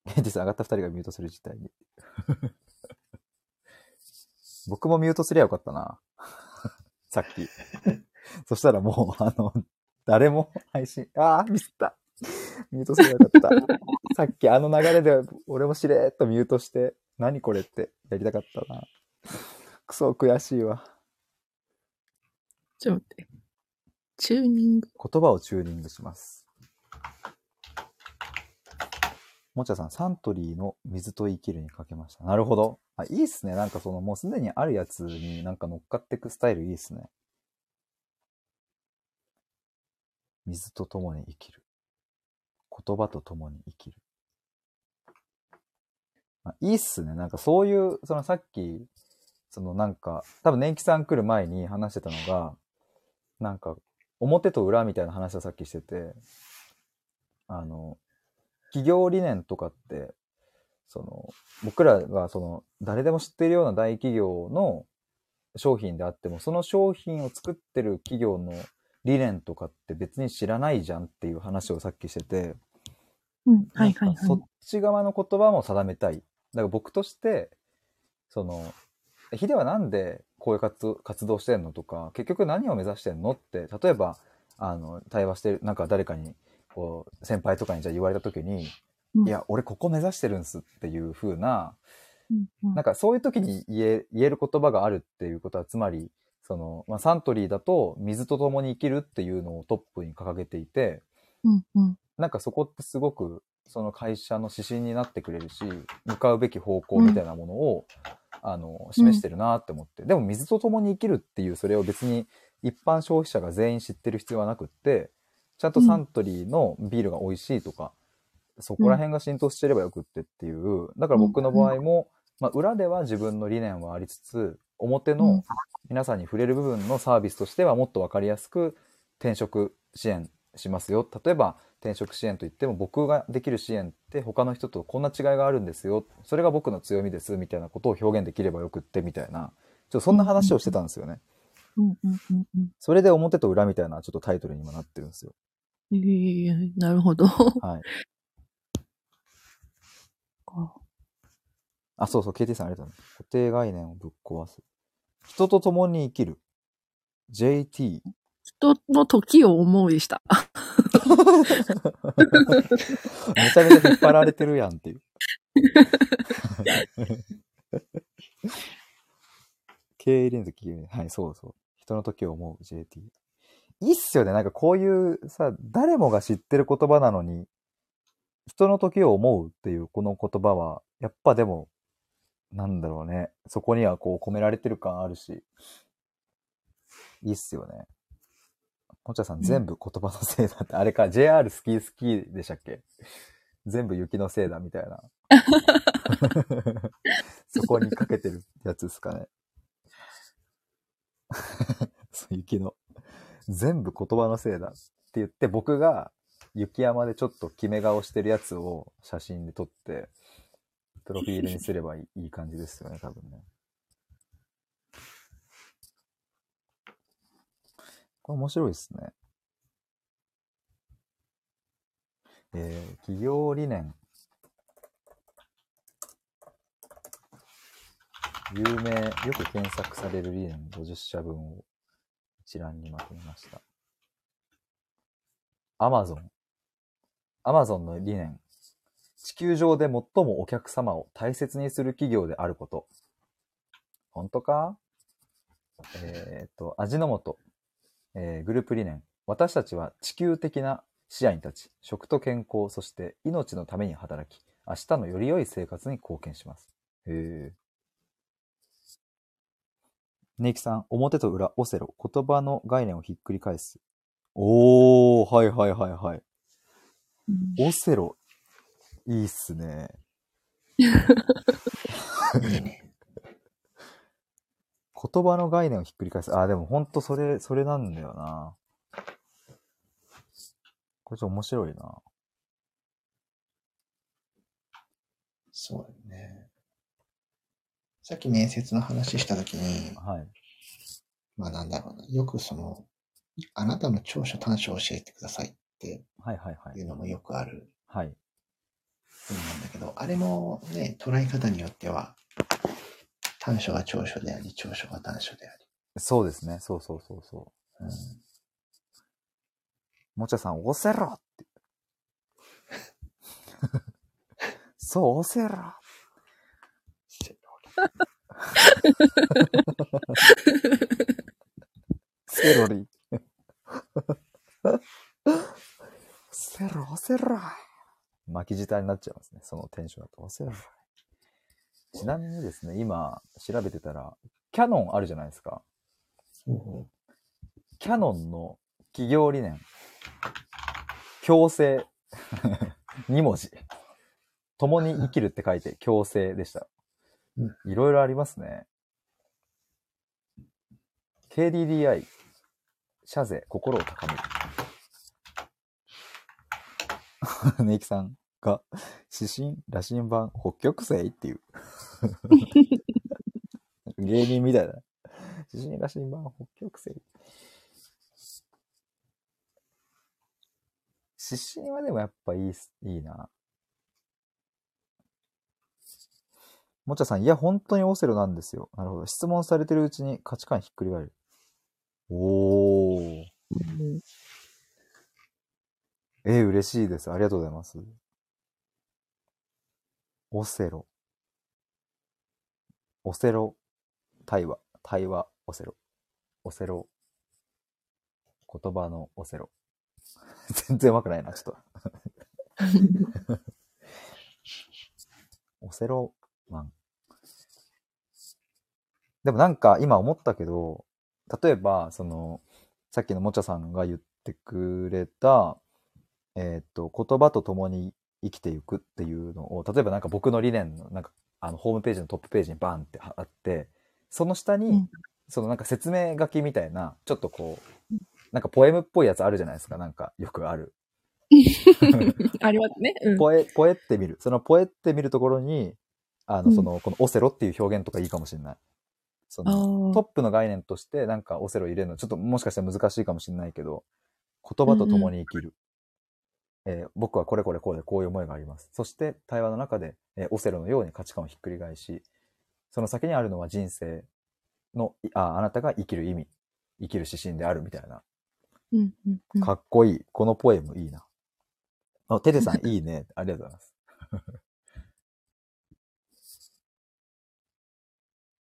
現実上がった二人がミュートする事態に。僕もミュートすりゃよかったな。さっき。そしたらもう、あの、誰も配信、ああ、ミスった。ミュートすりゃよかった。さっきあの流れで俺もしれーっとミュートして、何これってやりたかったな。クソ悔しいわ。ちょっと待って。チューニング。言葉をチューニングします。もちゃさん、サントリーの水と生きるにかけました。なるほど。あ、いいっすね。なんかその、もうすでにあるやつになんか乗っかっていくスタイルいいっすね。水と共に生きる。言葉と共に生きる。あいいっすね。なんかそういう、そのさっき、そのなんか、多分年季さん来る前に話してたのが、なんか、表と裏みたいな話をさっきしてて、あの、企業理念とかって、その、僕らがその、誰でも知っているような大企業の商品であっても、その商品を作ってる企業の理念とかって別に知らないじゃんっていう話をさっきしてて、うん。はいはいなんかそっはい。ち側の言葉も定めたい。だから僕として、その、ヒデはなんでこういう活活動してんのとか、結局何を目指してんのって、例えば、あの、対話してる、なんか誰かにこう、先輩とかにじゃあ言われた時に、うん。いや、俺ここ目指してるんすっていう風な、うんうん。なんかそういう時に言え、言える言葉があるっていうことは、つまり、その、まあ、サントリーだと水と共に生きるっていうのをトップに掲げていて、うんうん。なんかそこってすごく、その会社の指針になってくれるし、向かうべき方向みたいなものを、あの、示してるなって思って。でも水と共に生きるっていう、それを別に一般消費者が全員知ってる必要はなくって、ちゃんとサントリーのビールが美味しいとか、そこら辺が浸透してればよくってっていう、だから僕の場合も、まあ裏では自分の理念はありつつ、表うん。の皆さんに触れる部分のサービスとしてはもっとわかりやすく転職支援しますよ。例えば転職支援といっても僕ができる支援って他の人とこんな違いがあるんですよ。それが僕の強みですみたいなことを表現できればよくってみたいな。ちょっとそんな話をしてたんですよね。うんうんうんうんそれで表と裏みたいなちょっとタイトルにもなってるんですよ。ええなるほど。はい。あ、そうそう、KT さんありがとうございます。固定概念をぶっ壊す。人と共に生きる。JT。人の時を思いした。めちゃめちゃ引っ張られてるやんっていう。経営連続企業はい、そうそう。人の時を思う JT。いいっすよね。なんかこういうさ、誰もが知ってる言葉なのに、人の時を思うっていうこの言葉は、やっぱでも、なんだろうね。そこにはこう込められてる感あるし、いいっすよね。こちゃさん、ん全部言葉のせいだって、あれか、JR 好き好きでしたっけ？全部雪のせいだみたいな。そこにかけてるやつですかね。そう雪の。全部言葉のせいだって言って、僕が雪山でちょっと決め顔してるやつを写真で撮って、プロフィールにすればいい感じですよね、多分ね。これ面白いですね。えー、企業理念。有名、よく検索される理念50社分を一覧にまとめました。アマゾン。アマゾンの理念。地球上で最もお客様を大切にする企業であること。本当か？えっ、と、味の素。えーグループ理念。私たちは地球的な視野に立ち、食と健康、そして命のために働き、明日のより良い生活に貢献します。へえ。ネイキさん、表と裏、オセロ、言葉の概念をひっくり返す。おー、はいはいはいはい。うんオセロ、いいっすね。いいね。言葉の概念をひっくり返す。あ、でもほんとそれ、それなんだよな。これちょっと面白いな。そうだね。さっき面接の話したときに、はい。まあなんだろうな。よくその、あなたの長所短所を教えてくださいってはいはいはいい。うのもよくあるはい。文なんだけど、あれもね、捉え方によっては、短所が長所であり、長所が短所であり。そうですね。そうそうそうそう。うん。もちゃさん、オセロって。そう、オセロ。セロリ。セロ、オセロ。巻き舌になっちゃいますね。そのテンションだと。オセロ。ちなみにですね、今調べてたら、キャノンあるじゃないですか。そキャノンの企業理念。共生。2文字。共に生きるって書いて共生でした。いろいろありますね。KDDI、社税、心を高める。ネイキさんが、指針、羅針盤、北極星っていう。芸人みたいな。指針、羅針盤、北極星。指針はでもやっぱいいいいな。もちゃさん、いや、本当にオセロなんですよ。なるほど。質問されてるうちに価値観ひっくり返る。おー。えー、嬉しいです。ありがとうございます。オセロ。オセロ、対話、対話、オセロ。オセロ、言葉のオセロ。全然うまくないな、ちょっと。オセロマン。でもなんか今思ったけど、例えば、その、さっきのもちゃさんが言ってくれた、えーっと、言葉と共に生きていくっていうのを、例えばなんか僕の理念の、なんか、あの、ホームページのトップページにバンって貼って、その下に、うんそのなんか説明書きみたいな、ちょっとこう、なんかポエムっぽいやつあるじゃないですか。なんかよくある。ありますね。うん。ポエ、ポエってみる。そのポエってみるところに、あの、うんその、このオセロっていう表現とかいいかもしれない。そあの、トッープの概念としてなんかオセロ入れるの、ちょっともしかしたら難しいかもしれないけど、言葉と共に生きる。えー僕はこれこれこうでこういう思いがあります。そして対話の中で、えーオセロのように価値観をひっくり返し、その先にあるのは人生の、いあ、あなたが生きる意味、生きる指針であるみたいな。うんうんうんかっこいい。このポエムいいな。あ、テテさん いいね。ありがとうございます。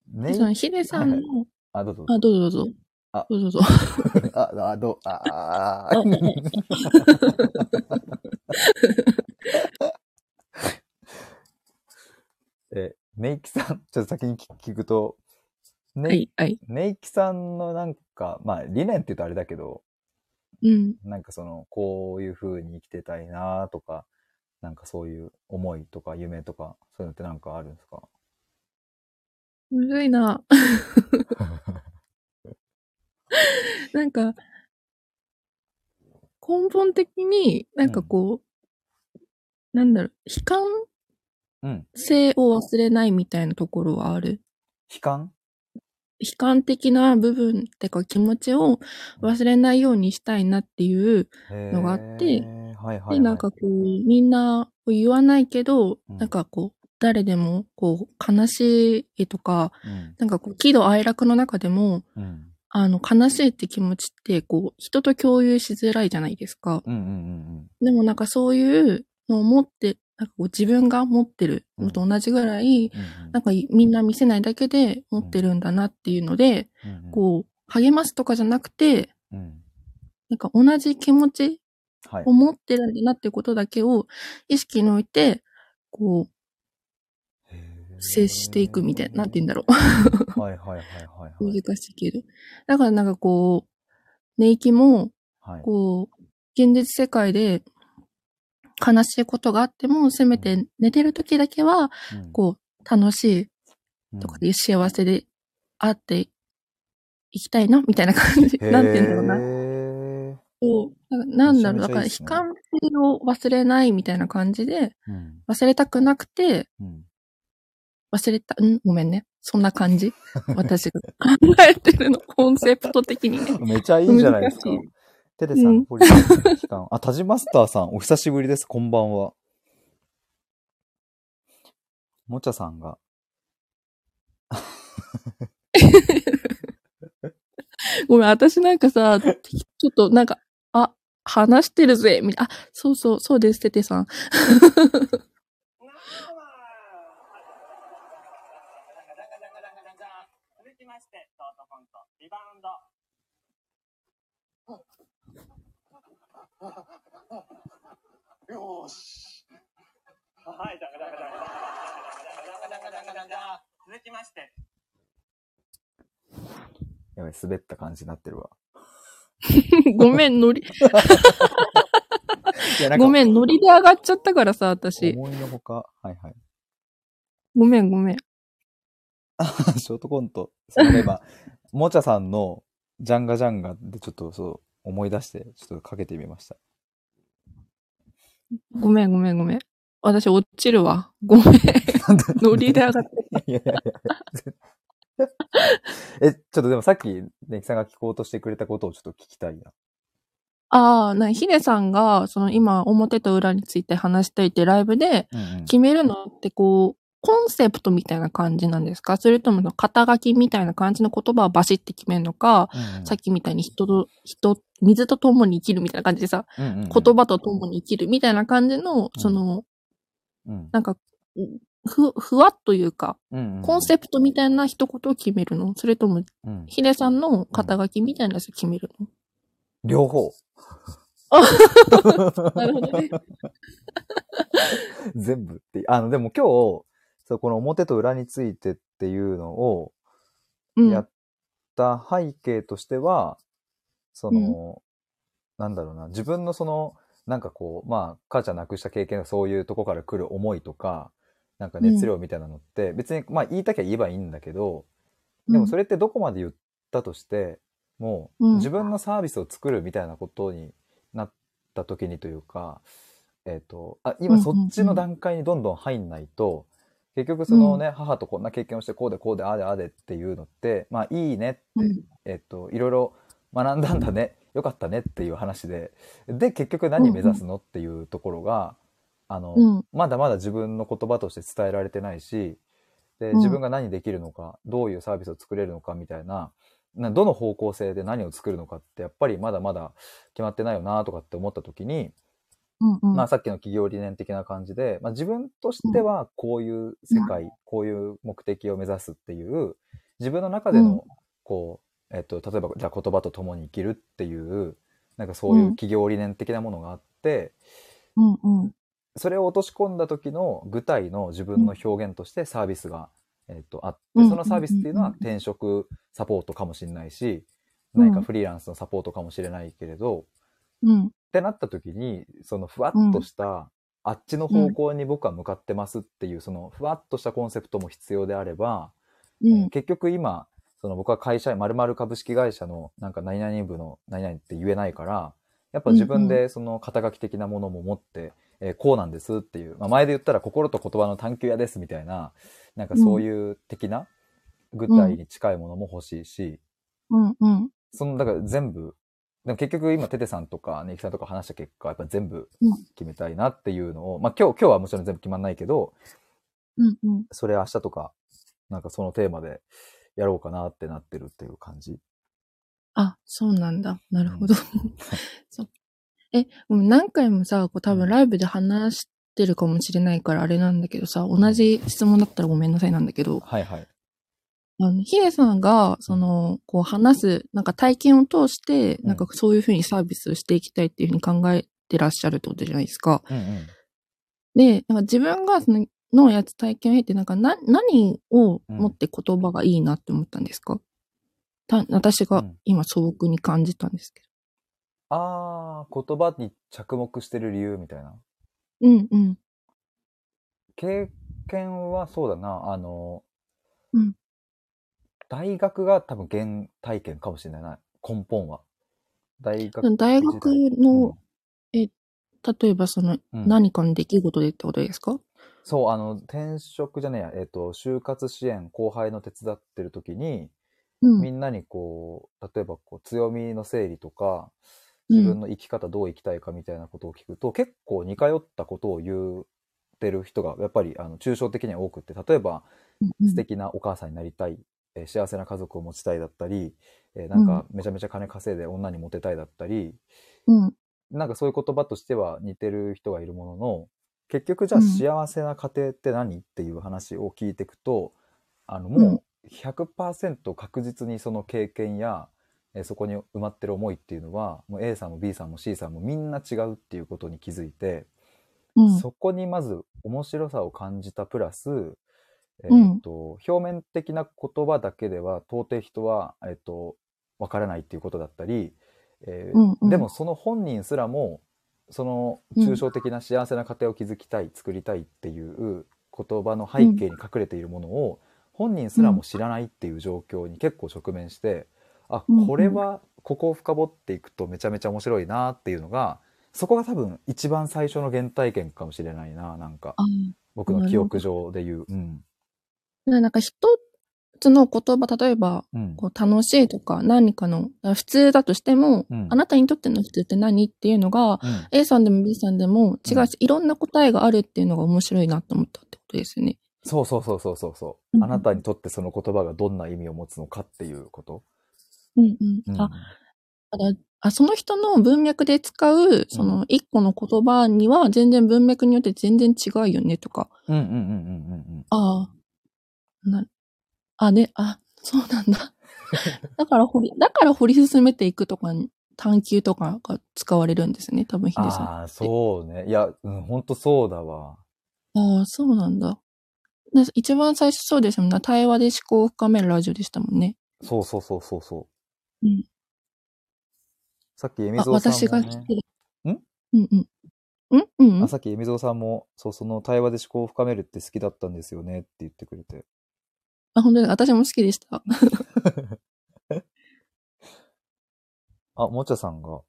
ねヒデさんはいの、あ、どうぞ。あ、どうぞどうぞ。あどうぞどうぞ。あ、あ、どう、あ、あ え、ネイキさん、ちょっと先に聞聞くと、ネイはい、はい。ネイキさんのなんか、まあ理念って言うとあれだけど、うん。なんかその、こういう風に生きてたいなとか、なんかそういう思いとか夢とか、そういうのってなんかあるんですか？むずいな。なんか、根本的になんかこう、なんだろう、悲観うん。性を忘れないみたいなところはある。悲観？悲観的な部分ってか気持ちを忘れないようにしたいなっていう、のがあってはいはい、はい。で、なんかこう、みんな言わないけど、うんなんかこう、誰でも、こう、悲しいとか、うん、なんかこう、喜怒哀楽の中でも、うん。あの、悲しいって気持ちって、こう、人と共有しづらいじゃないですか。うんうんうんでもなんかそういうのを持って、なんかこう自分が持ってるのと同じぐらい、うん。うんなんかみんな見せないだけで持ってるんだなっていうので、うんうん、こう、励ますとかじゃなくて、うん。なんか同じ気持ちはいを。持ってるんだなってことだけを意識に置いて、こう、接していくみたいな、なんて言うんだろう。はいはいはいはいはい。難しいけど。だからなんかこう、寝息も、はい。こう、現実世界で悲しいことがあっても、せめて寝てる時だけは、うんこう、楽しうんいとかで幸せであっていきたいな、みたいな感じ。なんて言うんだろうな。へこうなんだろう、だから悲観性を忘れないみたいな感じで。忘れたくなくて、うん。忘れた、ん？ごめんね。そんな感じ。私が考えてるの、コンセプト的にね。めちゃいいじゃないですか。テテさうんん、ポリさん、期間。あ、タジマスターさん、お久しぶりです。こんばんは。もちゃさんが、ごめん、私なんかさ、ちょっとなんか、あ、話してるぜ、みたいな。あ、そうそう、そうです、テテさん。続きまして、ショートコント、リバウンド。よーし。はい、だからだからだからだからだからだからだから続きまして、やばい、滑った感じになってるわ。ごめん、ノリ、ごめん、ノリで上がっちゃったからさ、私。思いのほか、はいはい。ごめん、ごめん。ショートコント。その今、もちゃさんのジャンガジャンガでちょっとそう思い出して、ちょっとかけてみました。ごめん、ごめん、ごめん。私、落ちるわ。ごめん。ノリで上がった。いやいやいや。え、ちょっとでもさっき、ネキさんが聞こうとしてくれたことをちょっと聞きたいな。ああ、な、ヒデさんが、その今、表と裏について話していて、ライブで、決めるのってこう、コンセプトみたいな感じなんですか？それとも肩書きみたいな感じの言葉をバシって決めるのか、うんうん。さっきみたいに人と、人、水と共に生きるみたいな感じでさ、うんうんうん。言葉と共に生きるみたいな感じの、その、うん。なんか、ふ、ふわっというか、うんうんコンセプトみたいな一言を決めるの？それとも、うん。ヒデさんの肩書きみたいなやつを決めるの？両方。なるほどね。全部って。あの、でも今日、そうこの表と裏についてっていうのをうん。やった背景としては、その、なんだろうな、自分のその、なんかこう、まあ、母ちゃん亡くした経験がそういうとこから来る思いとか、なんか熱量みたいなのって、別に、まあ言いたきゃ言えばいいんだけど、でもそれってどこまで言ったとして、もううん。自分のサービスを作るみたいなことになった時にというか、えっ、と、あ、今そっちの段階にどんどん入んないと、結局そのね、母とこんな経験をしてこうでこうでああでああでっていうのって、まあいいねって、うん。えっ、と、いろいろ学んだんだね、よかったねっていう話で、で、結局何目指すのっていうところが、あの、うん。まだまだ自分の言葉として伝えられてないし、で、うん。自分が何できるのか、どういうサービスを作れるのかみたいな、などの方向性で何を作るのかって、やっぱりまだまだ決まってないよなとかって思った時に、うんうん。まあさっきの企業理念的な感じで、まあ自分としてはこういう世界、こういう目的を目指すっていう、自分の中での、こう、えっと、例えば、じゃあ言葉と共に生きるっていう、なんかそういう企業理念的なものがあって、うんうん。それを落とし込んだ時の具体の自分の表現としてサービスが、えっとあって、うんそのサービスっていうのは転職サポートかもしれないし、うん何かフリーランスのサポートかもしれないけれど、うん。ってなった時に、そのふわっとした、あっちの方向に僕は向かってますっていう、そのふわっとしたコンセプトも必要であれば、うん。結局今、その僕は会社員、〇〇株式会社のなんか何々部の何々って言えないから、やっぱ自分でその肩書き的なものも持って、えーこうなんですっていう、まあ、前で言ったら心と言葉の探求屋ですみたいな、なんかそういう的な具体に近いものも欲しいし、うんうん。その、だから全部、でも結局今テテさんとかネイキさんとか話した結果、やっぱ全部うん決めたいなっていうのを、まあ今日、今日はもちろん全部決まんないけど、うんうん。それ明日とか、なんかそのテーマでやろうかなってなってるっていう感じ。あ、そうなんだ。なるほど。そう。え、ごめん何回もさ、こう多分ライブで話してるかもしれないからあれなんだけどさ、同じ質問だったらごめんなさいなんだけど、はいはい。あの、ヒデさんが、その、こう話す、なんか体験を通して、うんなんかそういうふうにサービスをしていきたいっていうふうに考えてらっしゃるってことじゃないですか。うんうん。で、なんか自分がその、のやつ体験を経て、なんかな、何を持って言葉がいいなって思ったんですか、た私がうん今素朴に感じたんですけあー、言葉に着目してる理由みたいな。ど。うんうん。経験はそうだな、あの、うん大学が多分原体験かもしれないな、根本は。大学大学の、例えばその、うん。何かの出来事でってことですか？そう、あの、転職じゃねえや、えっ、と、就活支援、後輩の手伝ってる時に、うん。みんなにこう、例えばこう、強みの整理とか、自分の生き方どう生きたいかみたいなことを聞くと、結構似通ったことを言ってる人が、やっぱり、あの、抽象的には多くって、例えば、うん。素敵なお母さんになりたい、えー幸せな家族を持ちたいだったり、えーなんかめちゃめちゃ金稼いで女にモテたいだったり、うん。なんかそういう言葉としては似てる人がいるものの、結局じゃあうん幸せな家庭って何っていう話を聞いていくと、あのもう100%確実にその経験や、えーそこに埋まってる思いっていうのは、もう A さんも B さんも C さんもみんな違うっていうことに気づいて、うん。そこにまず面白さを感じたプラス、えうん。ーと表面的な言葉だけでは到底人は、えー、とわからないっていうことだったり、えーうんうん。でもその本人すらもその抽象的な幸せな家庭を築きたい作りたいっていう言葉の背景に隠れているものを本人すらも知らないっていう状況に結構直面して、あうんうん。これはここを深掘っていくとめちゃめちゃ面白いなっていうのがそこが多分一番最初の原体験かもしれないななんか。あ僕の記憶上で言う。うん。あ。なんか一つの言葉、例えば、うんこう楽しいとか何かの、普通だとしても、うんあなたにとっての普通って何っていうのが、うん A さんでも B さんでも違うし、いろんな答えがあるっていうのが面白いなと思ったってことですよね。そうそうそうそうそうそう。うんあなたにとってその言葉がどんな意味を持つのかっていうこと。うんうん。うんあ、あ、その人の文脈で使う、その一個の言葉には全然文脈によって全然違うよねとか。うんうんうんうんうんうん。ああ、な、あ、ね、あ、そうなんだ。だから掘り、だから掘り進めていくとかに、探求とかが使われるんですね、多分ヒデさん。ああ、そうね。いや、うん、ほんとそうだわ。ああ、そうなんだ。で一番最初そうですもんね。対話で思考を深めるラジオでしたもんね。そうそうそうそうそう。うん。さっき、エミあ、ゾウさんも、ね。私が聞いてる。ん？うんうん。ん？うんあさっき、エミゾウさんも、そう、その対話で思考を深めるって好きだったんですよねって言ってくれて。あ、本当に私も好きでした。あ、もちゃさんが、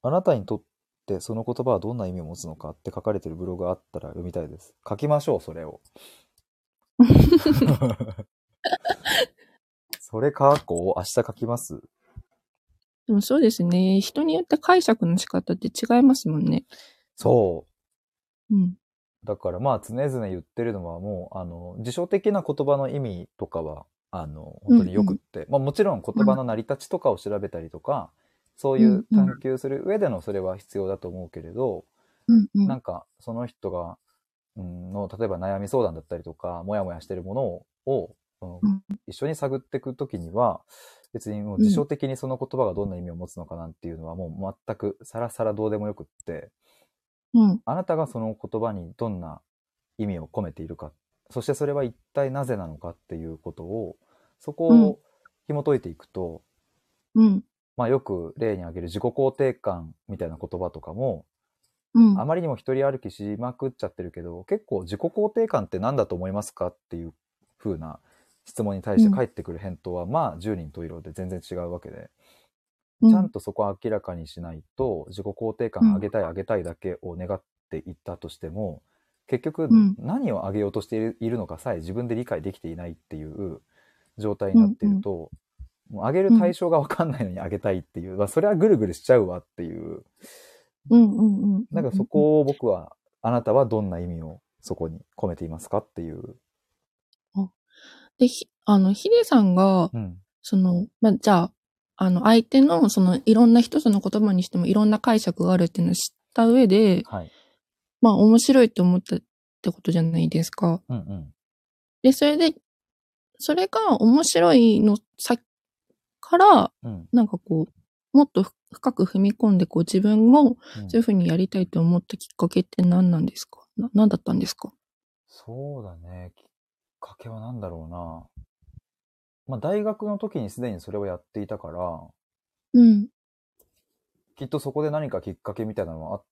あなたにとってその言葉はどんな意味を持つのかって書かれてるブログがあったら読みたいです。書きましょう、それを。それ書こう明日書きます。でもそうですね。人によって解釈の仕方って違いますもんね。そうん。う。だからまあ常々言ってるのはもう、あの、辞書的な言葉の意味とかは、あの、本当によくって、まあもちろん言葉の成り立ちとかを調べたりとか、そういう探求する上でのそれは必要だと思うけれど、うんうん。なんかその人が、うん、の例えば悩み相談だったりとかモヤモヤしてるものをうん一緒に探っていくときには別にもう辞書的にその言葉がどんな意味を持つのかなんていうのはもう全くさらさらどうでもよくってうん。あなたがその言葉にどんな意味を込めているかそしてそれは一体なぜなのかっていうことをそこうんを紐解いていくと、うん。まあよく例に挙げる自己肯定感みたいな言葉とかもうん。あまりにも一人歩きしまくっちゃってるけど、結構自己肯定感って何だと思いますかっていう風な質問に対して返ってくる返答は、まあ10人十色で全然違うわけで、うんちゃんとそこは明らかにしないと、自己肯定感上げたい上げたいだけを願っていったとしても、結局ん何を上げようとしているのかさえ自分で理解できていないっていう状態になっていると、もう上げる対象がわかんないのに上げたいっていう、まあそれはぐるぐるしちゃうわっていう、うんうんうん。なんかそこを僕は、あなたはどんな意味をそこに込めていますかっていう。で、ひあの、ヒデさんが、うん。その、まあ、じゃあ、あの、相手の、その、いろんな一つの言葉にしてもいろんな解釈があるっていうのを知った上で、はい。まあ、面白いって思ったってことじゃないですか。うんうん。で、それで、それが面白いのさから、うん。なんかこう、もっと深く踏み込んで、こう自分もうんそういうふうにやりたいと思ったきっかけって何なんですか？な何だったんですか？そうだね。きっかけは何だろうな。まあ大学の時にすでにそれをやっていたから、うん。きっとそこで何かきっかけみたいなのはあっ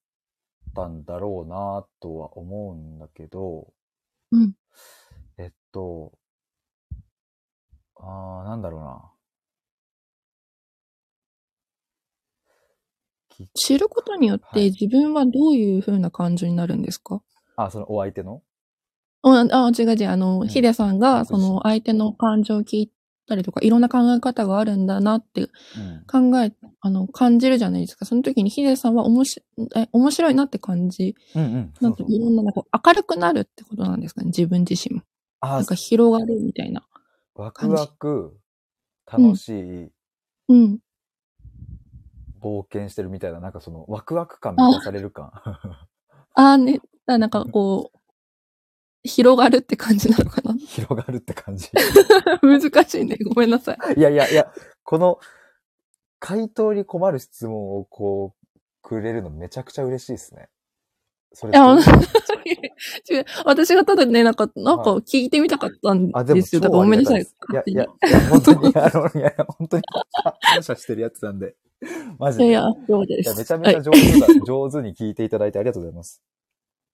たんだろうなとは思うんだけど、うん。えっと、あー、なんだろうな。き知ることによっはいて自分はどういうふうな感情になるんですか、あ、そのお相手の？あ、あ違う違う。あの、うんヒデさんが、その相手の感情を聞いたりとか、いろんな考え方があるんだなってうん。考え、あの、感じるじゃないですか。その時にヒデさんはおもし、え面白いなって感じ、うんうん。なんていろんな、なんか明るくなるってことなんですかね。自分自身も。あなんか広がるみたいな。ワクワク、楽しい、うん。冒険してるみたいな、なんかそのワクワク感満たされる感。ああね、なんかこう、広がるって感じなのかな？広がるって感じ。難しいね。ごめんなさい。いやいやいや、この回答に困る質問をこう、くれるのめちゃくちゃ嬉しいですね。それいや、私がただね、なんか、なんか聞いてみたかったんあ、ですよ。だ超からごめんなさい。いや、いや、いや本当に、あの、いや、本当に感謝してるやつなんで。マジで。いやいや、そうでいやす。めちゃめちゃ上手だ、上手に聞いていただいてありがとうございます。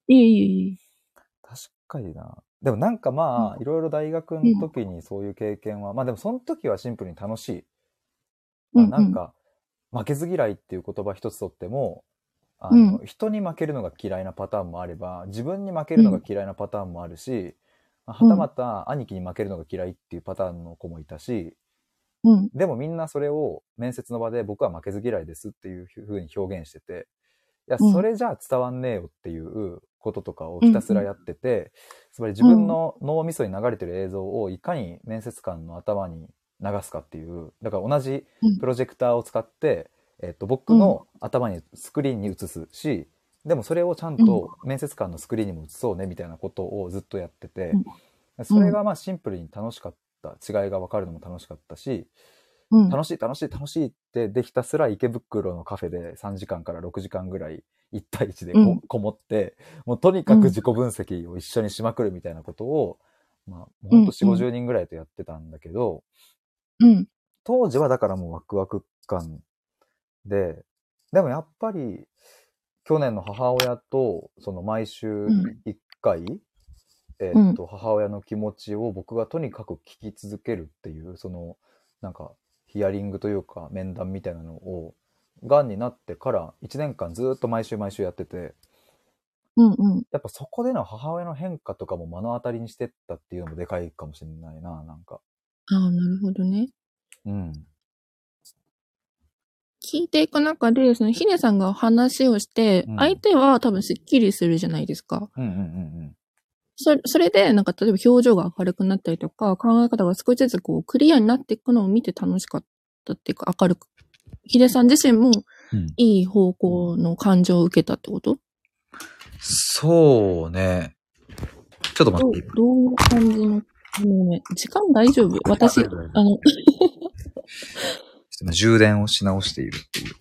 いえいえいえ。確かにな。でもなんかまあ、いろいろ大学の時にそういう経験は、まあでもその時はシンプルに楽しい。まあ、なんか、負けず嫌いっていう言葉一つとっても、あの、人に負けるのが嫌いなパターンもあれば、自分に負けるのが嫌いなパターンもあるし、まあはたまた兄貴に負けるのが嫌いっていうパターンの子もいたし、うん。でもみんなそれを面接の場で僕は負けず嫌いですっていうふうに表現してて、いや、うんそれじゃあ伝わんねえよっていうこととかをひたすらやってて、つまり自分の脳みそに流れてる映像をいかに面接官の頭に流すかっていう、だから同じうん。プロジェクターを使って、えっと、僕の頭にスクリーンに映すし、でもそれをちゃんと面接官のスクリーンにも映そうねみたいなことをずっとやってて、それがまあシンプルに楽しかった。違いが分かるのも楽しかったし、うん。楽しい楽しい楽しいってできたすら池袋のカフェで3時間から6時間ぐらい1対1でこ,、うん。こもって、もうとにかく自己分析を一緒にしまくるみたいなことを、まあ、もうほんと4、うんうん50人ぐらいとやってたんだけど、うん。当時はだからもうワクワク感で、でもやっぱり去年の母親とその毎週ん。1回、えーっと、母親の気持ちを僕がとにかく聞き続けるっていう、その、なんか、ヒアリングというか面談みたいなのを、がんになってから1年間ずっと毎週毎週やってて、うん。うん。やっぱそこでの母親の変化とかも目の当たりにしてったっていうのもでかいかもしれないな、なんか。ああ、なるほどね。うん。聞いていく中で、そのヒデさんが話をしてうん、相手は多分スッキリするじゃないですか。うんうんうんそれ、それで、なんか、例えば表情が明るくなったりとか、考え方が少しずつこう、クリアになっていくのを見て楽しかったっていうか、明るく。ヒデさん自身も、うん。うんいい方向の感情を受けたってこと？そうね。ちょっと待どうって。どういう感じの、ごめん時間大丈夫私、あの、今充電をし直しているっていう。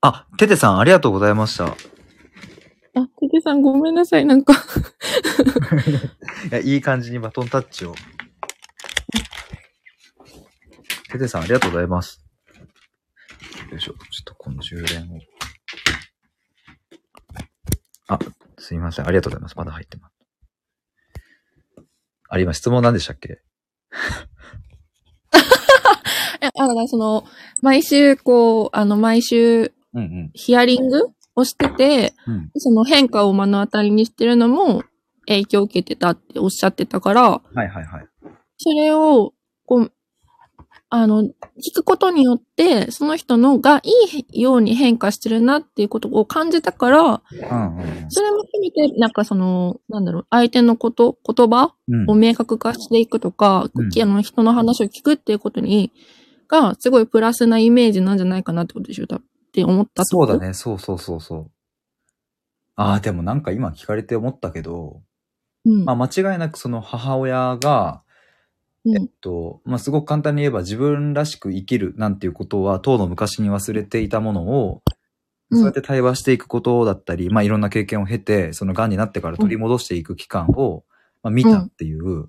あ、テテさんありがとうございました。いあ、ヒデさんごめんなさい、なんか、や、いい感じにバトンタッチを。テテさんありがとうございます。よいしょ。ちょっとこの充電を。あ、すいません。ありがとうございます。まだ入ってます。あ、今質問何でしたっけ？え、あ、だからその、毎週、こう、あの、毎週、うんうん。ヒアリングをしてて、うん。その変化を目の当たりにしてるのも影響を受けてたっておっしゃってたから、はいはいはい。それを、こう、あの、聞くことによって、その人のがいいように変化してるなっていうことを感じたから、うんうんうんそれも含めて、なんかその、なんだろう、相手のこと、言葉うん。を明確化していくとか、うんあの人の話を聞くっていうことに、が、すごいプラスなイメージなんじゃないかなってことでしょ多分って思ったそうだ。ね。そうそうそうそう。ああ、でもなんか今聞かれて思ったけど、うん。まあ間違いなくその母親が、うんえっと、まあすごく簡単に言えば自分らしく生きるなんていうことは、当の昔に忘れていたものを、うんそうやって対話していくことだったり、まあいろんな経験を経て、その癌になってから取り戻していく期間を、まあ見たっていう。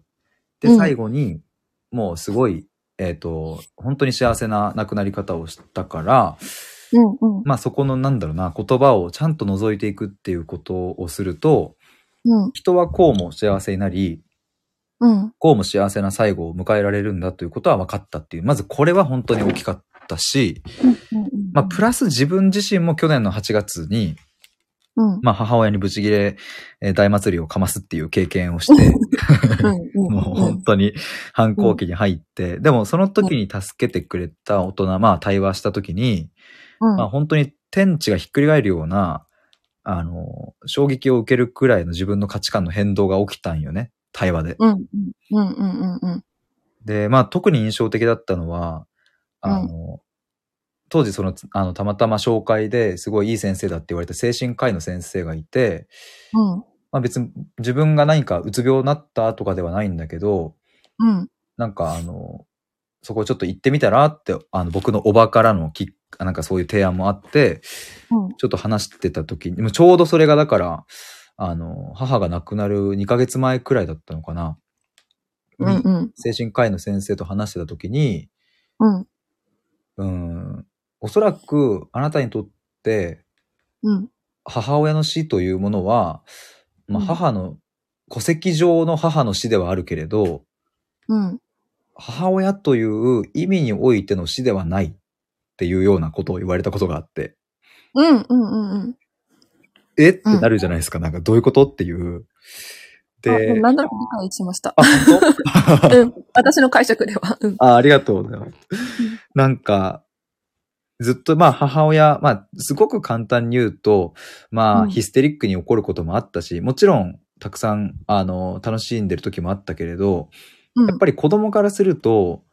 で、うん最後に、もうすごい、えっと、本当に幸せな亡くなり方をしたから、うんうん。まあそこのなんだろうな、言葉をちゃんと覗いていくっていうことをすると、うん。人はこうも幸せになり、うん。こうも幸せな最後を迎えられるんだということは分かったっていう。まずこれは本当に大きかったし、まあプラス自分自身も去年の8月に、うん。まあ母親にブチギレえー大祭りをかますっていう経験をして、うん。もう本当に反抗期に入って、でもその時に助けてくれた大人、まあ対話した時に、うん。まあ本当に天地がひっくり返るような、あの、衝撃を受けるくらいの自分の価値観の変動が起きたんよね。対話で。うん。うん。うん。うん。うん。で、まあ特に印象的だったのは、あの、当時その、あの、たまたま紹介ですごいいい先生だって言われた精神科医の先生がいて、うん。まあ別に自分が何かうつ病になったとかではないんだけど、うん。なんかあの、そこちょっと行ってみたらって、あの、僕のおばからのきなんかそういう提案もあって、うん。ちょっと話してた時に、もうちょうどそれがだから、あの、母が亡くなる2ヶ月前くらいだったのかな。うん。うん。精神科医の先生と話してた時に、うん。うん、おそらくあなたにとってうん。母親の死というものは、まあ、うん母の、戸籍上の母の死ではあるけれど、うん。母親という意味においての死ではないっていうようなことを言われたことがあって、うん。うん。うん。え？ってなるじゃないですか。なんかどういうこと？っていう。で、あなんとなく理解しました。あ、本当 うん。私の解釈では。うん。あありがとうございます。なんか、ずっとまあ母親、まあすごく簡単に言うと、まうんあヒステリックに怒ることもあったし、もちろんたくさんあの楽しんでる時もあったけれど、うん。やっぱり子供からすると、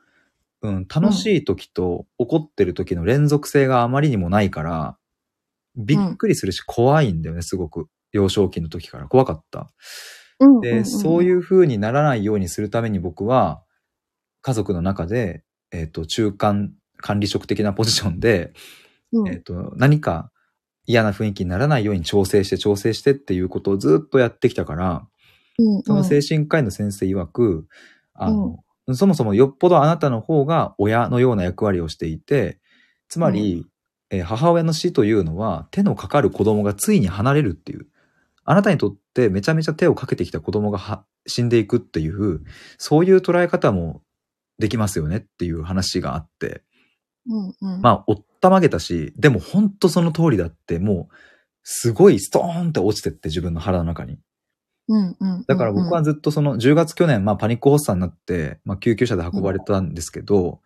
うん、楽しい時と怒ってる時の連続性があまりにもないから、びっくりするし怖いんだよね、すごく。幼少期の時から。怖かった。うん、で、そういうう風にならないようにするために僕は、家族の中で、えっ、と、中間管理職的なポジションで、ん、うん。えっ、と、何か嫌な雰囲気にならないように調整して調整してっていうことをずっとやってきたから、うん、その精神科医の先生曰く、あの、そもそもよっぽどあなたの方が親のような役割をしていて、つまり、えー母親の死というのは手のかかる子供がついに離れるっていう。あなたにとってめちゃめちゃ手をかけてきた子供がは死んでいくっていう、そういう捉え方もできますよねっていう話があって、うん、うん。まあ、おったまげたし、でも本当その通りだって、もう、すごいストーンって落ちてって自分の腹の中に。だから僕はずっとその10月去年、まあパニック発作になって、まあ救急車で運ばれたんですけど、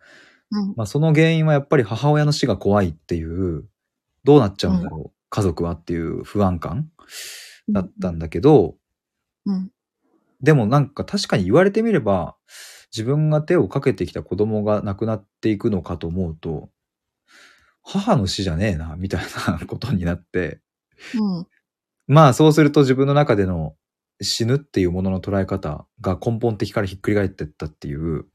うん、まあその原因はやっぱり母親の死が怖いっていう、どうなっちゃうんだろう、家族はっていう不安感だったんだけど、うん、でもなんか確かに言われてみれば、自分が手をかけてきた子供が亡くなっていくのかと思うと、母の死じゃねえな、みたいなことになって、うん、まあそうすると自分の中での死ぬっていうものの捉え方が根本的からひっくり返ってったっていう、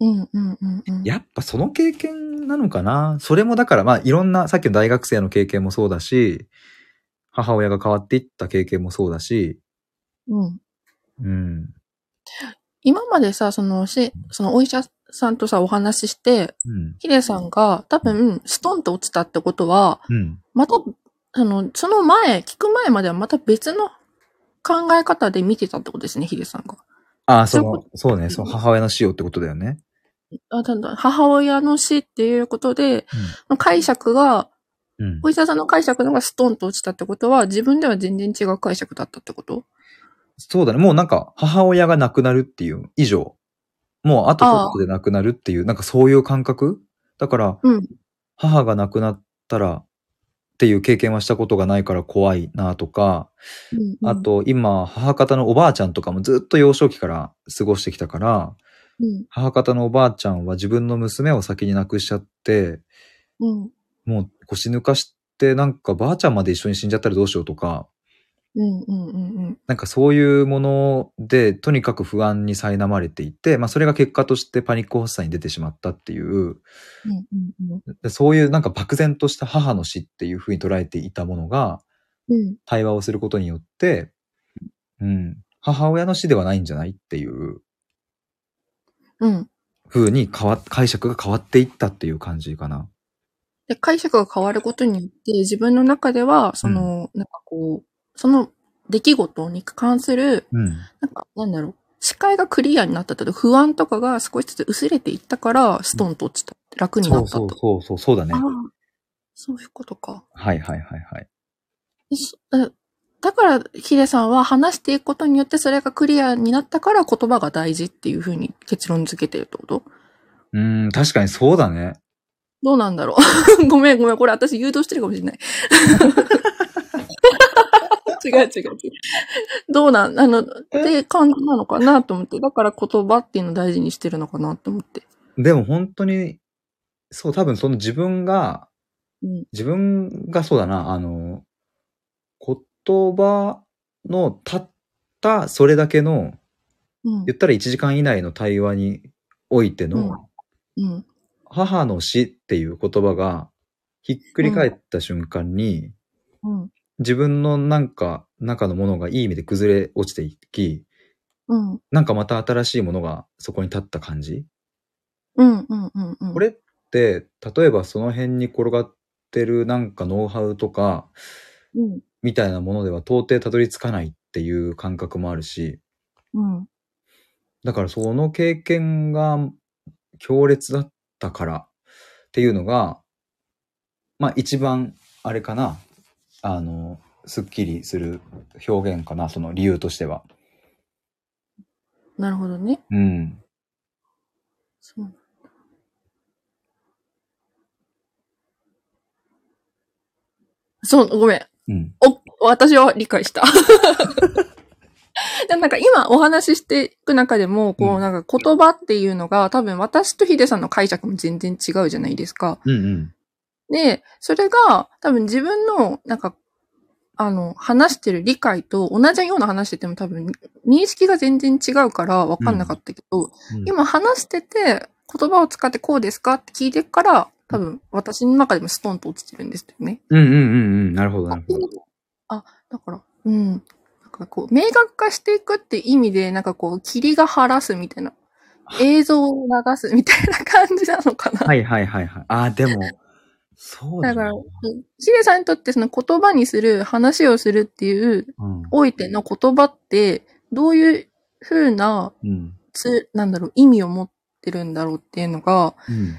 うん、うん、うん、うん。やっぱその経験なのかな？それもだからまあいろんなさっきの大学生の経験もそうだし、母親が変わっていった経験もそうだし、うん。うん。今までさ、その、し、そのお医者さんとさ、お話しして、うん。ヒデさんが多分、ストンと落ちたってことは、うん。また、あの、その前、聞く前まではまた別の考え方で見てたってことですね、ヒデさんが。ああ、そのそうね、その母親の死をってことだよね。あただ母親の死っていうことで、解釈が、うん。お医者さんの解釈のがストンと落ちたってことは、自分では全然違う解釈だったってこと？そうだね。もうなんか、母親が亡くなるっていう以上、もうあとちょっとで亡くなるっていう、なんかそういう感覚？だから、うん。母が亡くなったらっていう経験はしたことがないから怖いなとか、うんうんあ、と今、母方のおばあちゃんとかもずっと幼少期から過ごしてきたから、うん。母方のおばあちゃんは自分の娘を先に亡くしちゃって、うん。もう腰抜かしてなんかばあちゃんまで一緒に死んじゃったらどうしようとか、うん。うん。うん。なんかそういうもので、とにかく不安に苛まれていて、まあそれが結果としてパニック発作に出てしまったっていう、うん。うん。でそういうなんか漠然とした母の死っていうふうに捉えていたものが、うん。対話をすることによって、うん、母親の死ではないんじゃないっていううん。風に変わ、解釈が変わっていったっていう感じかな。で、解釈が変わることによって、自分の中では、その、なんかこう、その出来事に関する、うん。なんか、なんだろう、視界がクリアになったと不安とかが少しずつ薄れていったから、ストンと落ちた。楽になったと。そうそうそうそう、だねそういうことか。はいはいはいはい。そだだから、ヒデさんは話していくことによってそれがクリアになったから言葉が大事っていうふうに結論付けてるってこと？うーん、確かにそうだね。どうなんだろう ごめんごめん、これ私誘導してるかもしれない。違う違う違う。どうなん、あの、って感じなのかなと思って。だから言葉っていうのを大事にしてるのかなと思って。でも本当に、そう、多分その自分が、うん。自分がそうだな、あの、言葉のたったそれだけの、うん。言ったら1時間以内の対話においての、うん。母の死っていう言葉がひっくり返った瞬間に、うん。自分のなんか中のものがいい意味で崩れ落ちていき、うん。なんかまた新しいものがそこに立った感じ？うん。うん。うん。うん。これって、例えばその辺に転がってるなんかノウハウとか、うん。みたいなものでは到底たどり着かないっていう感覚もあるし、うん。だからその経験が強烈だったからっていうのが、まあ一番あれかな、あの、すっきりする表現かな、その理由としては。なるほどね。うん。そう。そう、ごめん。うん。お、私は理解した。でなんか今お話ししていく中でも、こうんうなんか言葉っていうのが多分私とヒデさんの解釈も全然違うじゃないですか。うんうん。で、それが多分自分のなんか、あの、話してる理解と同じような話してても多分認識が全然違うから分かんなかったけど、うん今話してて言葉を使ってこうですかって聞いてから多分私の中でもストンと落ちてるんですよね。うんうんうんうん。なるほど、なるほど。あ、だから、うん。なんかこう、明確化していくって意味で、なんかこう、霧が晴らすみたいな、映像を流すみたいな感じなのかな。はいはいはいはい。ああ、でも、そうだなだから、シゲさんにとってその言葉にする、話をするっていう、うん。おいての言葉って、どういう風な、うん。つ、なんだろう、意味を持ってるんだろうっていうのが、うん。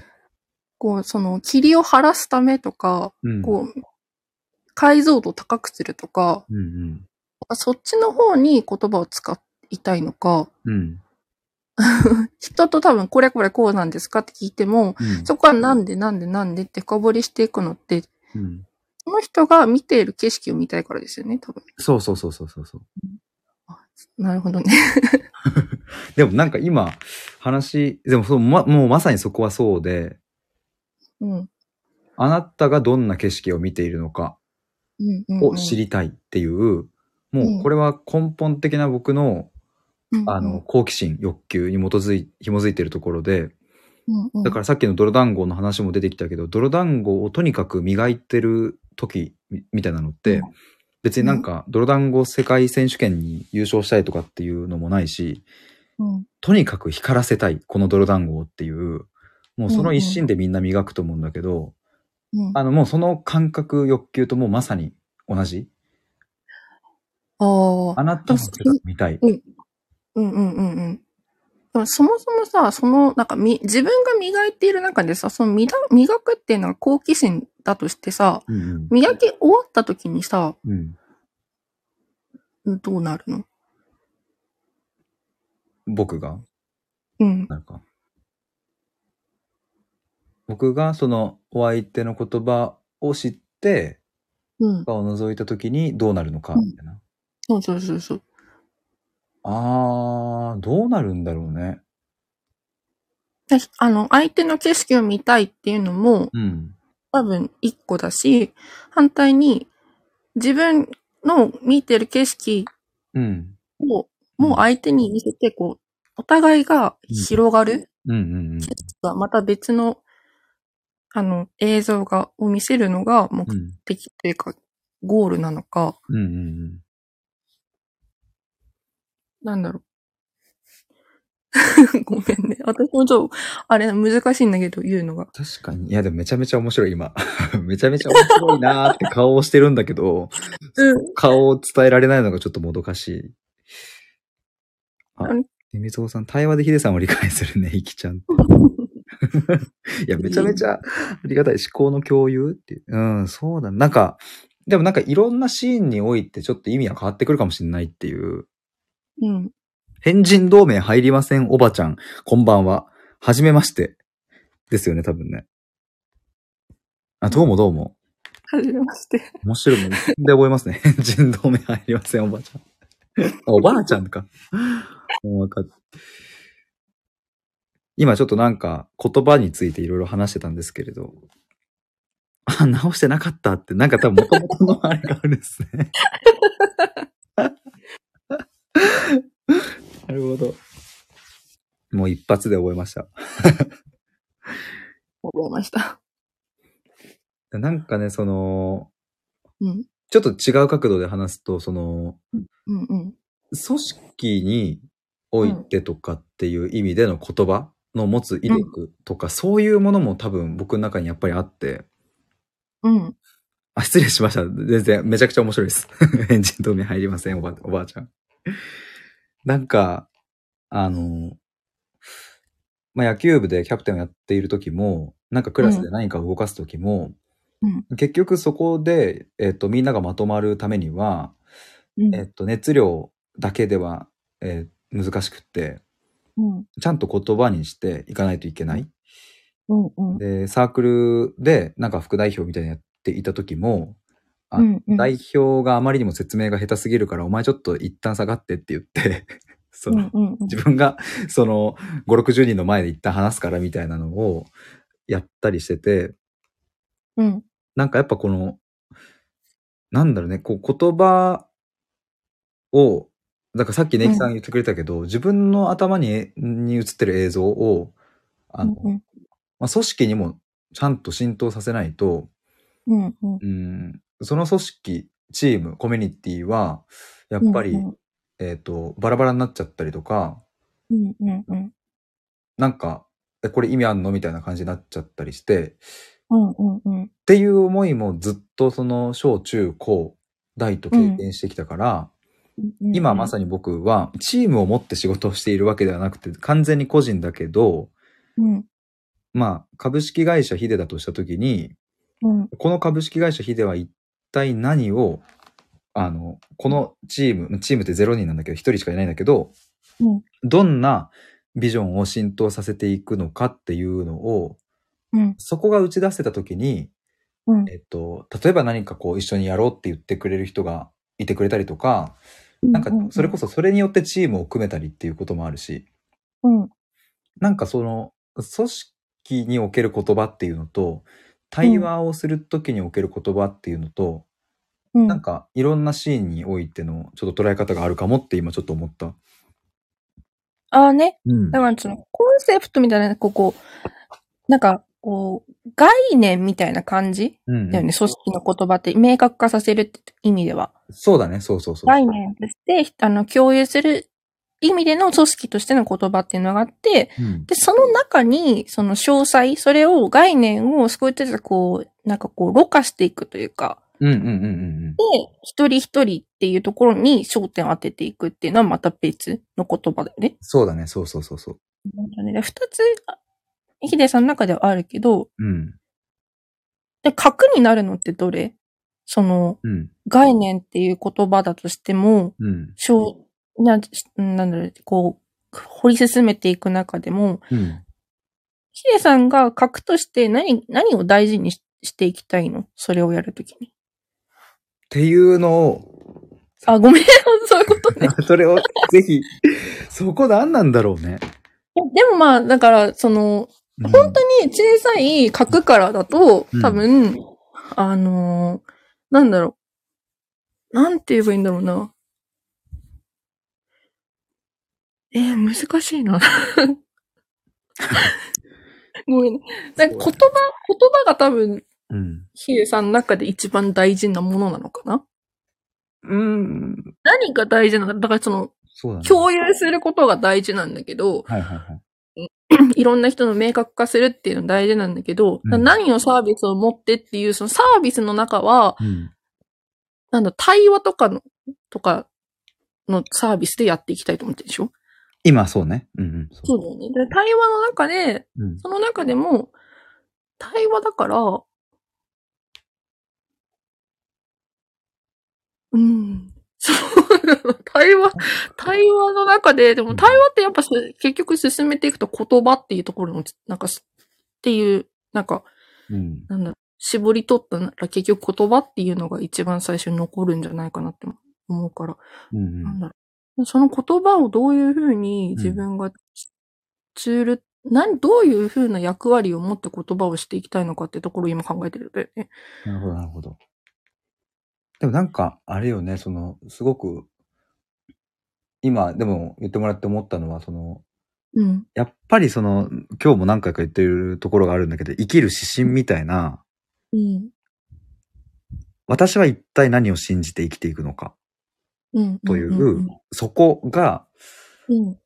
こう、その、霧を晴らすためとか、うん。こう、解像度を高くするとか、うんそっちの方に言葉を使いたいのか、うん。うん。人と多分これこれこうなんですかって聞いても、うん。そこはなんでなんでなんでって深掘りしていくのって、うん。その人が見ている景色を見たいからですよね、多分。そうそうそうそうそうそう。なるほどね。でもなんか今、話、でもそう、ま、もうまさにそこはそうで、うん。あなたがどんな景色を見ているのかうんうん、うん。を知りたいっていう、もうこれは根本的な僕の、うんうん、あの、好奇心、欲求に基づい、紐づいているところで、うんうん、だからさっきの泥団子の話も出てきたけど、泥団子をとにかく磨いてる時みみたいなのって、うん。別になんか泥団子世界選手権に優勝したいとかっていうのもないし、うん、とにかく光らせたい、この泥団子をっていう、もうその一心でみんな磨くと思うんだけど、うん。あのもうその感覚、欲求ともうまさに同じ？ああ。あなたの姿見たい。うんうんうんうんうん。そもそもさ、その、なんかみ、自分が磨いている中でさ、その磨磨くっていうのが好奇心だとしてさ、うんうん磨き終わった時にさ、うん、どうなるの？僕が？うん。なんか。僕がそのお相手の言葉を知って、うん。顔を覗いた時にどうなるのか、みたいな。そうそうそうそう。あー、どうなるんだろうね。であの、相手の景色を見たいっていうのもうん。多分一個だし、反対に自分の見てる景色うん。をもう相手に見せて、こう、お互いが広がる、うんうんまた別の、あの、映像が、を見せるのが目うん。うん的というか、ゴールなのか、うんうんなんだろう。ごめんね。私もちょっと、あれ、難しいんだけど、言うのが。確かに。いや、でもめちゃめちゃ面白い、今。めちゃめちゃ面白いなーって顔をしてるんだけど、うん。顔を伝えられないのがちょっともどかしい。あ何、みみつおさん、対話でヒデさんを理解するね、いきちゃん。いや、めちゃめちゃありがたい。思考の共有っていう。うん、そうだ。なんか、でもなんかいろんなシーンにおいてちょっと意味が変わってくるかもしれないっていう。うん。変人同盟入りません、おばちゃん。こんばんは。はじめまして。ですよね、多分ね。あ、どうもどうも。はじめまして。面白いもん。で覚えますね。変人同盟入りません、おばあちゃん。あおばあちゃんか。もうわかっ今ちょっとなんか言葉についていろいろ話してたんですけれど。あ、直してなかったって、なんか多分元々のあれがあるんですね。なるほど。もう一発で覚えました。覚えました。なんかね、その、うん。ちょっと違う角度で話すと、その、うんうん。組織においてとかっていう意味での言葉の持つ威力とか、そういうものも多分僕の中にやっぱりあって、うん。あ、失礼しました。全然めちゃくちゃ面白いです。エンジン止め入りません、おばおばあちゃん。なんか、あの、まあ、野球部でキャプテンをやっている時も、なんかクラスで何かを動かす時も、うん結局そこで、えっと、みんながまとまるためには、うん。えっと、熱量だけでは、えー難しくって、うん。ちゃんと言葉にしていかないといけない。うん。うん。で、サークルでなんか副代表みたいなのやっていた時も、あうんうん。代表があまりにも説明が下手すぎるから、お前ちょっと一旦下がってって言って、その、うんうんうん自分が、その、5、60人の前で一旦話すからみたいなのをやったりしてて、うん。なんかやっぱこの、なんだろうね、こう言葉を、だからさっきネイキさん言ってくれたけど、自分の頭にに映ってる映像を、あの、うんまあ、組織にもちゃんと浸透させないと、うんうん。うん、その組織、チーム、コミュニティは、やっぱり、うんえっ、と、バラバラになっちゃったりとか、うんうんうん。なんか、え、これ意味あんの？みたいな感じになっちゃったりして、うんうんうん。っていう思いもずっとその小中高大と経験してきたから、今まさに僕はチームを持って仕事をしているわけではなくて完全に個人だけど、うん。まあ株式会社ヒデだとした時に、うん。この株式会社ヒデは一体何を、あの、このチーム、チームって0人なんだけど1人しかいないんだけど、うん。どんなビジョンを浸透させていくのかっていうのを、うん。そこが打ち出せた時に、うん。えっと、例えば何かこう一緒にやろうって言ってくれる人がいてくれたりとか、なんかそれこそそれによってチームを組めたりっていうこともあるし、うん。なんかその組織における言葉っていうのと、対話をする時における言葉っていうのと、うん。なんかいろんなシーンにおいてのちょっと捉え方があるかもって今ちょっと思った。ああね。うん。だからそのコンセプトみたいな、ここ、なんか、こう、概念みたいな感じうんだよね。組織の言葉って明確化させるって意味では。そうだね、そうそうそう。概念として、あの、共有する意味での組織としての言葉っていうのがあって、うんで、その中に、その詳細、それを、概念を少しずつこう、なんかこう、ろ過していくというか、うんうんうんうんで、一人一人っていうところに焦点を当てていくっていうのはまた別の言葉だよね。そうだね、そうそうそうそう。二つ、ヒデさんの中ではあるけど、うん。で、核になるのってどれ？その、うん。概念っていう言葉だとしても、うん。しょう、な、なんだろう、こう、掘り進めていく中でも、うん。ヒデさんが核として何、何を大事にししていきたいの？それをやるときに。っていうのを、あ、ごめん、そういうことね。それをぜひ、そこ何なんだろうね。いやでもまあ、だから、その、本本当に小さい核からだとうん、多分、あのーなんだろう。なんて言えばいいんだろうな。えー、難しいな。ごめんね。なんか言葉、言葉が多分、うん。ヒデさんの中で一番大事なものなのかな？うん。何が大事なのかだからその、そうだね。共有することが大事なんだけど、はいはいはい。いろんな人の明確化するっていうの大事なんだけど、うん何をサービスを持ってっていう、そのサービスの中は、うん。なんだ、対話とかの、とかのサービスでやっていきたいと思ってるでしょ？今そうね。うんうん。そそうだよね。で、対話の中で、うん。その中でも、対話だから、うん。そう。対話、対話の中で、でも対話ってやっぱす結局進めていくと言葉っていうところの、なんかす、っていう、なんか、うん。なんだ、絞り取ったら結局言葉っていうのが一番最初に残るんじゃないかなって思うから、うんなんだろう。その言葉をどういうふうに自分がツール、何、どういうふうな役割を持って言葉をしていきたいのかってところを今考えてるんだよね。なるほど、なるほど。でもなんか、あれよね、その、すごく、今、でも言ってもらって思ったのは、その、うん。やっぱりその、今日も何回か言ってるところがあるんだけど、生きる指針みたいな、うん。私は一体何を信じて生きていくのか、うん。という、うん。そこが、うん。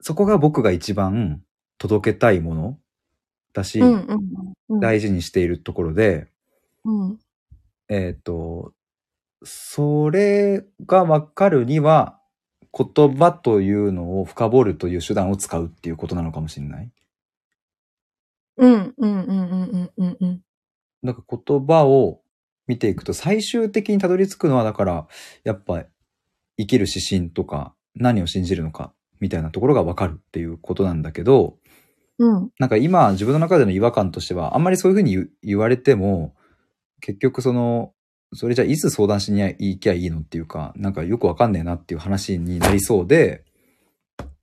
そこが僕が一番届けたいものだし、うん。うん。大事にしているところで、うん。えっ、と、それがわかるには、言葉というのを深掘るという手段を使うっていうことなのかもしれない？うん。うん。うん。うん。うん。うん。なんか言葉を見ていくと最終的にたどり着くのはだから、やっぱ生きる指針とか何を信じるのかみたいなところがわかるっていうことなんだけど、うん。なんか今自分の中での違和感としてはあんまりそういうふうに言言われても結局そのそれじゃあいつ相談しに行きゃいいのっていうか、なんかよくわかんねえなっていう話になりそうで、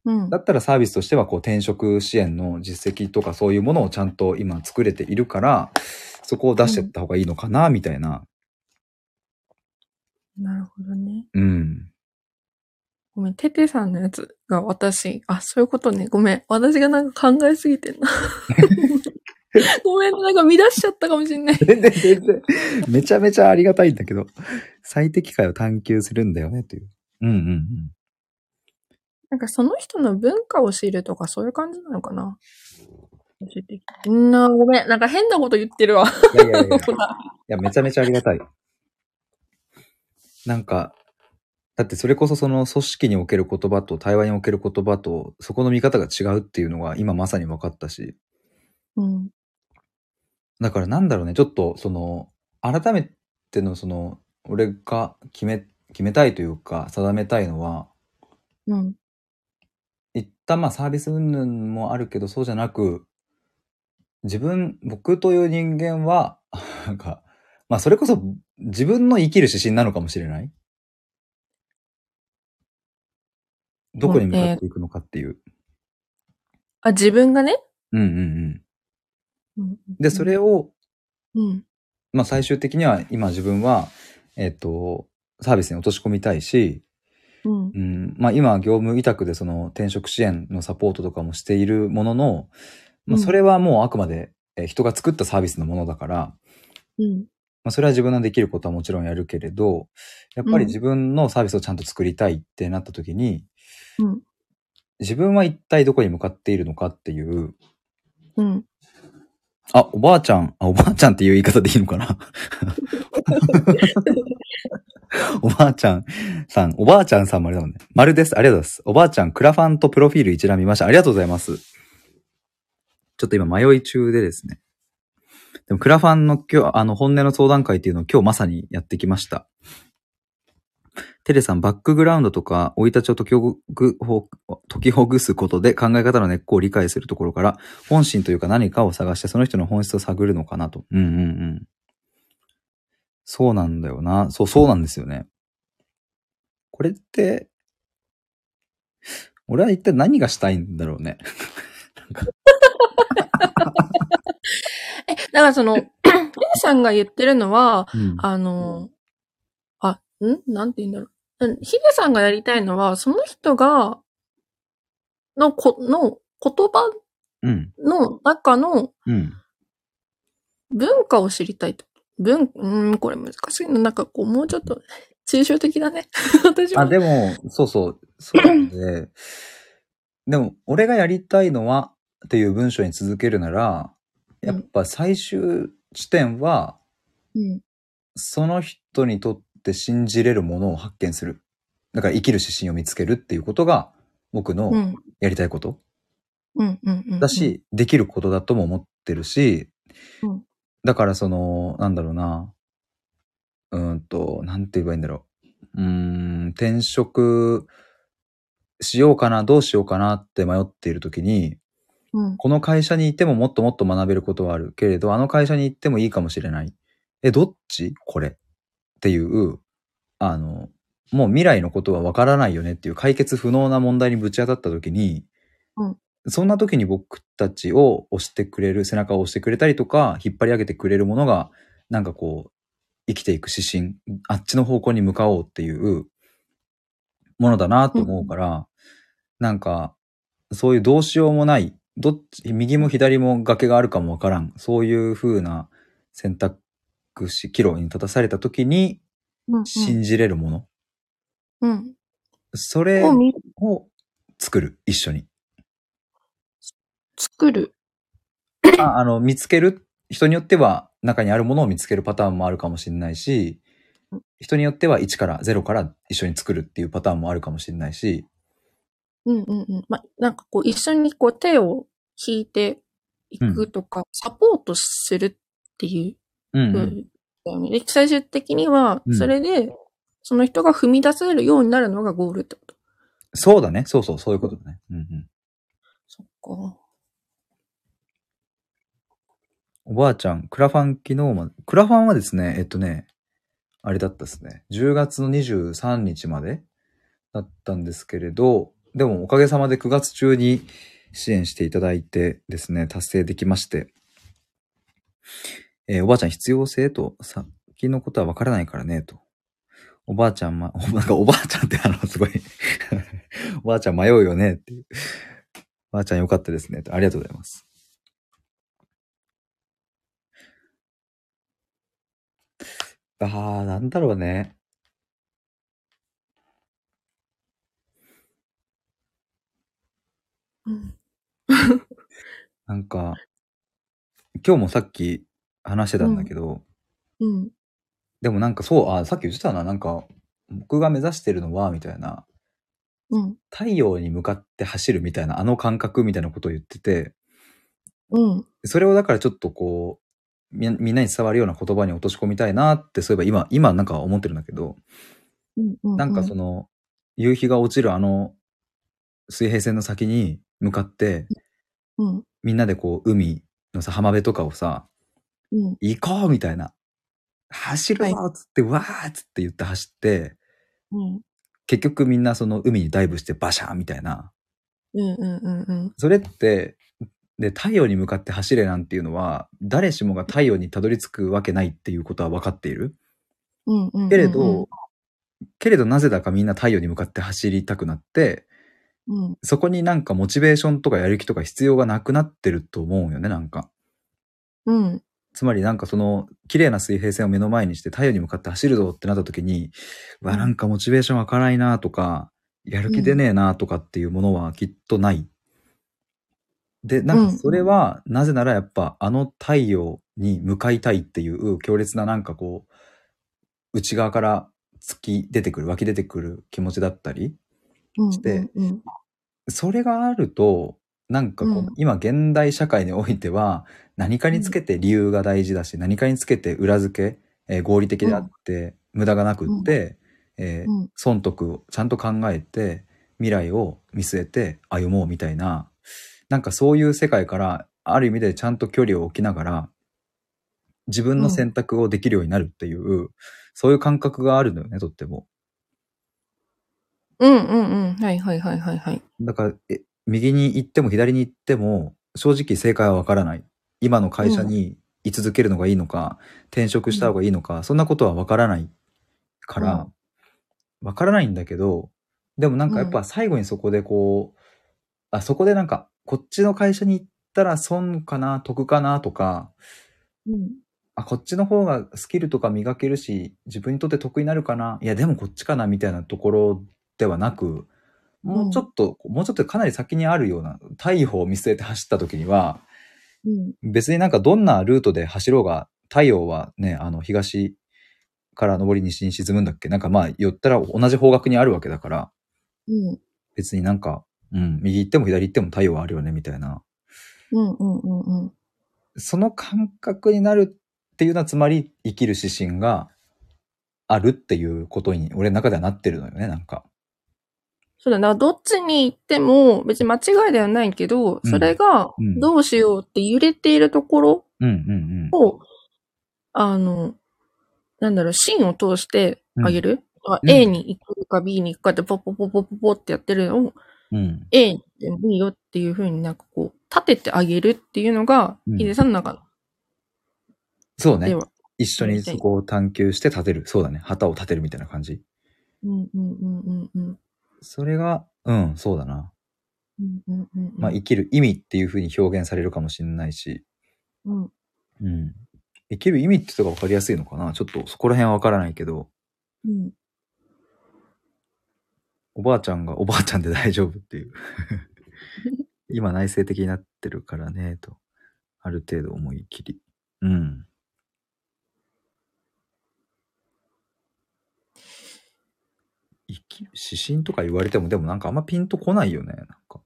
うんだ。ったらサービスとしてはこう転職支援の実績とかそういうものをちゃんと今作れているから、そこを出していった方がいいのかな、みたいな。なるほどね。うん。ごめん、テテさんのやつが私、あ、そういうことね。ごめん。私がなんか考えすぎてんな。ごめん、なんか乱しちゃったかもしんない。全然全然。めちゃめちゃありがたいんだけど、最適解を探求するんだよね、という。うんうんうん。なんかその人の文化を知るとかそういう感じなのかな教えて。うんな、ごめん。なんか変なこと言ってるわ。いやいやいや。いや、めちゃめちゃありがたい。なんか、だってそれこそその組織における言葉と対話における言葉と、そこの見方が違うっていうのが今まさに分かったし。うん。だからなんだろうね、ちょっとその、改めてのその、俺が決め、決めたいというか、定めたいのは、うん。一旦まあサービス云々もあるけど、そうじゃなく、自分、僕という人間は、なんか、まあそれこそ自分の生きる指針なのかもしれない？どこに向かっていくのかっていう。あ、自分がね？うんうんうんうん。で、それを、うん。まあ最終的には今自分は、えっ、と、サービスに落とし込みたいし、うん。うん、まあ今業務委託でその転職支援のサポートとかもしているものの、まあうんそれはもうあくまでえー人が作ったサービスのものだから、うん。まあそれは自分のできることはもちろんやるけれど、やっぱり自分のサービスをちゃんと作りたいってなった時に、うん。自分は一体どこに向かっているのかっていう、うん。あ、おばあちゃん、あ、おばあちゃんっていう言い方でいいのかな？おばあちゃんさん、おばあちゃんさんもあれだもんね。丸です。ありがとうございます。おばあちゃん、クラファンとプロフィール一覧見ました。ありがとうございます。ちょっと今迷い中でですね。でもクラファンの今日、あの、本音の相談会っていうのを今日まさにやってきました。テレさん、バックグラウンドとか、生い立ちを解きほぐ、ほ解きほぐすことで考え方の根っこを理解するところから、本心というか何かを探してその人の本質を探るのかなと。うんうんうん。そうなんだよな。そう、そうなんですよね。これって、俺は一体何がしたいんだろうね。え、だからその、テ レさんが言ってるのは、うん。あの、あ、ん？なんて言うんだろう。うんヒデさんがやりたいのは、その人が、のこ、の言葉うん。の中のうん。文化を知りたいと。文、うん、これ難しいな。なんかこう、もうちょっと、抽象的だね。私は。あ、でも、そうそう、そうなんで、でも、俺がやりたいのは、っていう文章に続けるなら、やっぱ最終地点は、うん。その人にとって信じれるものを発見する。だから生きる指針を見つけるっていうことが、僕のうん。やりたいこと。だし、できることだとも思ってるし、うんだからその、なんだろうな、うーんと、なんて言えばいいんだろう。うーん、転職しようかな、どうしようかなって迷っているときに、うん。この会社にいてももっともっと学べることはあるけれど、あの会社に行ってもいいかもしれない。え、どっち？これっていう、あの、もう未来のことはわからないよねっていう解決不能な問題にぶち当たったときに、うん。そんな時に僕たちを押してくれる、背中を押してくれたりとか、引っ張り上げてくれるものが、なんかこう、生きていく指針、あっちの方向に向かおうっていうものだなと思うから、なんか、そういうどうしようもない、どっち、右も左も崖があるかもわからん、そういう風な選択肢、岐路に立たされた時にうん。信じれるもの、うん。それを作る、一緒に。作る。ああの、見つける、人によっては中にあるものを見つけるパターンもあるかもしれないし、人によっては1から0から一緒に作るっていうパターンもあるかもしれないし、うんうんうん。ま、なんかこう、一緒にこう、手を引いていくとか、サポートするっていううん、う風ん。で最終的にはう、んそれで、その人が踏み出せるようになるのがゴールってこと。そうだね。そうそう、そういうことだね。うんうん。そっか。おばあちゃん、クラファン昨日まで、クラファンはですね、えっとね、あれだったですね。10月の23日までだったんですけれど、でもおかげさまで9月中に支援していただいてですね、達成できまして、えーおばあちゃん必要性と、先のことはわからないからね、と。おばあちゃんま、お なんかおばあちゃんってあの、すごい おばあちゃん迷うよねっていう。おばあちゃんよかったですね。とありがとうございます。ああ、なんだろうね。うん。なんか、今日もさっき話してたんだけど、うん。でもなんかそう、あ、さっき言ってたな、なんか、僕が目指してるのは、みたいな、うん。太陽に向かって走るみたいな、あの感覚みたいなことを言ってて、うん。それをだからちょっとこう、みみんなに伝わるような言葉に落とし込みたいなって、そういえば今、今なんか思ってるんだけど、うん。うん。なんかその、夕日が落ちるあの、水平線の先に向かって、うん。みんなでこう、海のさ、浜辺とかをさ、うん。行こうみたいな。走るぞっつって、わーっつって言って走って、うん。結局みんなその海にダイブしてバシャーンみたいな。うん。うん。うん。うん。それって、で、太陽に向かって走れなんていうのは、誰しもが太陽にたどり着くわけないっていうことは分かっている？うん。うん。けれど、けれどなぜだかみんな太陽に向かって走りたくなって、うん。そこになんかモチベーションとかやる気とか必要がなくなってると思うよね、なんか。うん。つまりなんかその綺麗な水平線を目の前にして太陽に向かって走るぞってなった時に、うわ、なんかモチベーション湧かないなとか、やる気出ねえなとかっていうものはきっとない。で、なんかそれは、なぜならやっぱあの太陽に向かいたいっていう強烈ななんかこう、内側から突き出てくる、湧き出てくる気持ちだったり、うん。してうん。それがあると、なんかこう、うん今現代社会においては、何かにつけて理由が大事だし、何かにつけて裏付け、えー合理的であって、無駄がなくって、えーうん。損得をちゃんと考えて、未来を見据えて歩もうみたいな、なんかそういう世界から、ある意味でちゃんと距離を置きながら、自分の選択をできるようになるっていう、そういう感覚があるのよね、とっても。うん。うん。うん。はい。はい。はい。はい。はい。だから、え右に行っても左に行っても、正直正解はわからない。今の会社に居続けるのがいいのか、転職した方がいいのか、そんなことはわからないから、わからないんだけど、でもなんかやっぱ最後にそこでこう、あ、そこでなんか、こっちの会社に行ったら損かな、得かなとか、うん。あ、こっちの方がスキルとか磨けるし、自分にとって得になるかな。いや、でもこっちかな、みたいなところではなく、もうちょっと、もうちょっとかなり先にあるような、太陽を見据えて走った時には、うん。別になんかどんなルートで走ろうが、太陽はね、あの、東から昇り西に沈むんだっけ？なんかまあ、言ったら同じ方角にあるわけだから、うん。別になんか、うん、右行っても左行っても太陽はあるよね、みたいな。うん。うん。うん。うん。その感覚になるっていうのは、つまり生きる指針があるっていうことに、俺の中ではなってるのよね、なんか。そうだな。どっちに行っても別に間違いではないけど、うんそれがうんどうしようって揺れているところを、あの、なんだろう、芯を通してあげる？あうん A に行くか B に行くかってポッポポポポポってやってるのをうん。うん。A でもいいよっていう風になんかこう、立ててあげるっていうのが、うんヒデさんの中そうね。一緒にそこを探求して立てる。そうだね。旗を立てるみたいな感じ。うんうんうんうんうん。それが、うん、そうだな。うんうんうんうん。まあ、生きる意味っていう風に表現されるかもしれないし、うんうん。生きる意味って言ったら分かりやすいのかな？ちょっとそこら辺は分からないけど、うんおばあちゃんがおばあちゃんで大丈夫っていう。今内省的になってるからね、と。ある程度思い切り。うん。生きる指針とか言われても、でもなんかあんまピンとこないよね、なんか。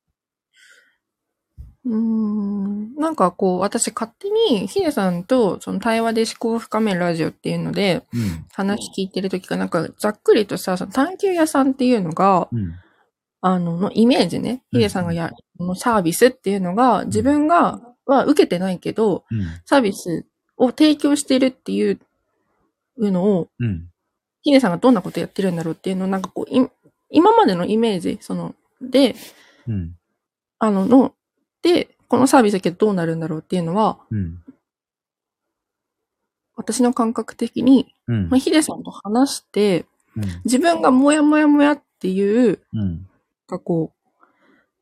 うーんなんかこう、私勝手にヒデさんとその対話で思考を深めるラジオっていうのでうん。話聞いてるときかなんかざっくりとさ、その探求屋さんっていうのが、うん。あの、のイメージね、うんヒデさんがやる、のサービスっていうのが自分が、は受けてないけど、うん。サービスを提供してるっていうのを、うん。ヒデさんがどんなことやってるんだろうっていうのをなんかこう、い今までのイメージ、その、で、うん。あの、の、で、このサービスだけどどうなるんだろうっていうのは、うん。私の感覚的に、うんまあ、。ヒデさんと話して、うん。自分がもやもやもやっていう、うん。かこう、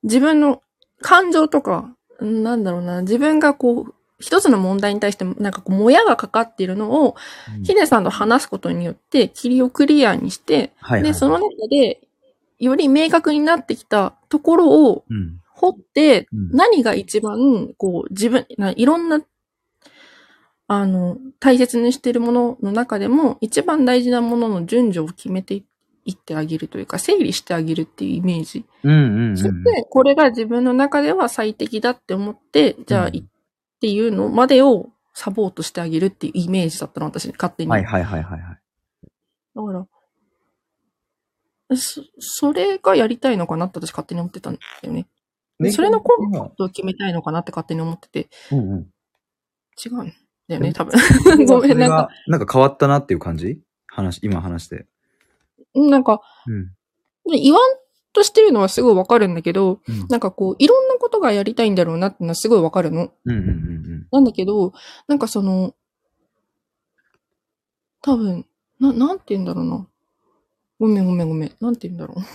自分の感情とか、んなんだろうな、自分がこう、一つの問題に対して、なんかこう、もやがかかっているのを、ヒデさんと話すことによって、霧をクリアにして、はいはい。で、その中で、より明確になってきたところをうん。掘って、うん何が一番、こう、自分、ないろんな、あの、大切にしているものの中でも、一番大事なものの順序を決めていってあげるというか、整理してあげるっていうイメージ。うんうんうん。そして、これが自分の中では最適だって思って、じゃあ、っていうのまでをサポートしてあげるっていうイメージだったの、私、勝手に。はいはいはいはいはい。だから、そ、それがやりたいのかなって私勝手に思ってたんだよね。それのコンセプトを決めたいのかなって勝手に思ってて、うんうん。違うんだよね、多分。ご ごめん、なんか、。なんか変わったなっていう感じ？話、今話して。なんか、うん。で言わんとしてるのはすごいわかるんだけど、うんなんかこう、いろんなことがやりたいんだろうなってのはすごいわかるの。うんうんうんなんだけど、なんかその、多分、な、なんて言うんだろうな。ごめんごめんごめん。なんて言うんだろう。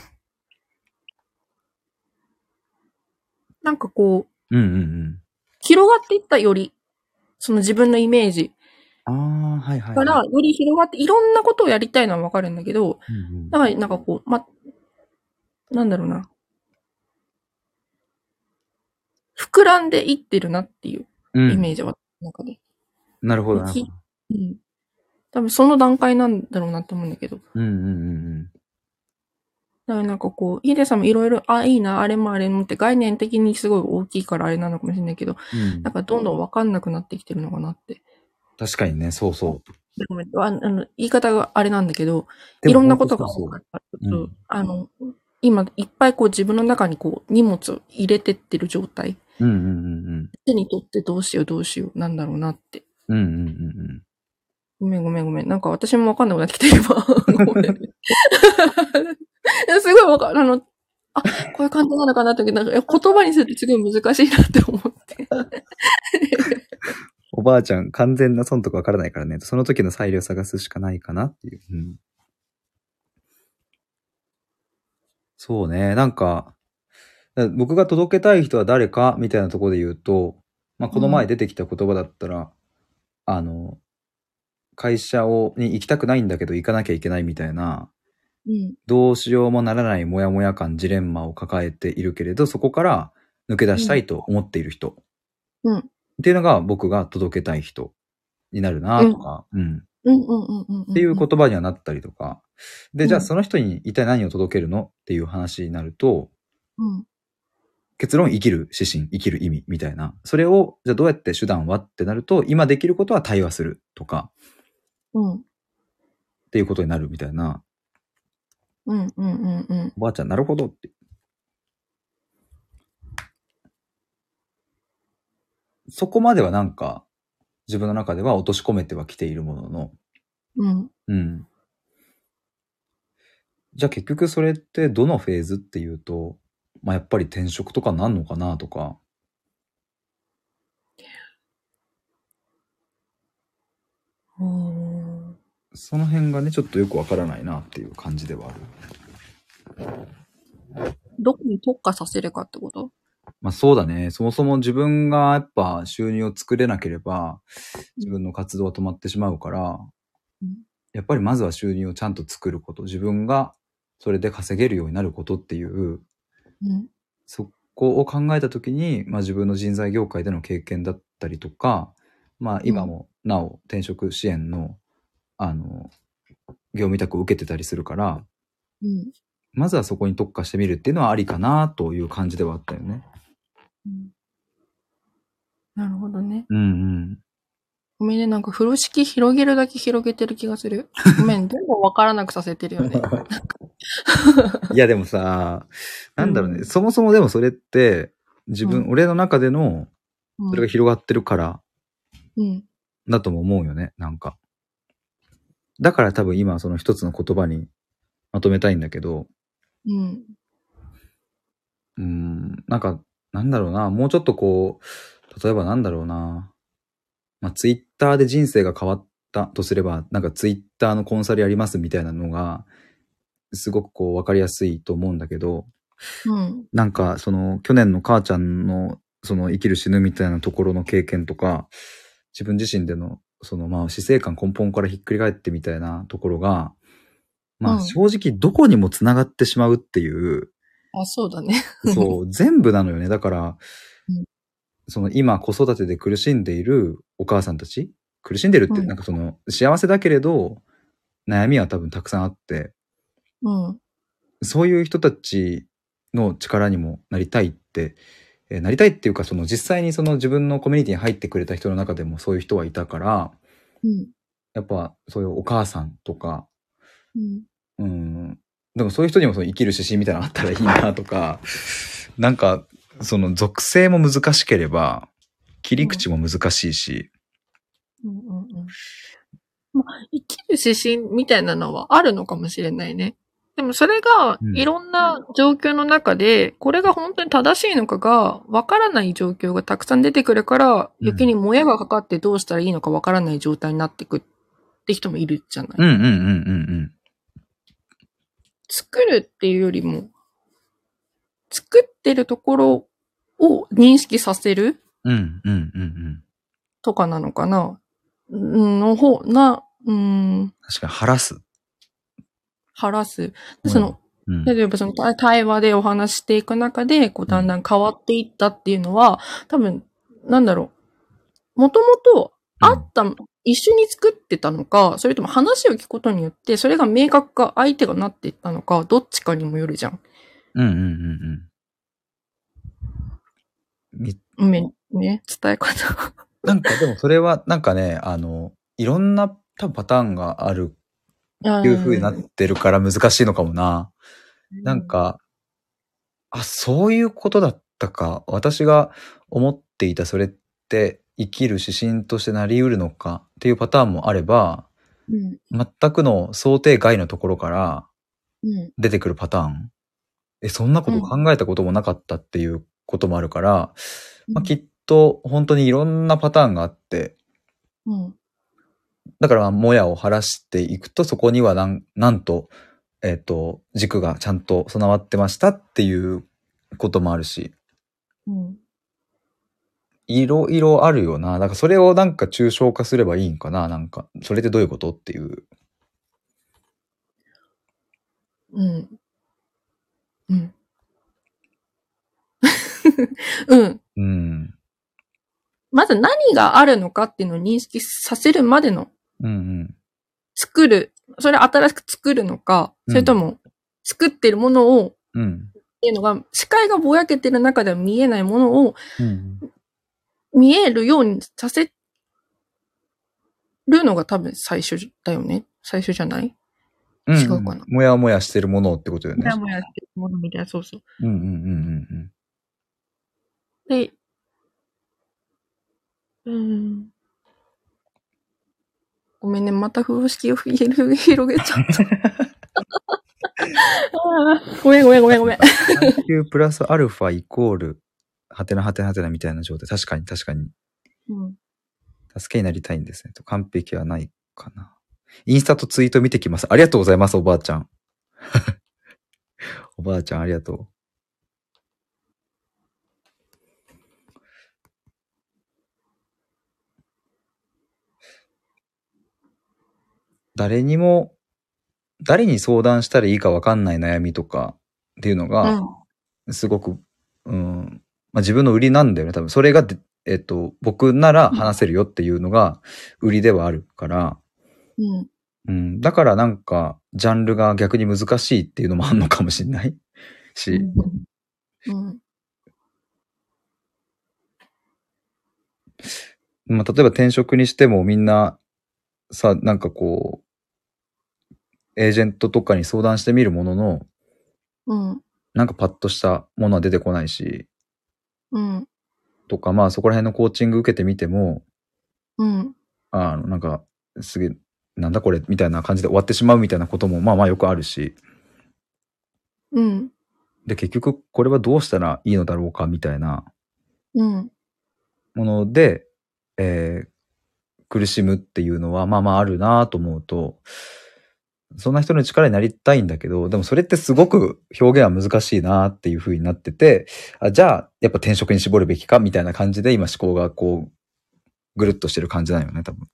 なんかこう、うん。うんうんうん。広がっていったより、その自分のイメージああ、はいはい。から、より広がって、いろんなことをやりたいのはわかるんだけど、うんうんだからなんかこう、ま、なんだろうな。膨らんでいってるなっていううんイメージは、中で。なるほどなるほど。うん。多分その段階なんだろうなって思うんだけど。うんうんうんだからなんかこう、ヒデさんもいろいろ、あ、いいな、あれもあれもって概念的にすごい大きいからあれなのかもしれないけど、うん。うんなんかどんどんわかんなくなってきてるのかなって。確かにね、そうそう。ごめんああの、言い方があれなんだけど、いろんなことがそう分かった。うんそうあの、今いっぱいこう自分の中にこう荷物を入れてってる状態。うんうんうん手に取ってどうしようどうしようなんだろうなって。うん。うんうんうんうん。ごめんごめんごめん。なんか私もわかんなくなってきてる今。ご すごいわかる。あの、あ、こういう感じなのかなってなんか言葉にするとすごい難しいなって思って。おばあちゃん、完全な損とかわからないからね。その時の裁量を探すしかないかなっていう。うん。そうね。なんか、だ僕が届けたい人は誰かみたいなところで言うと、まあ、この前出てきた言葉だったら、あの、会社を、に行きたくないんだけど行かなきゃいけないみたいな、うん。どうしようもならないモヤモヤ感、ジレンマを抱えているけれど、そこから抜け出したいと思っている人。うんっていうのが僕が届けたい人になるなとか、うん。うんうんうんうん。っっていう言葉にはなったりとか。で、うんじゃあその人に一体何を届けるの？っていう話になると、うん。結論生きる指針、生きる意味みたいな。それを、じゃあどうやって手段はってなると、今できることは対話するとか、うん。っていうことになるみたいな。うんうんうんうん。おばあちゃん、なるほどって。そこまではなんか、自分の中では落とし込めてはきているものの、うん。うん。じゃあ結局それってどのフェーズっていうと、まあやっぱり転職とかなんのかなとか、その辺がね、ちょっとよくわからないなっていう感じではある。どこに特化させるかってこと？まあそうだね。そもそも自分がやっぱ収入を作れなければ、自分の活動は止まってしまうからうん、やっぱりまずは収入をちゃんと作ること、自分がそれで稼げるようになることっていう、うん。そこを考えたときに、まあ自分の人材業界での経験だったりとか、まあ今もなお転職支援の、あの、業務委託を受けてたりするから、うん。まずはそこに特化してみるっていうのはありかなという感じではあったよね。うんなるほどね。うんうん。ごめんね、なんか風呂敷広げるだけ広げてる気がする。ごめん、全部わからなくさせてるよね。いやでもさ、なんだろうね、うんそもそもでもそれって、自分、う俺の中での、うんそれが広がってるから、うん。だとも思うよね、なんか。だから多分今その一つの言葉にまとめたいんだけど、うん。うーん、なんか、なんだろうな、もうちょっとこう、例えばなんだろうな、まあ、ツイッターで人生が変わったとすれば、なんかツイッターのコンサルやりますみたいなのが、すごくこう分かりやすいと思うんだけど、うん。なんかその去年の母ちゃんのその生きる死ぬみたいなところの経験とか、自分自身でのそのまあ死生観根本からひっくり返ってみたいなところが、まうんあ正直どこにも繋がってしまうっていう、あ、そうだね。そう、全部なのよね。だから、うんその今子育てで苦しんでいるお母さんたち、苦しんでるって、うんなんかその幸せだけれど、悩みは多分たくさんあって、うん。そういう人たちの力にもなりたいって、えーなりたいっていうか、その実際にその自分のコミュニティに入ってくれた人の中でもそういう人はいたから、うん。やっぱそういうお母さんとか、うん。うん、でもそういう人にもその生きる指針みたいなのあったらいいなとか、なんか、その属性も難しければ、切り口も難しいし、うんうんうん。まあ、生きる指針みたいなのはあるのかもしれないね。でもそれがうんいろんな状況の中で、これが本当に正しいのかがわからない状況がたくさん出てくるから、うん余計にもやがかかってどうしたらいいのかわからない状態になってくって人もいるじゃない。うんうんうんうん作るっていうよりも、作ってるところを認識させるうん。うんうんうんうん。とかなのかな？うんの方、な、うん、確かに晴らす。晴らす。その、うん。例えばその対対話でお話していく中で、こうだんだん変わっていったっていうのは、多分、なんだろう。もともとあった、一緒に作ってたのか、それとも話を聞くことによって、それが明確か相手がなっていったのか、どっちかにもよるじゃん。うんうんうんうん。ね、伝え方。なんかでもそれはなんかね、あの、いろんな多分パターンがあるっていう風になってるから難しいのかもな。なん、か、あ、そういうことだったか。私が思っていたそれって生きる指針としてなり得るのかっていうパターンもあれば、うん、全くの想定外のところからうん、出てくるパターン。え、そんなこと考えたこともなかったっていうこともあるから、まあ、きっと本当にいろんなパターンがあって、うん、だからまあ、もやを晴らしていくと、そこにはなん、なんと、えっ、と、軸がちゃんと備わってましたっていうこともあるし、うん。いろいろあるよな。だからそれをなんか抽象化すればいいんかな。なんか、それってどういうことっていう。うん。うん。うん。うん。まず何があるのかっていうのを認識させるまでのうんうん。作る、それ新しく作るのか、うんそれとも作ってるものを、うん。っていうのが、視界がぼやけてる中では見えないものをうん。見えるようにさせるのが多分最初だよね。最初じゃない？うん。違うかなもやもやしてるものってことよね。もやもやしてるものみたいな、そうそう。うんうんうんうんで、うん。ごめんね、また風呂敷を広げちゃった。ごめんごめんごめんごめん。うん。3級プラスアルファイコール、はてなはてなはてなみたいな状態。確かに確かに。うん助けになりたいんですね。と完璧はないかな。インスタとツイート見てきます。ありがとうございます、おばあちゃん。おばあちゃん、ありがとう。誰にも、誰に相談したらいいかわかんない悩みとかっていうのが、すごく、うん、まあ、自分の売りなんだよね。多分それがで、えっと、僕なら話せるよっていうのが売りではあるから、うん。うん、だからなんか、ジャンルが逆に難しいっていうのもあるのかもしれない し、うん。まあ、例えば転職にしてもみんな、さ、なんかこう、エージェントとかに相談してみるものの、うん。なんかパッとしたものは出てこないし、うん。とか、まあそこら辺のコーチング受けてみても、うん。あの、なんか、すげえ、なんだこれみたいな感じで終わってしまうみたいなこともまあまあよくあるし、うん。で、結局これはどうしたらいいのだろうかみたいなうん。もので、えー苦しむっていうのはまあまああるなと思うと、そんな人の力になりたいんだけど、でもそれってすごく表現は難しいなっていう風になってて、あじゃあやっぱ転職に絞るべきかみたいな感じで今思考がこう、ぐるっとしてる感じだよね、多分。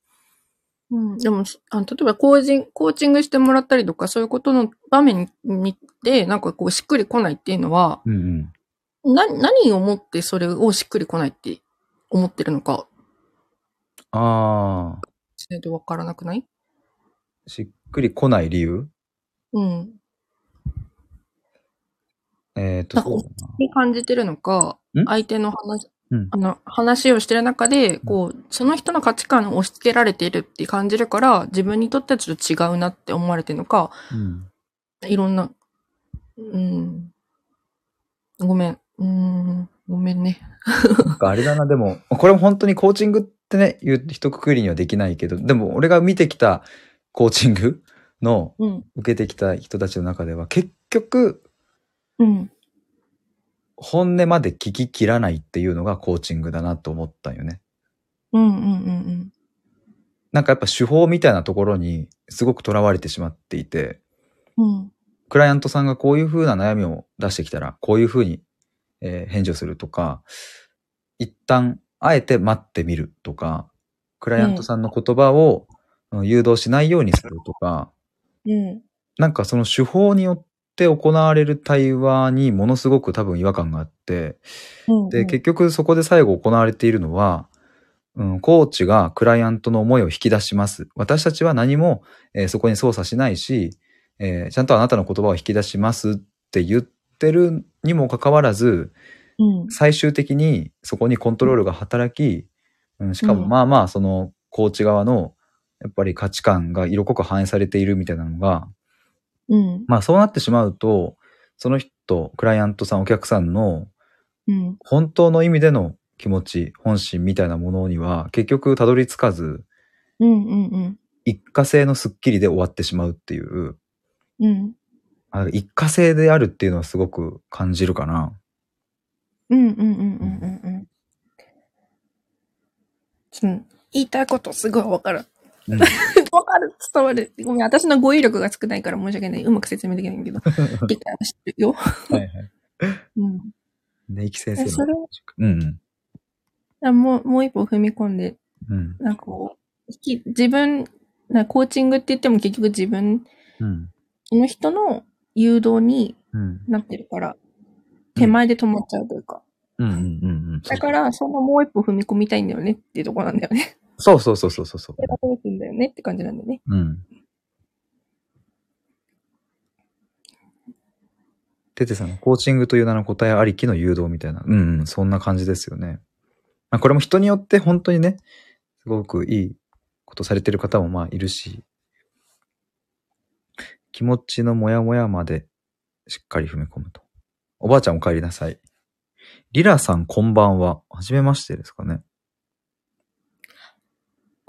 うん、でも、あの例えばコーチン、コーチングしてもらったりとか、そういうことの場面にで、なんかこう、しっくりこないっていうのは、うんうん。な、何をもってそれをしっくりこないって思ってるのか、ああ、しないとわからなくない？しっくり来ない理由？うん。えっ、と、なんかそう感じてるのかん、相手の話、うんあの、話をしてる中で、こう、その人の価値観を押し付けられているって感じるから、自分にとってはちょっと違うなって思われてるのか、うん。いろんな、うん。ごめん。うん。ごめんね。なんかあれだな、でも、これも本当にコーチングってね、言う一括りにはできないけど、でも俺が見てきたコーチングのうん。受けてきた人たちの中では、結局、うん。本音まで聞き切らないっていうのがコーチングだなと思ったんよね。うんうんうんなんかやっぱ手法みたいなところにすごく囚われてしまっていて、うん。うん。クライアントさんがこういう風な悩みを出してきたら、こういう風に、えー返事をするとか、一旦、あえて待ってみるとか、クライアントさんの言葉をうん誘導しないようにするとか、うん。なんかその手法によって行われる対話にものすごく多分違和感があって、うん。で、結局そこで最後行われているのは、うん、コーチがクライアントの思いを引き出します。私たちは何も、えーそこに操作しないし、えーちゃんとあなたの言葉を引き出しますって言ってるにもかかわらず、うん。最終的にそこにコントロールが働き、うん、しかもうんまあまあそのコーチ側のやっぱり価値観が色濃く反映されているみたいなのが、うん。まあそうなってしまうと、その人、クライアントさん、お客さんのうん。本当の意味での気持ち、本心みたいなものには結局たどり着かず、うんうんうん。一過性のスッキリで終わってしまうっていう、うん。あ一過性であるっていうのはすごく感じるかな。うんうんうんうんうんうん。ちょっと言いたいことすごいわかる。うんわかる。伝わる。ごめん、私の語彙力が少ないから申し訳ない。うまく説明できないけど。理解はしてるよ。はいはい。うん。ね、き先生の。えそれ？うんあもう、もう一歩踏み込んで、うん。うん。なんかこう、き自分、なコーチングって言っても結局自分、うん。その人の誘導にうん。なってるから、手前で止まっちゃうというか。うんうんうんうん。だから、そのもう一歩踏み込みたいんだよねっていうところなんだよね。そうそうそうそうそうそうそ。れがどうすんだよねって感じなんだよね。うん。テテさんのコーチングという名の答えありきの誘導みたいな。うんうん、そんな感じですよね。まあ、これも人によって本当にね、すごくいいことされてる方もまあいるし、気持ちのモヤモヤまでしっかり踏み込むと。おばあちゃんお帰りなさい。リラさんこんばんは。はじめましてですかね。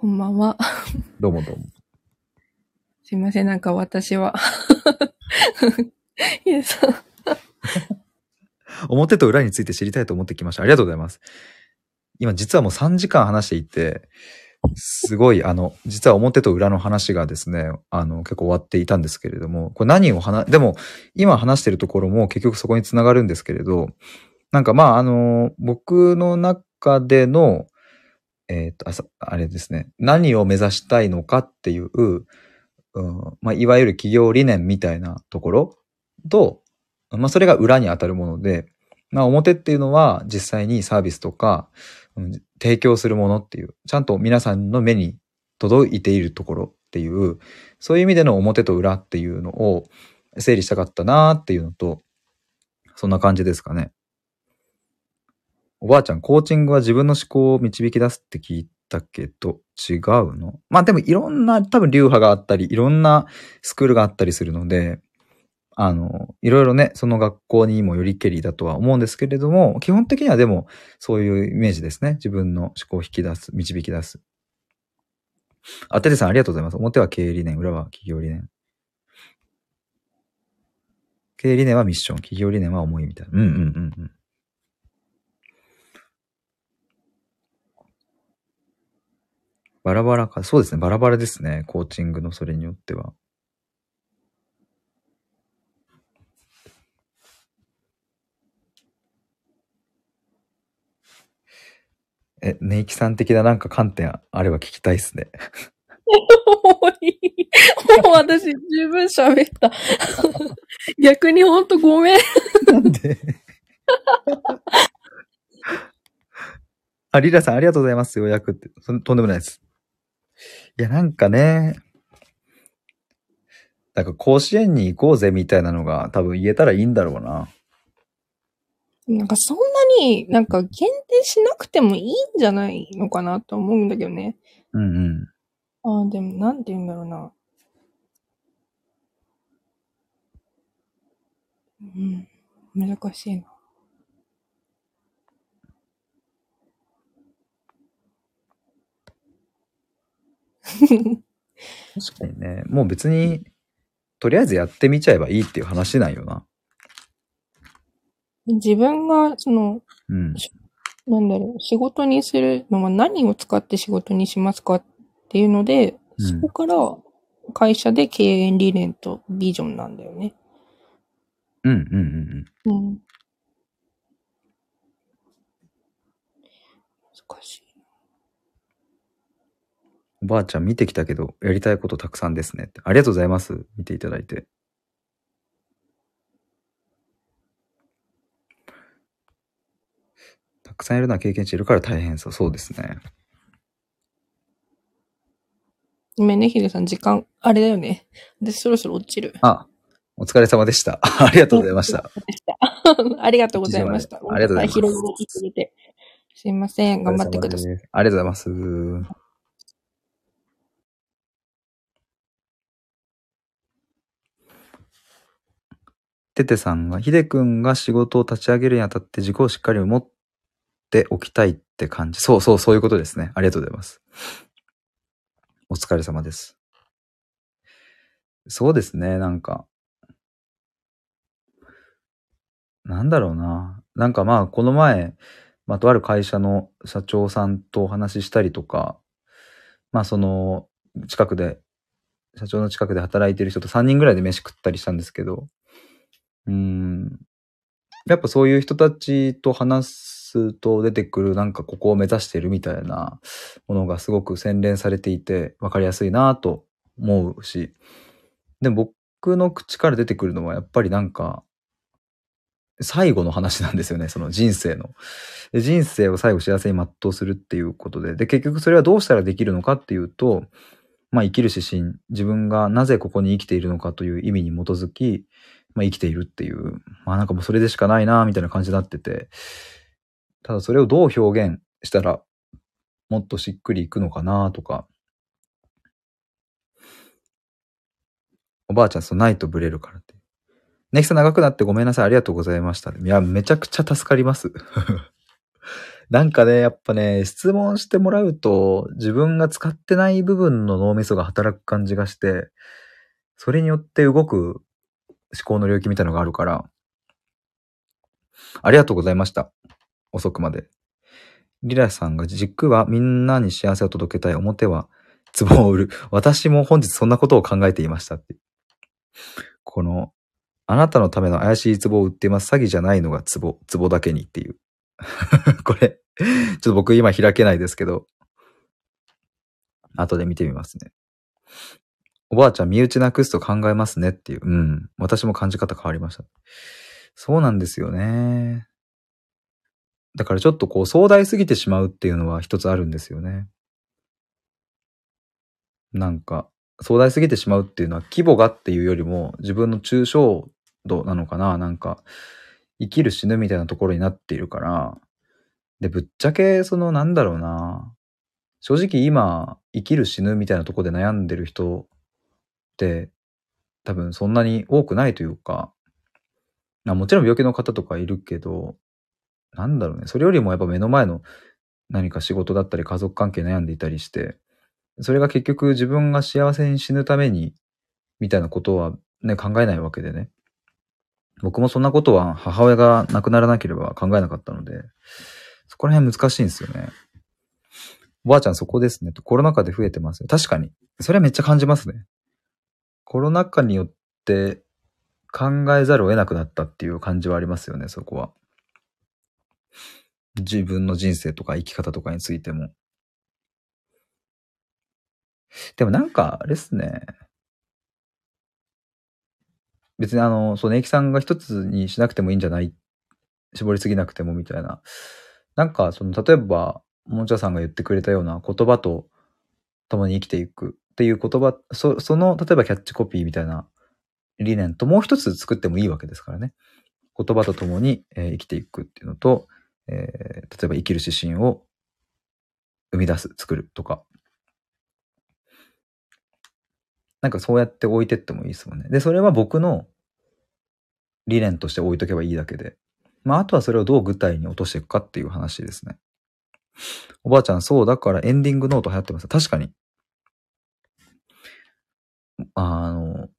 こんばんは。どうもどうも。すいません、なんか私は。表と裏について知りたいと思ってきました。ありがとうございます。今実はもう3時間話していて、すごい、あの、実は表と裏の話がですね、あの、結構終わっていたんですけれども、これ何を話、でも、今話してるところも結局そこにつながるんですけれど、なんかまあ、あの、僕の中での、えっ、とあ、あれですね、何を目指したいのかっていう、うん、まあ、いわゆる企業理念みたいなところと、まあ、それが裏に当たるもので、まあ、表っていうのは実際にサービスとか、うん提供するものっていう、ちゃんと皆さんの目に届いているところっていう、そういう意味での表と裏っていうのを整理したかったなーっていうのと、そんな感じですかね。おばあちゃん、コーチングは自分の思考を導き出すって聞いたけど、違うの？まあでもいろんな多分流派があったり、いろんなスクールがあったりするので、あの、いろいろね、その学校にもよりけりだとは思うんですけれども、基本的にはでもそういうイメージですね。自分の思考を引き出す、導き出す。あ、ててさんありがとうございます。表は経営理念、裏は企業理念。経営理念はミッション、企業理念は思いみたいな。うんうんうんうん。バラバラか。そうですね。バラバラですね。コーチングのそれによっては。え、ネイキさん的ななんか観点あれば聞きたいっすね。もう私十分喋った。逆にほんとごめん。なんで？あ、リラさんありがとうございます。ようやくって。とんでもないです。いや、なんかね、なんか甲子園に行こうぜみたいなのが多分言えたらいいんだろうな。なんかそんなになんか限定しなくてもいいんじゃないのかなと思うんだけどね。うんうん。ああ、でもなんて言うんだろうな。うん。難しいな。確かにね、もう別に、とりあえずやってみちゃえばいいっていう話なんよな。自分が、その、うん。なんだろう、仕事にするのは何を使って仕事にしますかっていうので、うんそこから会社で経営理念とビジョンなんだよね。うんうんうんうん。うん。難しい。おばあちゃん見てきたけど、やりたいことたくさんですね。ありがとうございます。見ていただいて。たくさんいるのは経験値いるから大変そう。そうですね。ごめんね、ヒデさん、時間、あれだよね。私そろそろ落ちる。あ、お疲れ様でした。ありがとうございました。ありがとうございました。ありがとうございます。すいません。頑張ってください。い。ありがとうございます。ててさんが、ひでくんが仕事を立ち上げるにあたって自己をしっかり持っておきたいって感じ。そうそう、そういうことですね。ありがとうございます。お疲れ様です。そうですね、なんか。なんだろうな。なんかまあ、この前、まあ、とある会社の社長さんとお話ししたりとか、まあ、その、近くで、社長の近くで働いてる人と3人ぐらいで飯食ったりしたんですけど、うん、やっぱそういう人たちと話すと出てくるなんかここを目指してるみたいなものがすごく洗練されていて分かりやすいなと思うし、でも僕の口から出てくるのはやっぱりなんか、最後の話なんですよね、その人生の。人生を最後幸せに全うするっていうことで。で、結局それはどうしたらできるのかっていうと、まあ生きる指針、自分がなぜここに生きているのかという意味に基づき、まあ生きているっていう、まあなんかもうそれでしかないなみたいな感じになってて、ただそれをどう表現したらもっとしっくりいくのかなとか、おばあちゃん、そう、ないとブレるからって。ネキさん長くなってごめんなさい。ありがとうございました。いや、めちゃくちゃ助かります。なんかね、やっぱね、質問してもらうと、自分が使ってない部分の脳みそが働く感じがして、それによって動く思考の領域みたいのがあるから、ありがとうございました。遅くまで。リラさんが軸はみんなに幸せを届けたい。表は壺を売る。私も本日そんなことを考えていましたって。この、あなたのための怪しい壺を売っています。詐欺じゃないのが壺。壺だけにっていう。これ、ちょっと僕今開けないですけど、後で見てみますね。おばあちゃん、身内なくすと考えますねっていう。うん。私も感じ方変わりました。そうなんですよね。だからちょっとこう壮大すぎてしまうっていうのは一つあるんですよね。なんか、壮大すぎてしまうっていうのは規模がっていうよりも自分の抽象度なのかななんか、生きる死ぬみたいなところになっているから、で、ぶっちゃけ、そのなんだろうな正直今、生きる死ぬみたいなとこで悩んでる人って、多分そんなに多くないというか、あもちろん病気の方とかいるけど、なんだろうね。それよりもやっぱ目の前の何か仕事だったり家族関係悩んでいたりして、それが結局自分が幸せに死ぬために、みたいなことはね、考えないわけでね。僕もそんなことは母親が亡くならなければ考えなかったので、そこら辺難しいんですよね。おばあちゃんそこですね。コロナ禍で増えてますよ。確かに。それはめっちゃ感じますね。コロナ禍によって考えざるを得なくなったっていう感じはありますよね、そこは。自分の人生とか生き方とかについても。でもなんか、あれっすね。別にあの、そうね、駅さんが一つにしなくてもいいんじゃない絞りすぎなくてもみたいな。なんか、その、例えば、もんちゃさんが言ってくれたような言葉と共に生きていくっていう言葉、そその、例えばキャッチコピーみたいな理念ともう一つ作ってもいいわけですからね。言葉と共に、えー生きていくっていうのと、えー例えば生きる指針を生み出す、作るとか。なんかそうやって置いてってもいいですもんね。で、それは僕の理念として置いとけばいいだけで。まあ、あとはそれをどう具体に落としていくかっていう話ですね。おばあちゃん、そう、だからエンディングノート流行ってます。確かに。あの、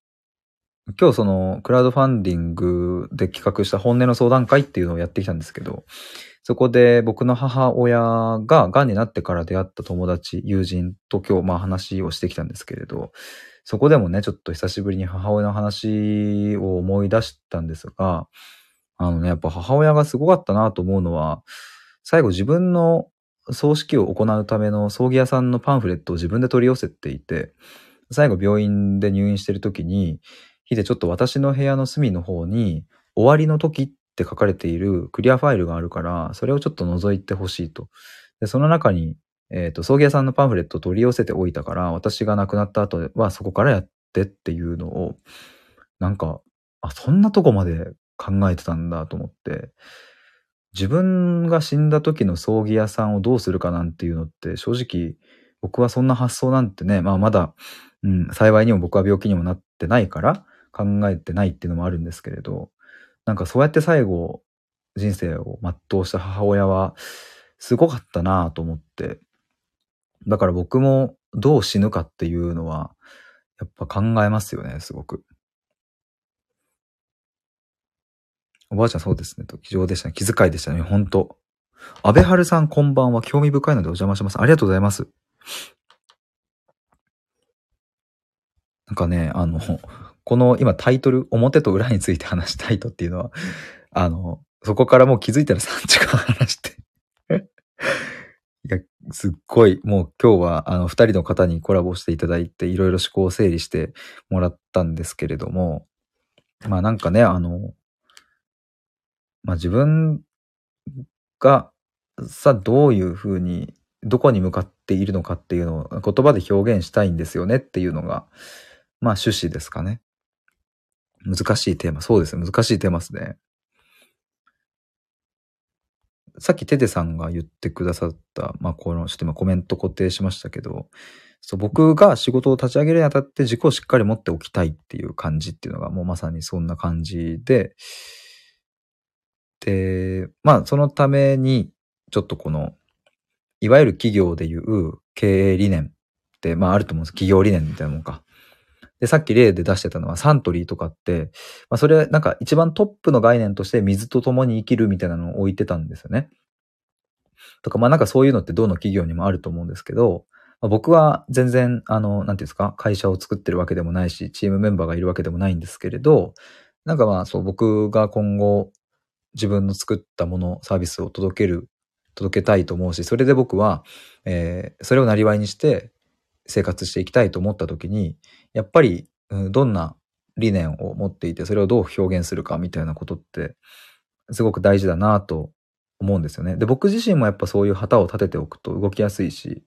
今日その、クラウドファンディングで企画した本音の相談会っていうのをやってきたんですけど、そこで僕の母親が癌になってから出会った友達、友人と今日まあ話をしてきたんですけれど、そこでもね、ちょっと久しぶりに母親の話を思い出したんですが、あのね、やっぱ母親がすごかったなと思うのは、最後自分の葬式を行うための葬儀屋さんのパンフレットを自分で取り寄せていて、最後病院で入院してる時に、ヒデちょっと私の部屋の隅の方に、終わりの時って書かれているクリアファイルがあるから、それをちょっと覗いてほしいと。で、その中に、えっ、と、葬儀屋さんのパンフレットを取り寄せておいたから、私が亡くなった後はそこからやってっていうのを、なんか、あ、そんなとこまで考えてたんだと思って、自分が死んだ時の葬儀屋さんをどうするかなんていうのって、正直、僕はそんな発想なんてね、まあまだ、うん、幸いにも僕は病気にもなってないから、考えてないっていうのもあるんですけれど、なんかそうやって最後、人生を全うした母親は、すごかったなぁと思って、だから僕もどう死ぬかっていうのは、やっぱ考えますよね、すごく。おばあちゃんそうですね、と、気丈でしたね。気遣いでしたね、本当安倍春さんこんばんは、興味深いのでお邪魔します。ありがとうございます。なんかね、あの、この今タイトル、表と裏について話したいとっていうのは、あの、そこからもう気づいたら3時間話して。いや、すっごい、もう今日はあの二人の方にコラボしていただいて、いろいろ思考を整理してもらったんですけれども、まあなんかね、あの、まあ自分がさ、どういうふうに、どこに向かっているのかっていうのを言葉で表現したいんですよねっていうのが、まあ趣旨ですかね。難しいテーマ。そうですね。難しいテーマですね。さっきテテさんが言ってくださった、まあこの、ちょっと今コメント固定しましたけど、そう僕が仕事を立ち上げるにあたって軸をしっかり持っておきたいっていう感じっていうのがもうまさにそんな感じで、で、まあそのために、ちょっとこの、いわゆる企業でいう経営理念って、まああると思うんです。企業理念みたいなもんか。で、さっき例で出してたのはサントリーとかって、まあそれなんか一番トップの概念として水と共に生きるみたいなのを置いてたんですよね。とか、まあなんかそういうのってどの企業にもあると思うんですけど、まあ、僕は全然、あの、なんていうんですか、会社を作ってるわけでもないし、チームメンバーがいるわけでもないんですけれど、なんかまあそう僕が今後自分の作ったもの、サービスを届ける、届けたいと思うし、それで僕は、えーそれをなりわいにして生活していきたいと思った時に、やっぱり、うんどんな理念を持っていて、それをどう表現するかみたいなことって、すごく大事だなと思うんですよね。で、僕自身もやっぱそういう旗を立てておくと動きやすいし、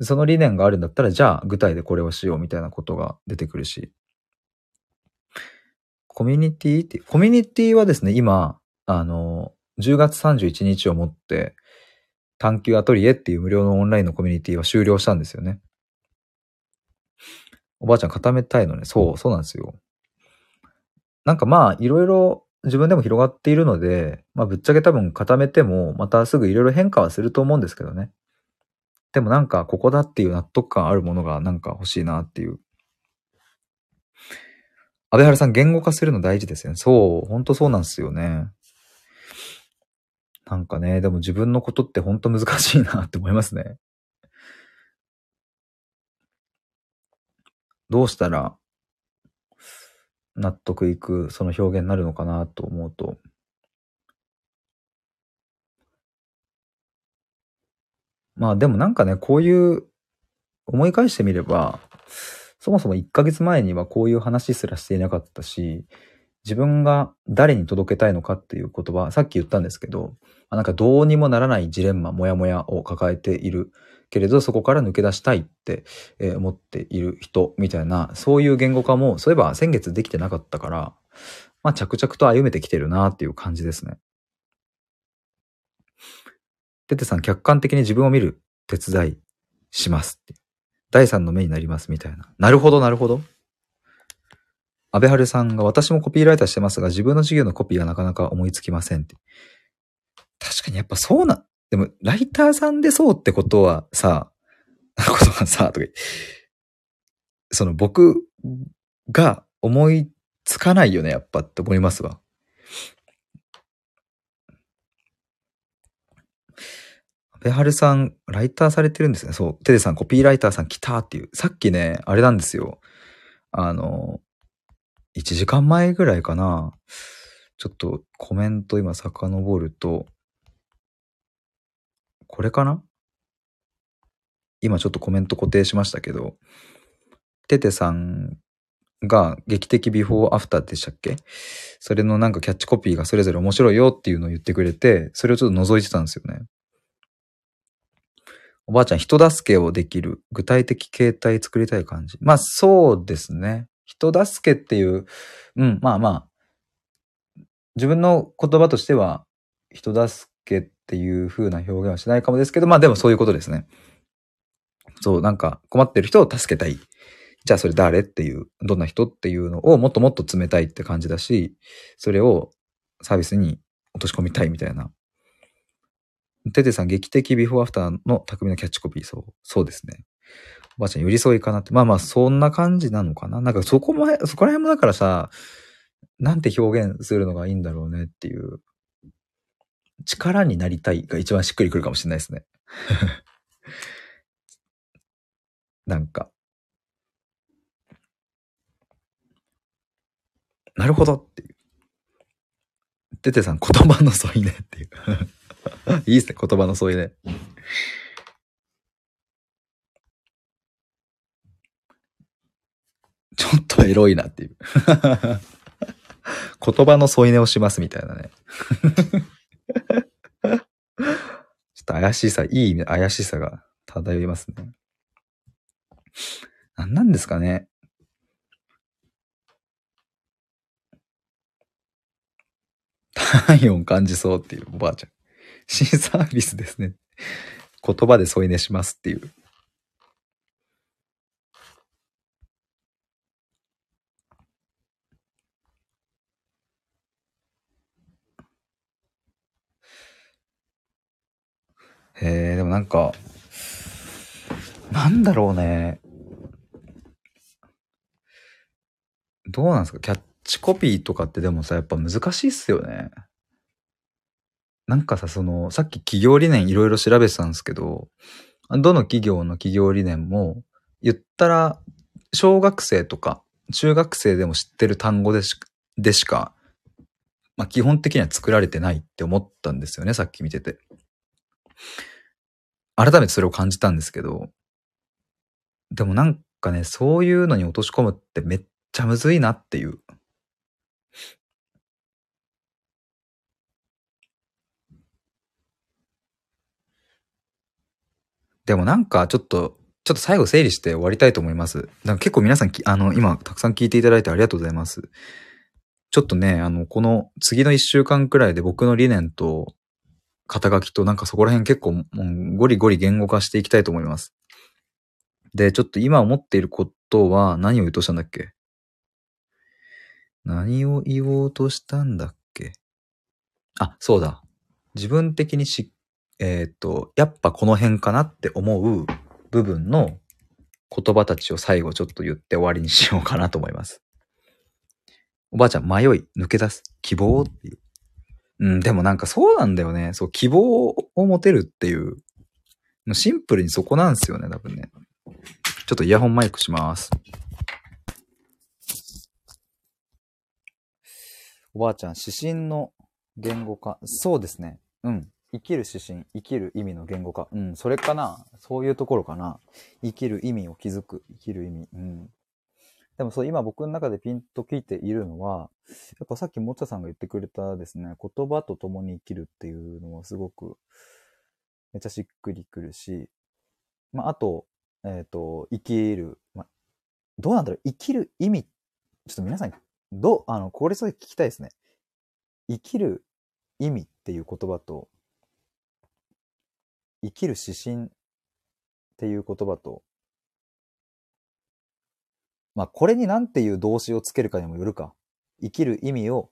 その理念があるんだったら、じゃあ具体でこれをしようみたいなことが出てくるし。コミュニティって、コミュニティはですね、今、あの、10月31日をもって、探求アトリエっていう無料のオンラインのコミュニティは終了したんですよね。おばあちゃん固めたいのね。そう、そうなんですよ。なんかまあ、いろいろ自分でも広がっているので、まあぶっちゃけ多分固めても、またすぐいろいろ変化はすると思うんですけどね。っでもなんかここだっていう納得感あるものがなんか欲しいなっていう。安倍原さん、言語化するの大事ですよね。そう、本当そうなんですよね。なんかね、でも自分のことって本当難しいなって思いますね。どうしたら納得いくその表現になるのかなと思うと。まあでもなんかね、こういう思い返してみれば、そもそも1ヶ月前にはこういう話すらしていなかったし、自分が誰に届けたいのかっていう言葉、さっき言ったんですけど、なんかどうにもならないジレンマ、モヤモヤを抱えているけれど、そこから抜け出したいって思っている人みたいな、そういう言語化も、そういえば先月できてなかったから、まあ着々と歩めてきてるなっていう感じですね。ててさん、客観的に自分を見る手伝いしますって。第三の目になりますみたいな。なるほど、なるほど。安倍春さんが私もコピーライターしてますが、自分の授業のコピーがなかなか思いつきませんって。確かにやっぱそうな、でも、ライターさんでそうってことはさ、ことはさ、とか、その僕が思いつかないよね、やっぱって思いますわ。安倍春さん、ライターされてるんですね。そう。テデさん、コピーライターさん来たっていう。さっきね、あれなんですよ。あの、1時間前ぐらいかな。ちょっとコメント今遡ると、これかな？今ちょっとコメント固定しましたけど、テテさんが劇的ビフォーアフターでしたっけ？それのなんかキャッチコピーがそれぞれ面白いよっていうのを言ってくれて、それをちょっと覗いてたんですよね。おばあちゃん、人助けをできる具体的形態作りたい感じ。まあそうですね。人助けっていう、うん、まあまあ、自分の言葉としては、人助けっていう風な表現はしないかもですけど、まあでもそういうことですね。そう、なんか困ってる人を助けたい。じゃあそれ誰っていう、どんな人っていうのをもっともっと詰めたいって感じだし、それをサービスに落とし込みたいみたいな。テテさん、劇的ビフォーアフターの匠のキャッチコピー、そう、そうですね。おばあちゃん、寄り添いかなって。まあまあ、そんな感じなのかな。なんかそこも、そこら辺もだからさ、なんて表現するのがいいんだろうねっていう。力になりたいが一番しっくりくるかもしれないですね。なんか。なるほどっていう。ててさん、言葉の添いねっていう。いいっすね、言葉の添いね。ちょっとエロいなっていう。言葉の添い寝をしますみたいなね。ちょっと怪しさ、いい意味怪しさが漂いますね。何なんですかね。体温感じそうっていうおばあちゃん。新サービスですね。言葉で添い寝しますっていう。へえ、でもなんか、なんだろうね。どうなんですか？キャッチコピーとかってでもさ、やっぱ難しいっすよね。なんかさ、その、さっき企業理念いろいろ調べてたんですけど、どの企業の企業理念も、言ったら、小学生とか中学生でも知ってる単語でしでしか、まあ基本的には作られてないって思ったんですよね、さっき見てて。改めてそれを感じたんですけど、でもなんかね、そういうのに落とし込むってめっちゃむずいなっていう。でもなんかちょっと、ちょっと最後整理して終わりたいと思います。なんか結構皆さんあの、今たくさん聞いていただいてありがとうございます。ちょっとね、あの、この次の一週間くらいで僕の理念と肩書きとなんかそこら辺結構もうゴリゴリ言語化していきたいと思います。で、ちょっと今思っていることは何を言うとしたんだっけ？何を言おうとしたんだっけ？あ、そうだ。自分的にしっえーっと、やっぱこの辺かなって思う部分の言葉たちを最後ちょっと言って終わりにしようかなと思います。おばあちゃん、迷い、抜け出す、希望っていう。うん、でもなんかそうなんだよね。そう、希望を持てるっていう。もうシンプルにそこなんですよね、多分ね。ちょっとイヤホンマイクします。おばあちゃん、指針の言語化。そうですね。うん。生きる指針、生きる意味の言語化。うん、それかな。そういうところかな。生きる意味を築く。生きる意味。うん。でもそう、今僕の中でピンと聞いているのは、やっぱさっきもっちゃさんが言ってくれたですね、言葉と共に生きるっていうのはすごく、めちゃしっくりくるし、まあ、あと、えっ、と、生きる、まあ、どうなんだろう、生きる意味、ちょっと皆さん、どう、あの、これそれ聞きたいですね。生きる意味っていう言葉と、生きる指針っていう言葉と、まあ、これに何ていう動詞をつけるかにもよるか。生きる意味を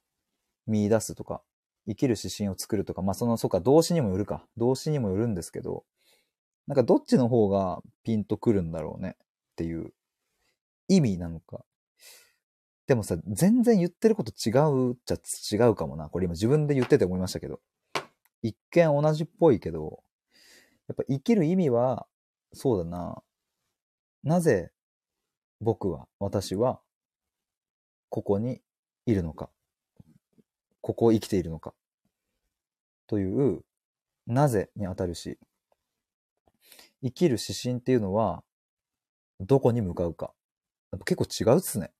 見出すとか、生きる指針を作るとか、まあ、その、そうか、動詞にもよるか。動詞にもよるんですけど、なんかどっちの方がピンとくるんだろうねっていう意味なのか。でもさ、全然言ってること違うっちゃ違うかもな。これ今自分で言ってて思いましたけど。一見同じっぽいけど、やっぱ生きる意味は、そうだな。なぜ僕は、私は、ここにいるのか。ここを生きているのか。という、なぜにあたるし、生きる指針っていうのは、どこに向かうか。結構違うっすね。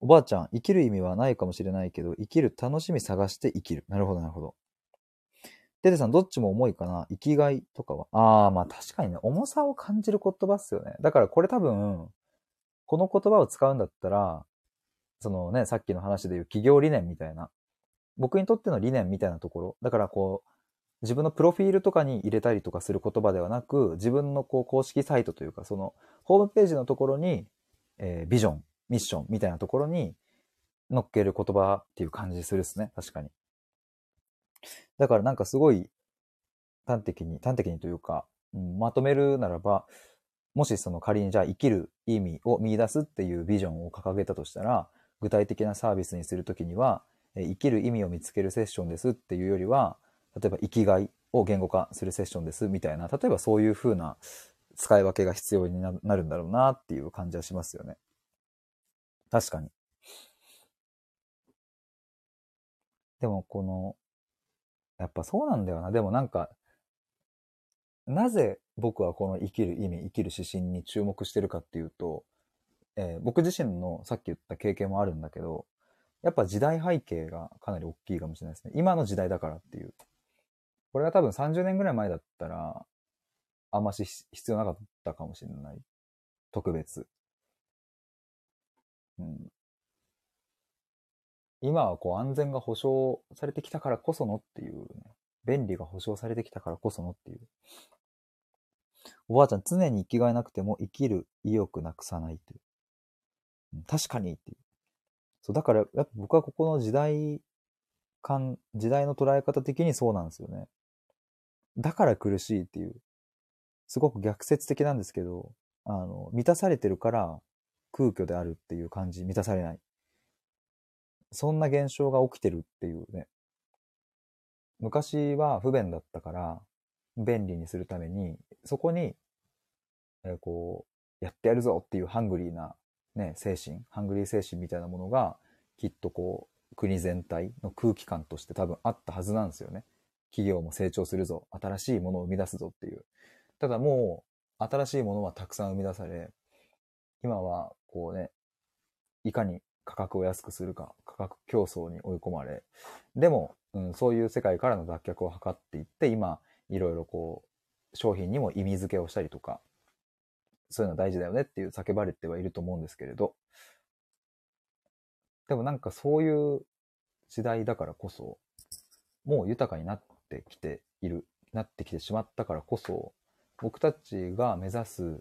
おばあちゃん、生きる意味はないかもしれないけど、生きる楽しみ探して生きる。なるほど、なるほど。デデさん、どっちも重いかな？生きがいとかは？ああ、まあ確かにね、重さを感じる言葉っすよね。だからこれ多分、この言葉を使うんだったら、そのね、さっきの話でいう企業理念みたいな、僕にとっての理念みたいなところ。だからこう、自分のプロフィールとかに入れたりとかする言葉ではなく、自分のこう公式サイトというか、そのホームページのところに、えービジョン、ミッションみたいなところに乗っける言葉っていう感じするっすね。確かに。だからなんかすごい端的に、端的にというか、うんまとめるならば、もしその仮にじゃあ生きる意味を見出すっていうビジョンを掲げたとしたら、具体的なサービスにするときには、生きる意味を見つけるセッションですっていうよりは、例えば生きがいを言語化するセッションですみたいな、例えばそういう風な使い分けが必要になるんだろうなっていう感じはしますよね。確かに。でもこの、やっぱそうなんだよな。でもなんか、なぜ僕はこの生きる意味、生きる指針に注目してるかっていうと、えー僕自身のさっき言った経験もあるんだけど、やっぱ時代背景がかなり大きいかもしれないですね。今の時代だからっていう。これは多分30年ぐらい前だったら、あんまし必要なかったかもしれない。特別。うん。今はこう安全が保障されてきたからこそのっていう、ね、便利が保障されてきたからこそのっていう。おばあちゃん、常に生きがいなくても生きる意欲なくさないっていう。確かにっていう。そう、だから、やっぱ僕はここの時代感、時代の捉え方的にそうなんですよね。だから苦しいっていう。すごく逆説的なんですけど、あの、満たされてるから空虚であるっていう感じ、満たされない。そんな現象が起きてるっていうね。昔は不便だったから、便利にするために、そこに、えーこう、やってやるぞっていうハングリーな、ね、精神、ハングリー精神みたいなものが、きっとこう、国全体の空気感として多分あったはずなんですよね。企業も成長するぞ、新しいものを生み出すぞっていう。ただもう、新しいものはたくさん生み出され、今はこうね、いかに価格を安くするか、価格競争に追い込まれ、でも、うん、そういう世界からの脱却を図っていって、今、いろいろこう、商品にも意味付けをしたりとか、そういうの大事だよねっていう叫ばれてはいると思うんですけれど、でもなんかそういう時代だからこそ、もう豊かになってきている、なってきてしまったからこそ、僕たちが目指す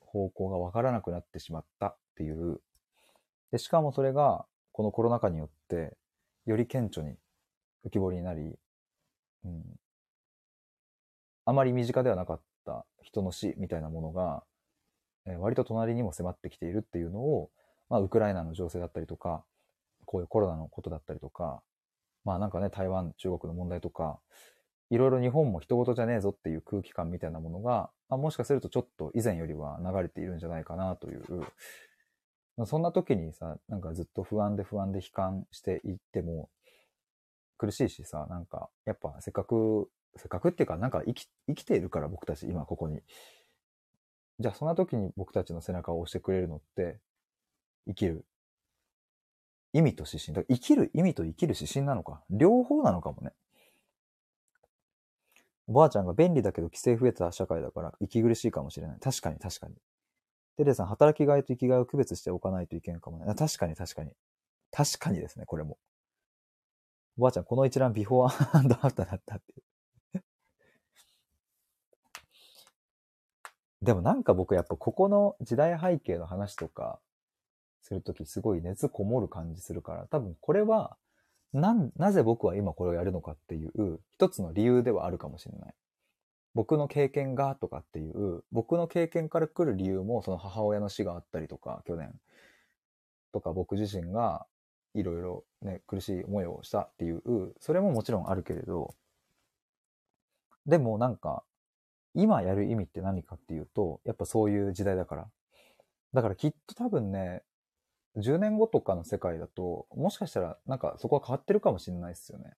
方向がわからなくなってしまったっていう。で、しかもそれが、このコロナ禍によって、より顕著に浮き彫りになり、うん。あまり身近ではなかった人の死みたいなものが、えー割と隣にも迫ってきているっていうのを、まあ、ウクライナの情勢だったりとか、こういうコロナのことだったりとか、まあなんかね、台湾、中国の問題とか、いろいろ日本も人事じゃねえぞっていう空気感みたいなものが、まあ、もしかするとちょっと以前よりは流れているんじゃないかなという、そんな時にさ、なんかずっと不安で不安で悲観していっても苦しいしさ、なんかやっぱせっかく、せっかくっていうかなんか生き生きているから僕たち今ここに。じゃあそんな時に僕たちの背中を押してくれるのって生きる意味と指針。だから生きる意味と生きる指針なのか。両方なのかもね。おばあちゃんが便利だけど規制増えた社会だから息苦しいかもしれない。確かに確かに。テレさん、働きがいと生きがいを区別しておかないといけんかもね。確かに確かに。確かにですね、これも。おばあちゃん、この一覧ビフォーアフターだったっていう。でもなんか僕やっぱここの時代背景の話とかするときすごい熱こもる感じするから、多分これは、な、なぜ僕は今これをやるのかっていう一つの理由ではあるかもしれない。僕の経験がとかっていう、僕の経験から来る理由もその母親の死があったりとか、去年とか僕自身がいろいろね、苦しい思いをしたっていう、それももちろんあるけれど、でもなんか、今やる意味って何かっていうと、やっぱそういう時代だから。だからきっと多分ね、10年後とかの世界だと、もしかしたらなんかそこは変わってるかもしれないですよね。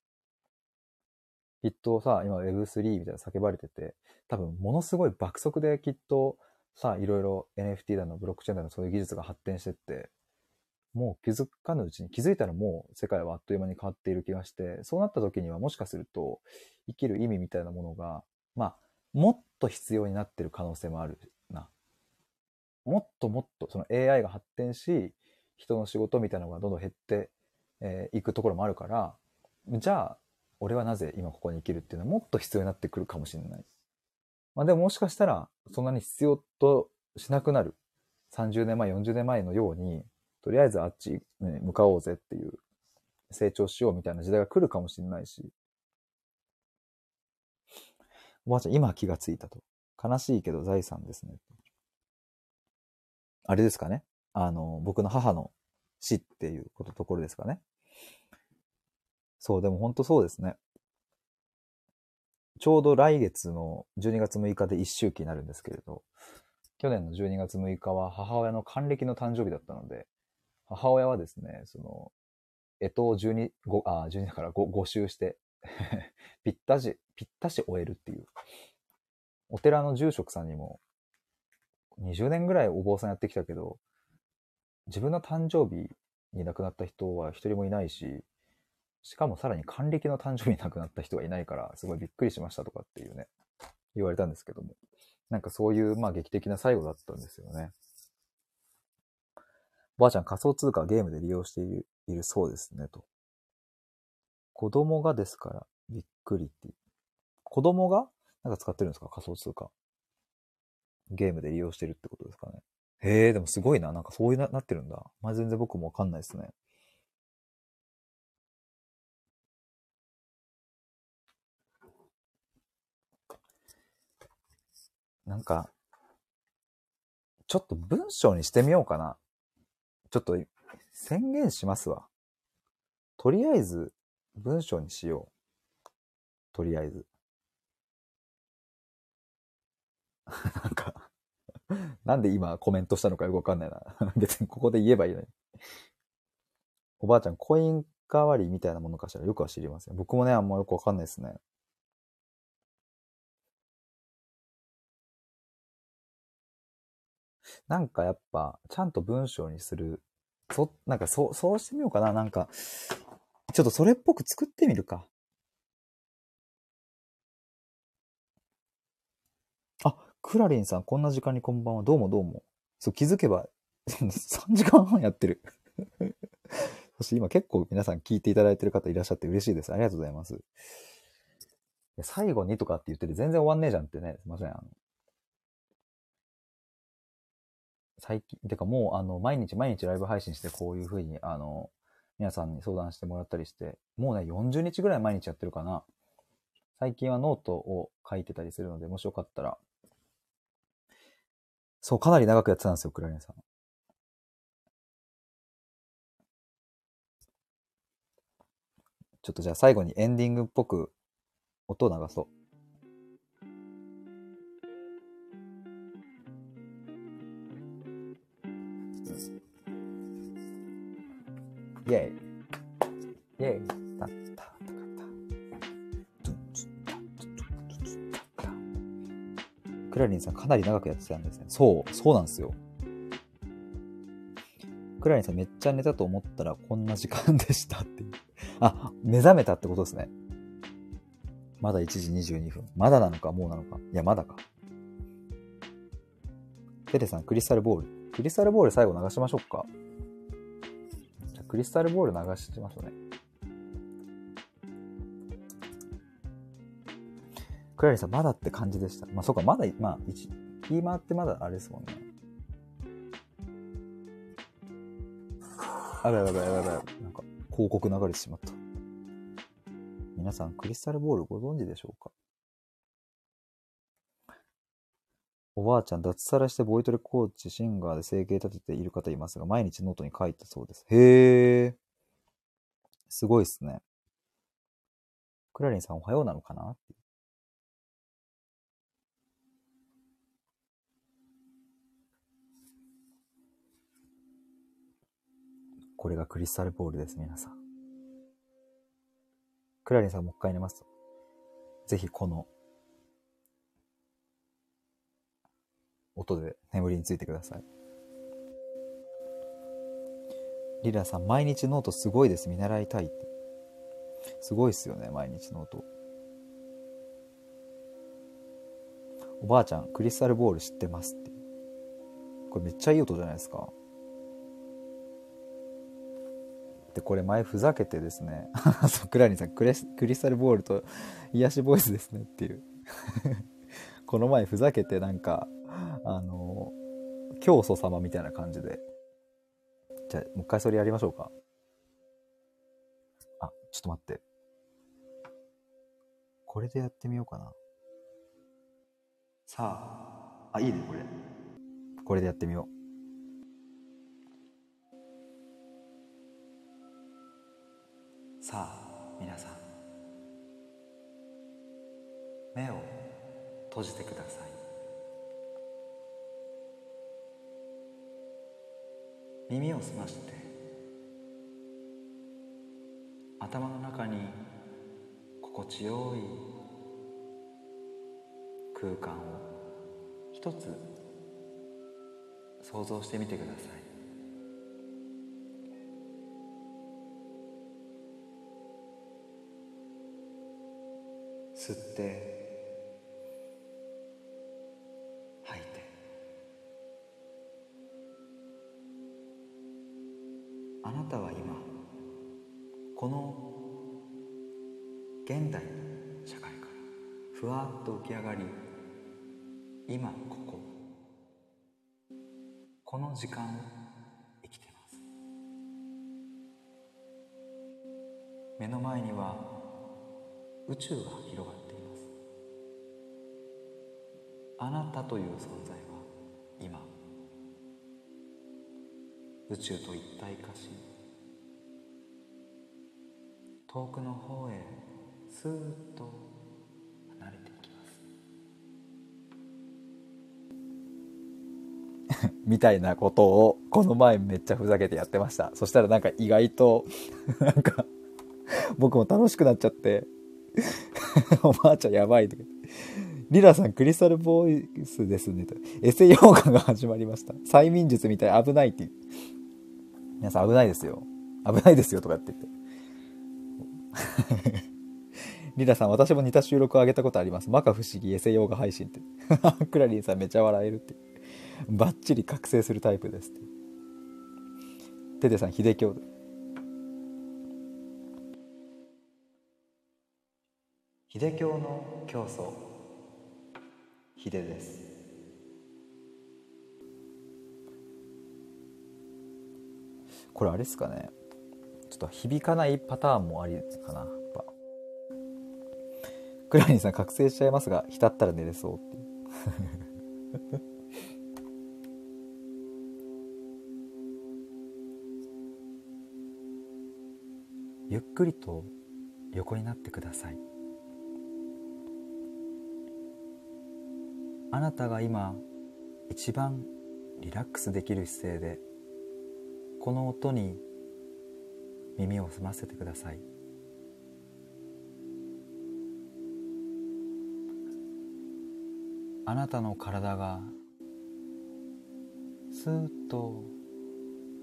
きっとさ、今 Web3 みたいな叫ばれてて、多分ものすごい爆速できっとさ、いろいろ NFT だの、ブロックチェーンだの、そういう技術が発展してって、もう気づかぬうちに気づいたらもう世界はあっという間に変わっている気がして、そうなった時にはもしかすると生きる意味みたいなものが、まあ、もっと必要になってる可能性もあるな。もっともっとその AI が発展し、人の仕事みたいなのがどんどん減ってい、えー、くところもあるから、じゃあ、俺はなぜ今ここに生きるっていうのはもっと必要になってくるかもしれない。まあでももしかしたら、そんなに必要としなくなる。30年前、40年前のように、とりあえずあっち、ね、向かおうぜっていう、成長しようみたいな時代が来るかもしれないし。おばあちゃん、今気がついたと。悲しいけど財産ですね。あれですかね。あの、僕の母の死っていうこと、ところですかね。そう、でも本当そうですね。ちょうど来月の12月6日で一周期になるんですけれど、去年の12月6日は母親の還暦の誕生日だったので、母親はですね、その、干支を12、5、あ、12だから 5, 5周して ぴったし、ぴったし終えるっていう。お寺の住職さんにも、20年ぐらいお坊さんやってきたけど、自分の誕生日に亡くなった人は一人もいないし、しかもさらに還暦の誕生日に亡くなった人がいないから、すごいびっくりしましたとかっていうね、言われたんですけども。なんかそういう、まあ劇的な最後だったんですよね。おばあちゃん仮想通貨ゲームで利用しているいるそうですね、と。子供がですから、びっくりって。子供がなんか使ってるんですか？仮想通貨。ゲームで利用してるってことですかね。へえ、でもすごいな。なんかそういうななってるんだ。まあ、全然僕もわかんないですね。なんか、ちょっと文章にしてみようかな。ちょっと宣言しますわ。とりあえず文章にしよう。とりあえず。なんか、なんで今コメントしたのかよくわかんないな。別にここで言えばいいのに。おばあちゃん、コイン代わりみたいなものかしらよくは知りません。僕もね、あんまよくわかんないですね。なんかやっぱ、ちゃんと文章にする。そ、なんかそう、そうしてみようかな。なんか、ちょっとそれっぽく作ってみるか。あ、クラリンさん、こんな時間にこんばんは。どうもどうも。そう、気づけば、3時間半やってる。そして今結構皆さん聞いていただいてる方いらっしゃって嬉しいです。ありがとうございます。最後にとかって言ってて全然終わんねえじゃんってね。すいません。あの最近、てかもうあの、毎日毎日ライブ配信してこういう風に、あの、皆さんに相談してもらったりして、もうね、40日ぐらい毎日やってるかな。最近はノートを書いてたりするので、もしよかったら。そう、かなり長くやってたんですよ、クラリンさん。ちょっとじゃあ最後にエンディングっぽく音を流そう。イェイ。イェイ。タッタタタタクラリンさんかなり長くやってたんですね。そう、そうなんですよ。クラリンさんめっちゃ寝たと思ったらこんな時間でしたっていう。あ、目覚めたってことですね。まだ1時22分。まだなのかもうなのか。いや、まだか。テレさん、クリスタルボール。クリスタルボール最後流しましょうか。クリスタルボール流してましょうね。クラリさん、まだって感じでした？まあ、そうか、まだ、まあ、一、言い回ってまだあれですもんね。あらやばいやばいやばい。なんか、広告流れてしまった。皆さん、クリスタルボールご存知でしょうか？おばあちゃん、脱サラしてボイトレコーチ、シンガーで生計立てている方いますが、毎日ノートに書いたそうです。へえ。すごいっすね。クラリンさん、おはようなのかな？これがクリスタルボールです、皆さん。クラリンさんもう一回寝ます。ぜひこの音で眠りについてください。リラさん、毎日ノートすごいです。見習いたいって。すごいっすよね、毎日ノート。おばあちゃん、クリスタルボール知ってますって。これめっちゃいい音じゃないですか。で、これ前ふざけてですね、そうクラリンさんクレス、クリスタルボールと癒しボイスですねっていう。この前ふざけてなんか、あの、教祖様みたいな感じで。じゃあ、もう一回それやりましょうか。あ、ちょっと待って。これでやってみようかな。さあ、あ、いいね、これ。これでやってみよう。さあ皆さん目を閉じてください耳を澄まして頭の中に心地よい空間を一つ想像してみてください。吸ってあなたは今この現代の社会からふわっと浮き上がり今こここの時間を生きてます。目の前には宇宙が広がっています。あなたという存在宇宙と一体化し遠くの方へスーッと離れていきます みたいなことをこの前めっちゃふざけてやってましたそしたらなんか意外と なんか僕も楽しくなっちゃって おばあちゃんやばいとか。リラさん、クリスタルボイスですね。と。エセヨガが始まりました。催眠術みたい危ないって。皆さん危ないですよ。危ないですよとかって言って。リラさん、私も似た収録を上げたことあります。マカ不思議エセヨガ配信って。クラリンさんめちゃ笑えるって。バッチリ覚醒するタイプですって。テテさん、秀教秀教の教祖秀ですこれあれですかねちょっと響かないパターンもありかな、やっぱ。クラリンさん覚醒しちゃいますが、浸ったら寝れそうっていう。ゆっくりと横になってください。あなたが今一番リラックスできる姿勢でこの音に耳を澄ませてください。あなたの体がスーッと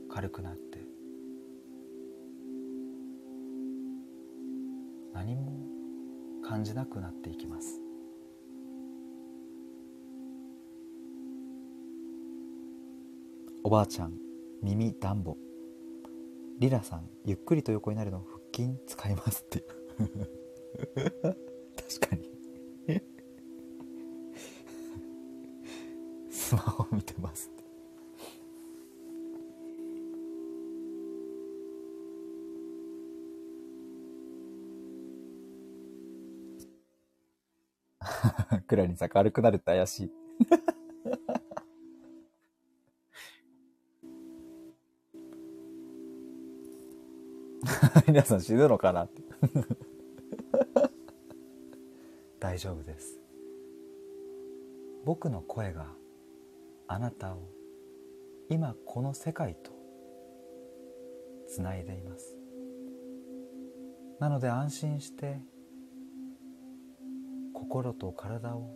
軽くなって何も感じなくなっていきます。おばあちゃん耳暖房リラさんゆっくりと横になるの腹筋使いますって。確かに。スマホ見てますって。クラリンさん軽くなるって怪しい。皆さん死ぬのかなって。大丈夫です。僕の声があなたを今この世界とつないでいます。なので安心して心と体を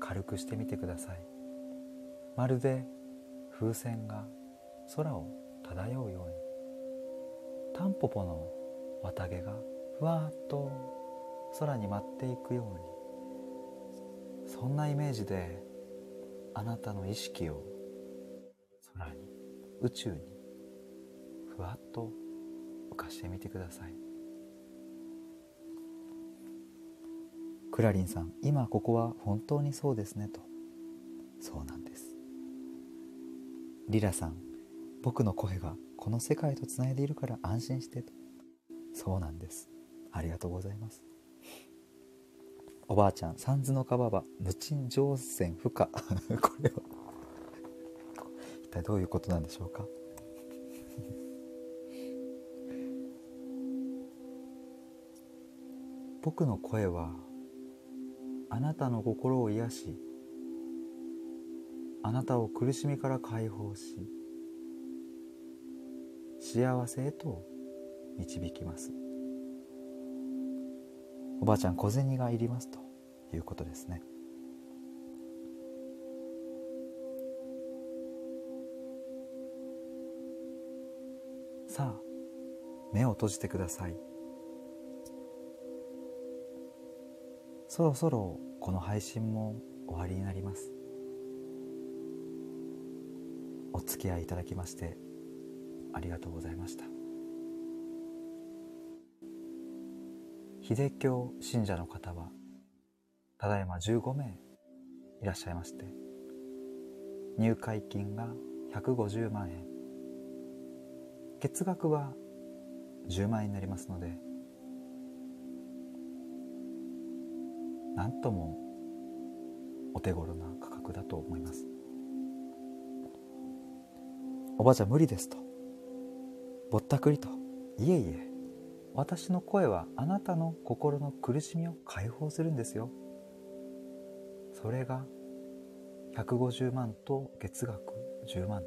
軽くしてみてください。まるで風船が空を漂うように。タンポポの綿毛がふわっと空に舞っていくようにそんなイメージであなたの意識を空に宇宙にふわっと浮かしてみてください。クラリンさん今ここは本当にそうですねと。そうなんです。リラさん僕の声がこの世界とつないでいるから安心してと。そうなんです。ありがとうございます。おばあちゃん三途の川は無賃乗船不可。これは。一体どういうことなんでしょうか？僕の声はあなたの心を癒しあなたを苦しみから解放し幸せへと導きます。おばあちゃん小銭がいりますということですね。さあ目を閉じてください。そろそろこの配信も終わりになります。お付き合いいただきましてありがとうございました。秀教信者の方はただいま15名いらっしゃいまして入会金が150万円。月額は10万円になりますのでなんともお手頃な価格だと思います。おばあちゃん無理ですと。ぼったくりと。いえいえ。私の声はあなたの心の苦しみを解放するんですよ。それが150万と月額10万。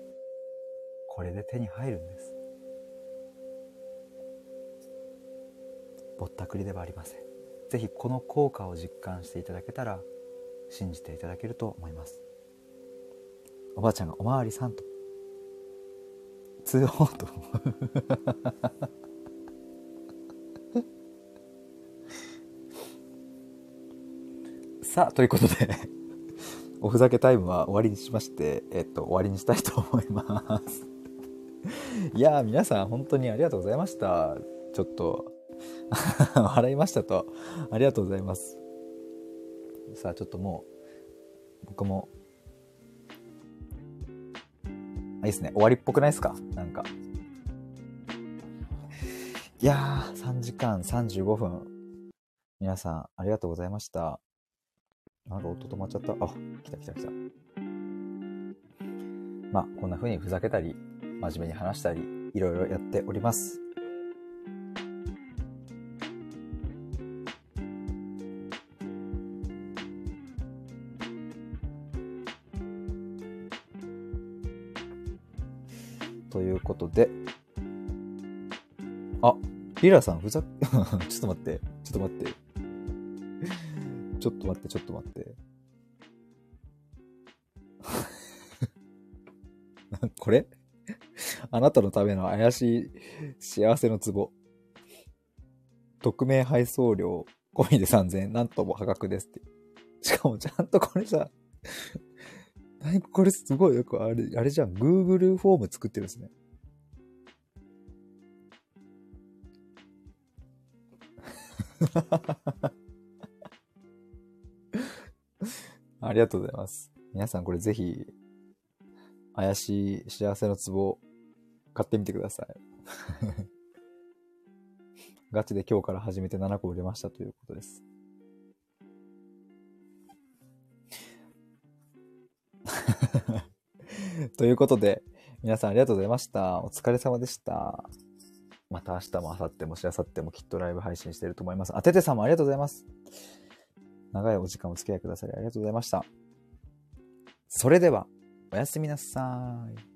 これで手に入るんです。ぼったくりではありません。ぜひこの効果を実感していただけたら信じていただけると思います。おばあちゃんがおまわりさんと。通報と。さあということで おふざけタイムは終わりにしましてえっと終わりにしたいと思います。いやー皆さん本当にありがとうございました。ちょっと 笑いましたと。ありがとうございます。さあちょっともう僕もあいいですね。終わりっぽくないですか？なんか。いやー、3時間35分。皆さん、ありがとうございました。なんか音止まっちゃった。あ、来た来た来た。まあ、こんな風にふざけたり、真面目に話したり、いろいろやっております。ということで、あ、リラさんふざ、ちょっと待って、ちょっと待って。ちょっと待って、ちょっと待って。これ？あなたのための怪しい幸せのツボ。匿名配送料込みで3000円。なんとも破格ですって。しかもちゃんとこれさ、何これすごいよくあれ、あれじゃん。Google フォーム作ってるんですね。ありがとうございます。皆さんこれぜひ、怪しい幸せのツボ買ってみてください。ガチで今日から始めて7個売れましたということです。ということで、皆さんありがとうございました。お疲れ様でした。また明日も明後日もしあさってもきっとライブ配信してると思います。あててさんもありがとうございます。長いお時間お付き合いくださりありがとうございました。それでは、おやすみなさい。